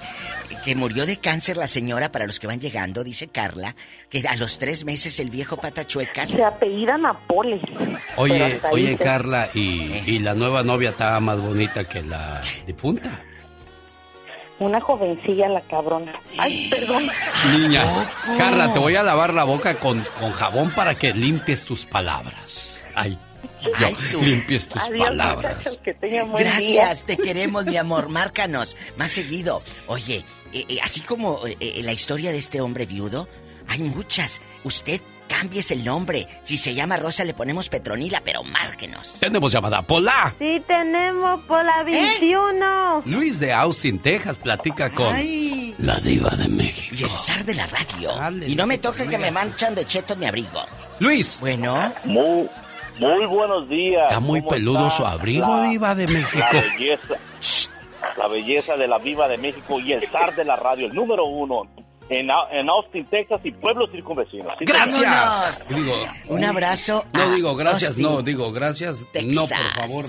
que murió de cáncer la señora, para los que van llegando, dice Carla, que a los tres meses el viejo patachuecas...
Se apellida Napoles.
Oye, oye, Carla, y, y la nueva novia estaba más bonita que la difunta.
Una jovencilla la cabrona. Ay, perdón.
Niña, Carla, te voy a lavar la boca con, con jabón para que limpies tus palabras. Ay, yo,
Ay, tú.
limpies tus
Adiós,
palabras.
muchachos, que tengan buen
Gracias,
día.
te queremos, mi amor. Márcanos más seguido. Oye, eh, eh, así como eh, la historia de este hombre viudo, hay muchas. Usted cambies el nombre. Si se llama Rosa, le ponemos Petronila, pero márquenos.
Tenemos llamada. Pola.
Sí, tenemos por la 21.
Luis de Austin, Texas, platica con
Ay.
la diva de México.
Y el zar de la radio.
Dale,
y no me toque que me manchan de cheto mi abrigo.
Luis.
Bueno.
Muy, muy buenos días.
Está muy
¿Cómo
peludo
está
su abrigo,
la-
diva de
La
México.
belleza, la belleza de la viva de México y el zar de la radio, el número uno en, Au- en Austin, Texas y pueblos circunvecinos. Sí,
Gracias. Digo,
Un abrazo.
no
a
digo gracias,
Austin,
no, digo gracias. No, por
Texas.
favor.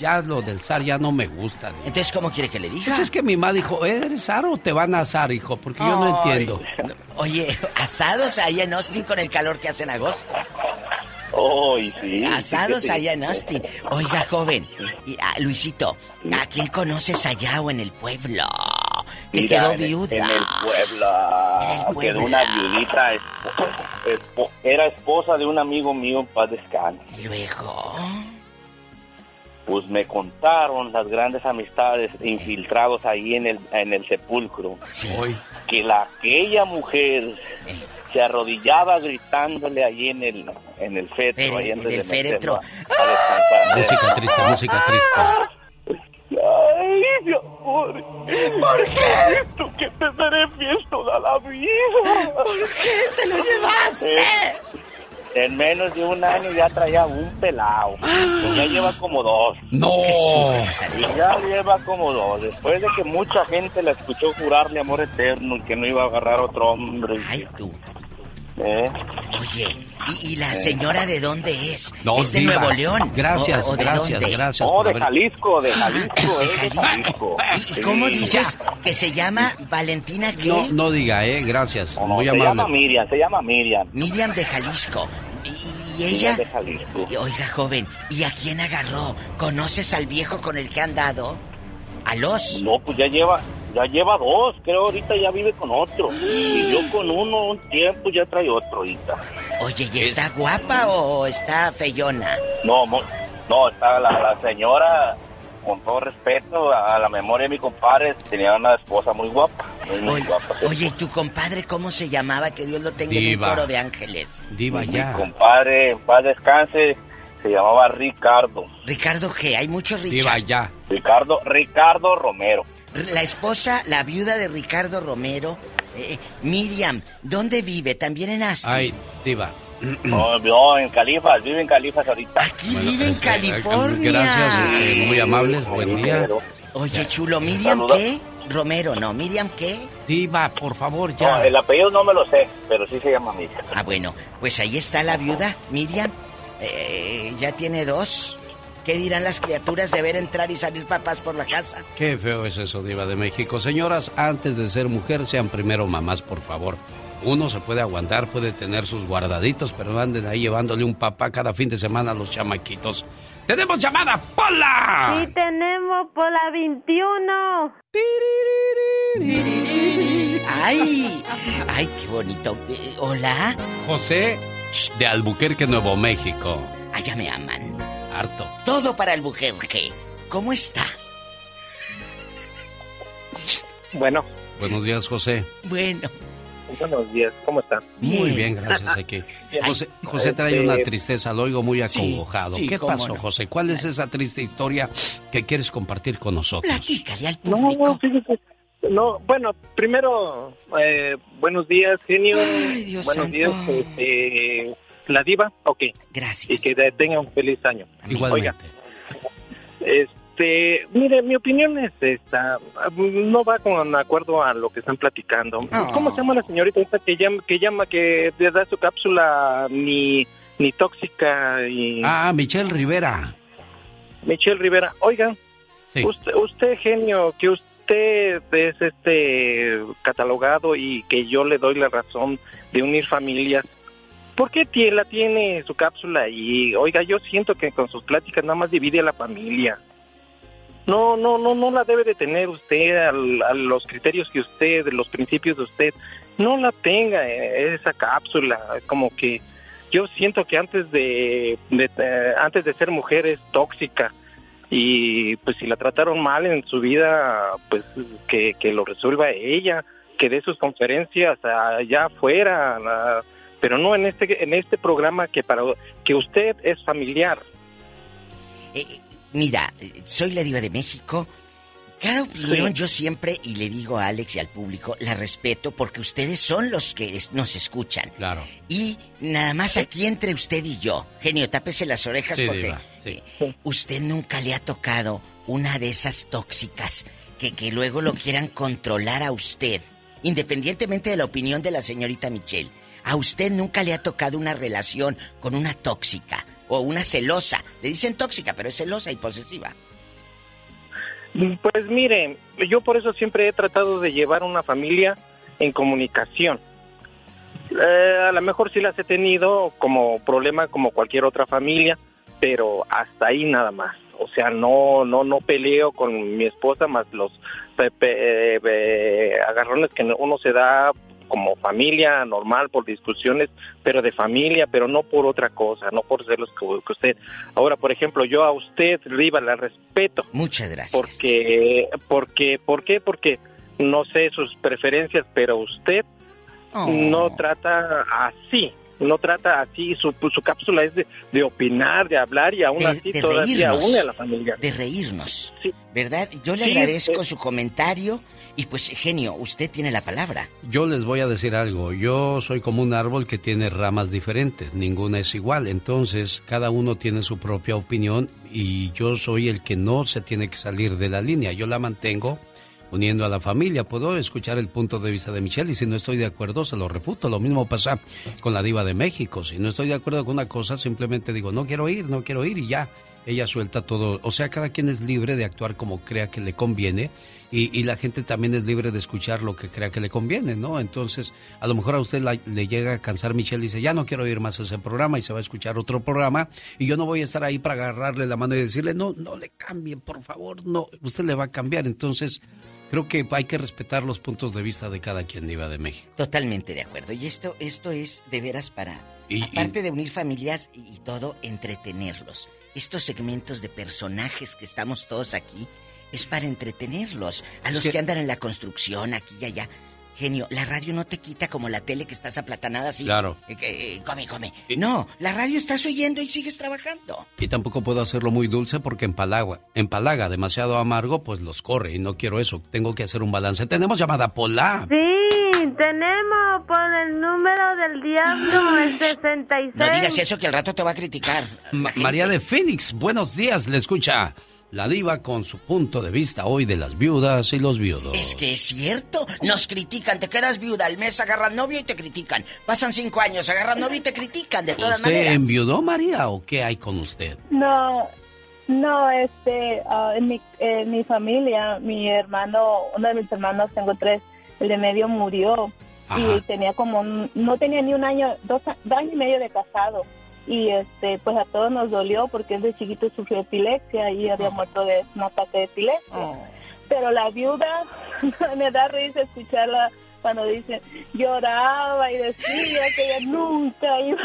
Ya lo del zar ya no me gusta. diva.
Entonces, ¿cómo quiere que le diga?
Pues es que mi mamá dijo, ¿eres zar o te van a azar, hijo? Porque yo no entiendo.
Oye, asados ahí en Austin con el calor que hace en agosto.
Ay, sí.
Asados
sí, sí.
allá en Austin. Oiga, joven, y, ah, Luisito, ¿a quién conoces allá o en el pueblo? Que
Mira,
quedó
en el-
viuda.
En el
el
Quedó una viudita. espo- espo- era esposa de un amigo mío en paz descanse.
Y luego.
Pues me contaron las grandes amistades infiltrados ahí en el, en el sepulcro.
Hoy.
Que la aquella mujer se arrodillaba gritándole ahí en el, en el fetro.
Fere-
ahí
en el
de
féretro.
Música triste, música triste.
Ay, mi amor. ¿Por qué? Esto que te daré fiel toda la vida.
¿Por qué te lo llevaste?
Eh, en menos de un año ya traía un pelado. Y ya lleva como dos.
No.
Y ya lleva como dos. Después de que mucha gente la escuchó jurarle amor eterno y que no iba a agarrar otro hombre.
Ay, tú.
¿Eh?
Oye, ¿y, y la señora de dónde es?
No,
¿Es de
diva.
Nuevo León?
Gracias,
¿O-
gracias,
dónde?
gracias.
No,
por
de Jalisco, de Jalisco, de Jalisco.
¿Y cómo dices que se llama Valentina qué?
No, no diga, eh, gracias.
No,
Muy
se llama. Miriam, se llama Miriam.
Miriam de Jalisco. ¿Y, y
Miriam
ella?
de Jalisco.
Y- Oiga, joven, ¿y a quién agarró? ¿Conoces al viejo con el que han dado? ¿A los?
No, pues ya lleva, ya lleva dos, creo ahorita ya vive con otro. Y yo con uno un tiempo ya trae otro ahorita.
Oye, ¿y está guapa o está feyona?
No, mo- no, está la, la señora, con todo respeto a la memoria de mi compadre, tenía una esposa muy guapa, muy, muy guapa.
Oye, ¿y tu compadre cómo se llamaba? Que Dios lo tenga en un coro de ángeles.
Diva,
Mi
ya.
compadre, en paz descanse, se llamaba Ricardo.
Ricardo G, hay muchos
Diva,
Richard.
ya.
Ricardo, Ricardo Romero.
La esposa, la viuda de Ricardo Romero, eh, Miriam, ¿dónde vive? ¿También en Asti?
Ay, diva.
No, no, en Califas, vive en Califas ahorita.
Aquí
Bueno,
vive en
este,
California.
Gracias, este, muy amables, buen día.
Oye, chulo, ¿Miriam qué? Romero, no, ¿Miriam qué?
Diva, por favor,
No,
ya.
el apellido no me lo sé, pero sí se llama Miriam.
Ah, bueno, pues ahí está la viuda, Miriam. Eh, ya tiene dos. ¿Qué dirán las criaturas de ver entrar y salir papás por la casa?
Qué feo es eso, Diva de México. Señoras, antes de ser mujer, sean primero mamás, por favor. Uno se puede aguantar, puede tener sus guardaditos, pero no anden ahí llevándole un papá cada fin de semana a los chamaquitos. ¡Tenemos llamada! ¡Pola!
Sí, tenemos por la 21.
¡Ay! ¡Ay, qué bonito! Eh, ¿Hola?
José de Albuquerque, Nuevo México.
Allá me aman.
Harto.
Todo para Albuquerque. ¿Cómo estás?
Bueno,
Buenos días, José.
Bueno.
buenos días, ¿cómo están?
Muy bien, gracias aquí. José, José trae
Este-
una tristeza, lo oigo muy acongojado.
sí,
¿Qué pasó,
no.
José? ¿Cuál es esa triste historia que quieres compartir con nosotros?
Platícale al
No,
público.
no. No, bueno, primero, eh, buenos días, genio.
Ay, Dios
buenos
santo.
días, este, la diva, ok.
Gracias.
Y que te- tenga un feliz año.
Igualmente.
Oiga, este, mire, mi opinión es esta, no va con acuerdo a lo que están platicando.
No.
¿Cómo se llama la señorita esta que llama, que llama, que le da su cápsula ni, ni tóxica y
Ah, Michelle Rivera.
Michelle Rivera? Oiga,
Sí.
usted, usted genio, que usted usted es este catalogado y que yo le doy la razón de unir familias, ¿por qué la tiene su cápsula y oiga, yo siento que con sus pláticas nada más divide a la familia. No, no, no, no la debe de tener usted al- a los criterios que usted, los principios de usted, no la tenga eh, esa cápsula, como que yo siento que antes de, eh, antes de ser mujer es tóxica. Y pues si la trataron mal en su vida, pues que, que lo resuelva ella, que dé sus conferencias allá afuera, pero no en este en este programa que para que usted es familiar.
Mira, eh, soy la diva de México. Cada opinión yo siempre, y le digo a Alex y al público, la respeto porque ustedes son los que es- nos escuchan.
Claro.
Y nada más aquí entre usted y yo. Genio, tápese las orejas
Sí,
porque
diva, sí.
usted nunca le ha tocado una de esas tóxicas que, que luego lo quieran controlar a usted. Independientemente de la opinión de la señorita Michelle. A usted nunca le ha tocado una relación con una tóxica o una celosa. Le dicen tóxica, pero es celosa y posesiva.
Pues mire, yo por eso siempre he tratado de llevar una familia en comunicación. Eh, a lo mejor sí las he tenido como problema como cualquier otra familia, pero hasta ahí nada más. O sea, no no no peleo con mi esposa más los pe- pe- eh, agarrones que uno se da como familia normal por discusiones, pero de familia, pero no por otra cosa, no por ser los que, que usted. Ahora, por ejemplo, yo a usted, Riva, la respeto.
Muchas gracias.
Porque, porque, ¿por qué? Porque no sé sus preferencias, pero usted
Oh.
no trata así, no trata así, su, su cápsula es de, de opinar, de hablar y aún
De-
así
de
todavía
reírnos.
une a la familia.
De reírnos. ¿Verdad? Yo le
Sí,
agradezco
eh.
su comentario y pues genio, usted tiene la palabra.
Yo les voy a decir algo. Yo soy como un árbol que tiene ramas diferentes. Ninguna es igual. Entonces, cada uno tiene su propia opinión y yo soy el que no se tiene que salir de la línea. Yo la mantengo uniendo a la familia. Puedo escuchar el punto de vista de Michelle y si no estoy de acuerdo, se lo refuto. Lo mismo pasa con la diva de México. Si no estoy de acuerdo con una cosa, simplemente digo, no quiero ir, no quiero ir y ya. Ella suelta todo. O sea, cada quien es libre de actuar como crea que le conviene y, y la gente también es libre de escuchar lo que crea que le conviene, ¿no? Entonces, a lo mejor a usted la- le llega a cansar Michelle y dice, ya no quiero ir más a ese programa y se va a escuchar otro programa y yo no voy a estar ahí para agarrarle la mano y decirle, no, no le cambie, por favor, no, usted le va a cambiar. Entonces, creo que hay que respetar los puntos de vista de cada quien iba de México.
Totalmente de acuerdo. Y esto, esto es de veras para,
Y-
aparte de unir familias y todo, entretenerlos. Estos segmentos de personajes que estamos todos aquí es para entretenerlos. A los
que-
que... andan en la construcción, aquí y allá. Genio, la radio no te quita como la tele que estás aplatanada así.
Claro.
Eh, eh, come, come. No, la radio estás oyendo y sigues trabajando.
Y tampoco puedo hacerlo muy dulce porque empalaga, empalaga demasiado amargo, pues los corre y no quiero eso. Tengo que hacer un balance. Tenemos llamada Pola.
Sí, tenemos por el número del diablo el 66.
No digas eso que al rato te va a criticar.
Ma- María de Phoenix, buenos días, le escucha la diva con su punto de vista hoy de las viudas y los viudos.
Es que es cierto, nos critican, te quedas viuda al mes, agarran novio y te critican. Pasan cinco años, agarran novio y te critican, de todas
¿Usted
maneras.
enviudó, María, o qué hay con usted?
No, no, este, ah, en, mi, en mi familia, mi hermano, uno de mis hermanos, tengo tres, el de medio murió y tenía como, no tenía ni un año, dos, a- dos años y medio de casado. Y este, pues a todos nos dolió porque él de chiquito sufrió epilepsia y había muerto de un ataque de epilepsia. Pero la viuda, me da risa escucharla cuando dice, lloraba y decía que ella nunca iba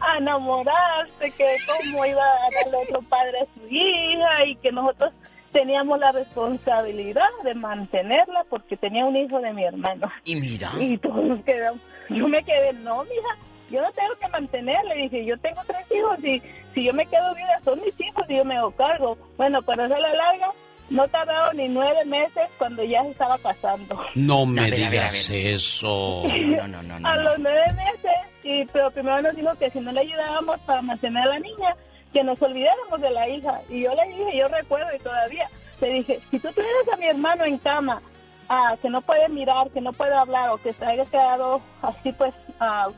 a enamorarse, que cómo iba a darle otro padre a su hija y que nosotros teníamos la responsabilidad de mantenerla porque tenía un hijo de mi hermano.
Y mira.
Y todos quedamos, yo me quedé, no, mija, yo no tengo que mantenerle. Dije, yo tengo tres hijos y si yo me quedo viuda son mis hijos y yo me hago cargo. Bueno, para hacer la larga, no tardaron ni nueve meses cuando ya se estaba casando.
No me
A ver, a ver, a
digas eso.
No, no, no, no.
a los nueve meses, y, pero primero nos dijo que si no le ayudábamos para mantener a la niña, que nos olvidáramos de la hija. Y yo le dije, yo recuerdo y todavía, le dije, si tú tuvieras a mi hermano en cama, ah, que no puede mirar, que no puede hablar, o que se haya quedado así pues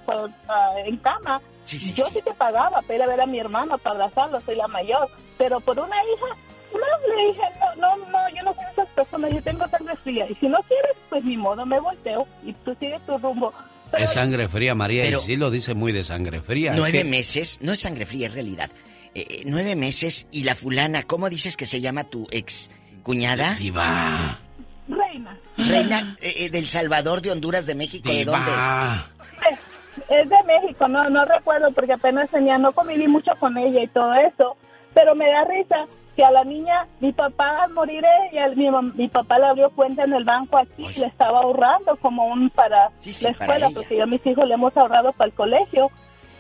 por- ah, en cama, yo sí. te pagaba para ir a ver a mi hermano, para abrazarlo, soy la mayor. Pero por una hija, no, le dije, no, no, no, yo no soy esas personas, yo tengo sangre fría. Y si no quieres, pues ni modo, me volteo y tú sigues tu rumbo.
Es sangre fría, María, y sí lo dice muy de sangre fría.
Nueve meses, no es sangre fría, en realidad. Eh, eh, nueve meses y la fulana, ¿cómo dices que se llama tu ex cuñada?
Viva.
Reina.
Reina eh, del Salvador, de Honduras, de México, ¿de dónde es?
Es de México, no, no recuerdo porque apenas tenía, no conviví mucho con ella y todo eso, pero me da risa que a la niña, mi papá al morir ella, mi, mi papá le abrió cuenta en el banco aquí y le estaba ahorrando como un para la escuela, porque yo a mis hijos le hemos ahorrado para el colegio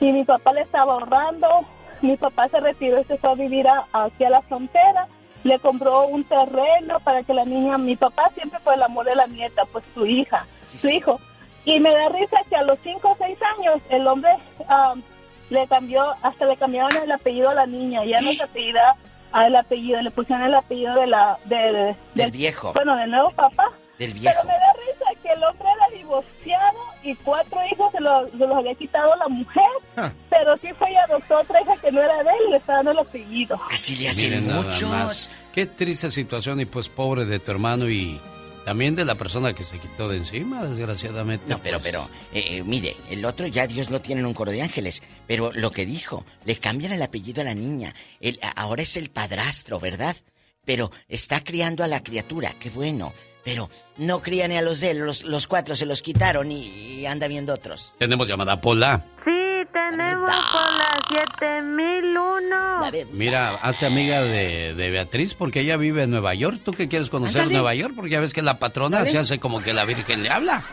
y mi papá le estaba ahorrando, mi papá se retiró y se fue a vivir aquí a la frontera, le compró un terreno para que la niña, mi papá siempre fue el amor de la nieta, pues su hija, su hijo. Y me da risa que a los 5 o 6 años el hombre um, le cambió, hasta le cambiaron el apellido a la niña, ya no se apellida al apellido, le pusieron el apellido de la,
del, viejo.
Bueno, del nuevo papá.
Del viejo.
Pero me da risa que el hombre era divorciado y cuatro hijos se, los había quitado la mujer, ah. pero sí fue y adoptó otra hija que no era de él y le está dando el apellido.
Así le hacen muchos.
Qué triste situación y pues pobre de tu hermano y también de la persona que se quitó de encima, desgraciadamente.
No, pero,
pues.
pero, eh, eh, mire, el otro ya Dios lo tiene en un coro de ángeles. Pero lo que dijo, le cambian el apellido a la niña. El, ahora es el padrastro, ¿verdad? Pero está criando a la criatura, qué bueno. Pero no crían a los de él, los, cuatro se los quitaron y, anda viendo otros.
Tenemos llamada Pola.
Sí, tenemos con la 7001.
Mira, hace amiga de, Beatriz porque ella vive en Nueva York. ¿Tú qué quieres conocer Nueva York? Porque ya ves que la patrona se hace como que la Virgen le habla.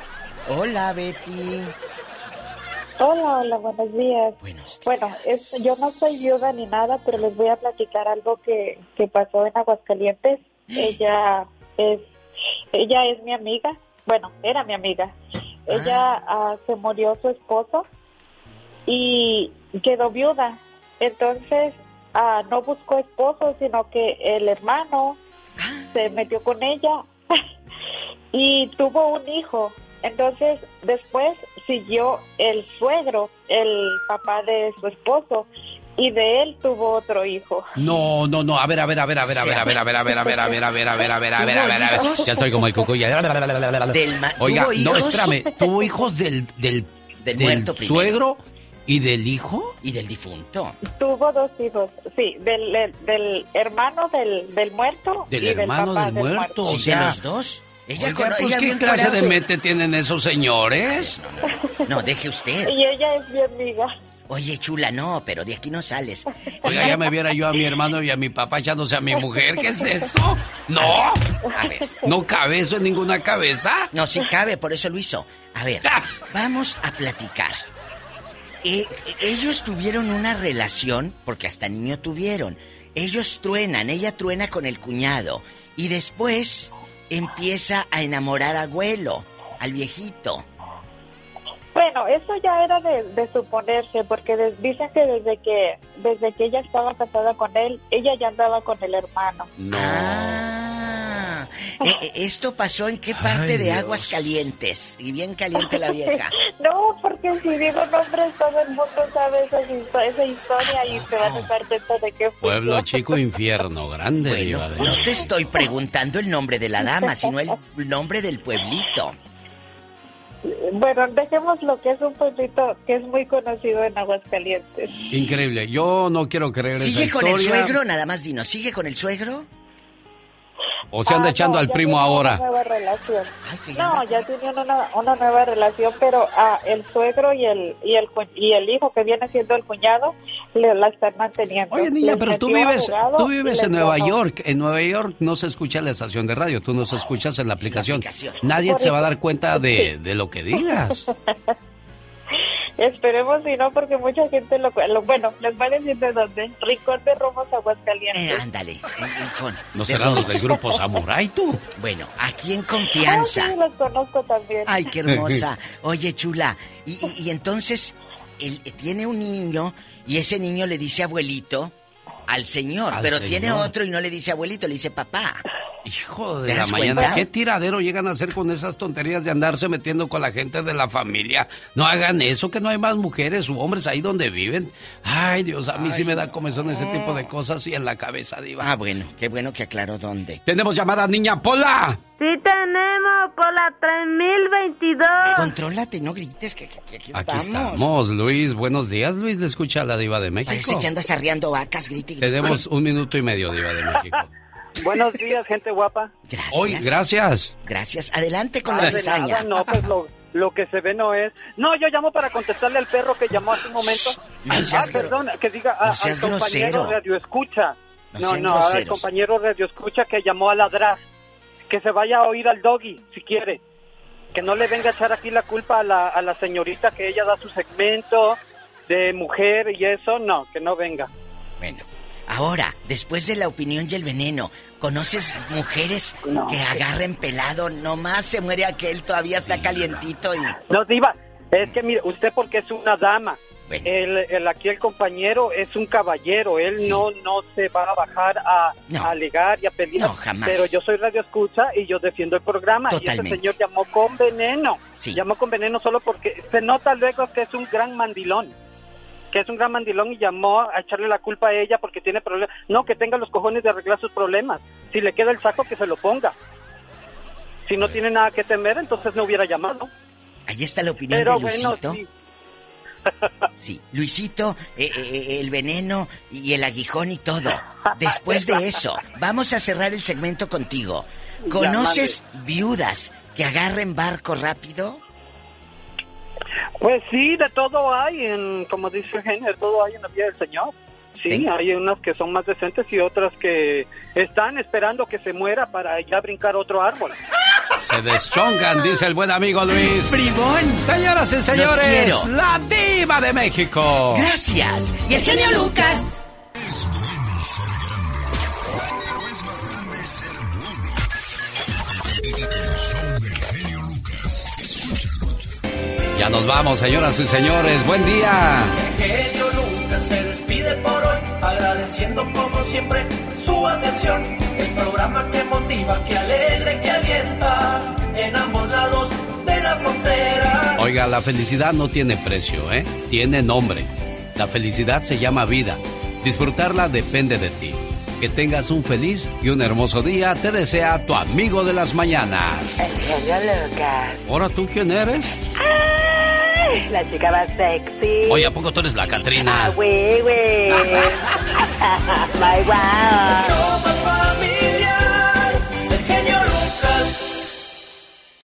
Hola, Betty.
Hola, hola, buenos días.
Buenos
Bueno, yo no soy viuda ni nada, pero les voy a platicar algo que, que pasó en Aguascalientes. Ella es ella es mi amiga, bueno, era mi amiga. Ella ah. Ah, se murió su esposo y quedó viuda. Entonces ah, no buscó esposo, sino que el hermano se metió con ella y tuvo un hijo. Entonces después siguió el suegro, el papá de su esposo, y de él tuvo otro hijo.
No, no, no, a ver, a ver, a ver, a ver, a ver, a ver, a ver, a ver, a ver, a ver, a ver, a ver, a ver, a ver, a ver, a ver. Ya estoy como el coco ya. Oiga, no, espérame, tuvo hijos del del del suegro ¿Y del hijo?
Y del difunto.
Tuvo dos hijos, sí, del, del hermano del, del muerto.
Del hermano del, muerto, o
sea. los dos?
Ella pues, ¿qué clase de mente tienen esos señores?
No, deje usted.
Y ella es mi amiga.
Oye, chula, no, pero de aquí no sales.
Oiga, ya me viera yo a mi hermano y a mi papá echándose a mi mujer. ¿Qué es eso? No. A ver. ¿No cabe eso en ninguna cabeza?
No, sí cabe, por eso lo hizo. A ver, vamos a platicar. Eh, ellos tuvieron una relación, porque hasta niño tuvieron. Ellos truenan, ella truena con el cuñado. Y después empieza a enamorar a abuelo, al viejito.
Bueno, eso ya era de, suponerse, porque dicen que desde que desde que ella estaba casada con él, ella ya andaba con el hermano.
No. Ah, eh, eh, ¿Esto pasó en qué parte de Aguas Calientes? Y bien caliente la vieja.
no, porque si digo nombres, todo el mundo sabe esa, esa historia y se van a estar dentro de qué
fue. Pueblo chico, infierno grande.
no te estoy preguntando el nombre de la dama, sino el nombre del pueblito.
Bueno, dejemos lo que es un pueblito que es muy conocido en Aguascalientes.
Increíble, yo no quiero creer
¿Sigue con el suegro? Nada más dinos, ¿sigue con el suegro?
¿O se anda ah, echando al primo ahora?
Nueva relación. no, ya tienen una, una, nueva relación, pero ah, el suegro y el, y, el, y el hijo que viene siendo el cuñado le, la están manteniendo.
Oye, niña, pero tú vives, tú vives en Nueva York. En Nueva York no se escucha la estación de radio, tú no se escuchas en la aplicación. Nadie se va a dar cuenta de, de lo que digas.
Esperemos si no, porque mucha gente lo, Bueno, les va a decir de dónde. Rincón de Romos, Aguascalientes.
Eh, ándale, Rincón.
¿No será los del grupo Samurai, tú?
Bueno, aquí en confianza.
Ah, sí, los conozco también.
Ay, qué hermosa. Oye, chula, y, y, entonces, él tiene un niño y ese niño le dice abuelito al señor, pero tiene otro y no le dice abuelito, le dice papá.
Hijo de la mañana, ¿qué tiradero llegan a hacer con esas tonterías de andarse metiendo con la gente de la familia? No hagan eso, que no hay más mujeres u hombres ahí donde viven. Ay, Dios, a mí sí me da comezón ese tipo de cosas y en la cabeza, Diva.
Ah, bueno, qué bueno que aclaró dónde.
Tenemos llamada, niña Pola.
Sí tenemos, Pola 3022.
Contrólate, no grites, que, aquí estamos.
Aquí estamos, Luis. Buenos días, Luis. Le escucha a la Diva de México.
Parece que andas arriando vacas, grite, grite.
Tenemos un minuto y medio, Diva de México.
Buenos días, gente guapa.
Gracias.
Hoy, gracias.
Gracias. Adelante con la cizaña.
no, pues lo, que se ve no es. No, yo llamo para contestarle al perro que llamó hace un momento.
No,
ah, perdón, que diga
no
al compañero
grosero.
Radio Escucha.
No,
No, no, al compañero Radio Escucha que llamó a ladrar. Que se vaya a oír al doggy, si quiere. Que no le venga a echar aquí la culpa a la, a la señorita que ella da su segmento de mujer y eso. No, que no venga.
Bueno. Ahora, después de la opinión y el veneno, ¿conoces mujeres que agarren pelado? Nomás se muere aquel, todavía está calientito y...
No, Diva, es que mire, usted porque es una dama. El, el, aquí el compañero es un caballero, él no no se va a bajar a, a alegar y a pelear.
No, jamás.
Pero yo soy radio escucha y yo defiendo el programa. Y ese señor llamó con veneno.
Sí.
Llamó con veneno solo porque se nota luego que es un gran mandilón. Que es un gran mandilón y llamó a echarle la culpa a ella porque tiene problemas. No, que tenga los cojones de arreglar sus problemas. Si le queda el saco, que se lo ponga. Si no tiene nada que temer, entonces no hubiera llamado.
Ahí está la opinión
Pero
de
bueno,
Luisito.
sí.
Sí, Luisito, eh, eh, el veneno y el aguijón y todo. Después de eso, vamos a cerrar el segmento contigo. ¿Conoces viudas que agarren barco rápido?
Pues sí, de todo hay, en, como dice Eugenio, de todo hay en la vida del Señor. Sí, hay unas que son más decentes y otras que están esperando que se muera para ya brincar otro árbol.
Se deschongan, dice el buen amigo Luis.
¡Bribón!
Señoras y señores, la diva de México.
Gracias. Y el genio Lucas.
Ya nos vamos, señoras y señores. Buen día.
genio Lucas se despide por hoy, agradeciendo como siempre su atención. El programa que motiva, que alegra y que alienta en ambos lados de la frontera.
Oiga, la felicidad no tiene precio, ¿eh? Tiene nombre. La felicidad se llama vida. Disfrutarla depende de ti. Que tengas un feliz y un hermoso día te desea tu amigo de las mañanas.
El genio Lucas.
¿Ahora tú quién eres?
Ay, la chica más sexy.
Oye, ¿a poco tú eres la Catrina?
Ah, güey, güey. Bye, wow.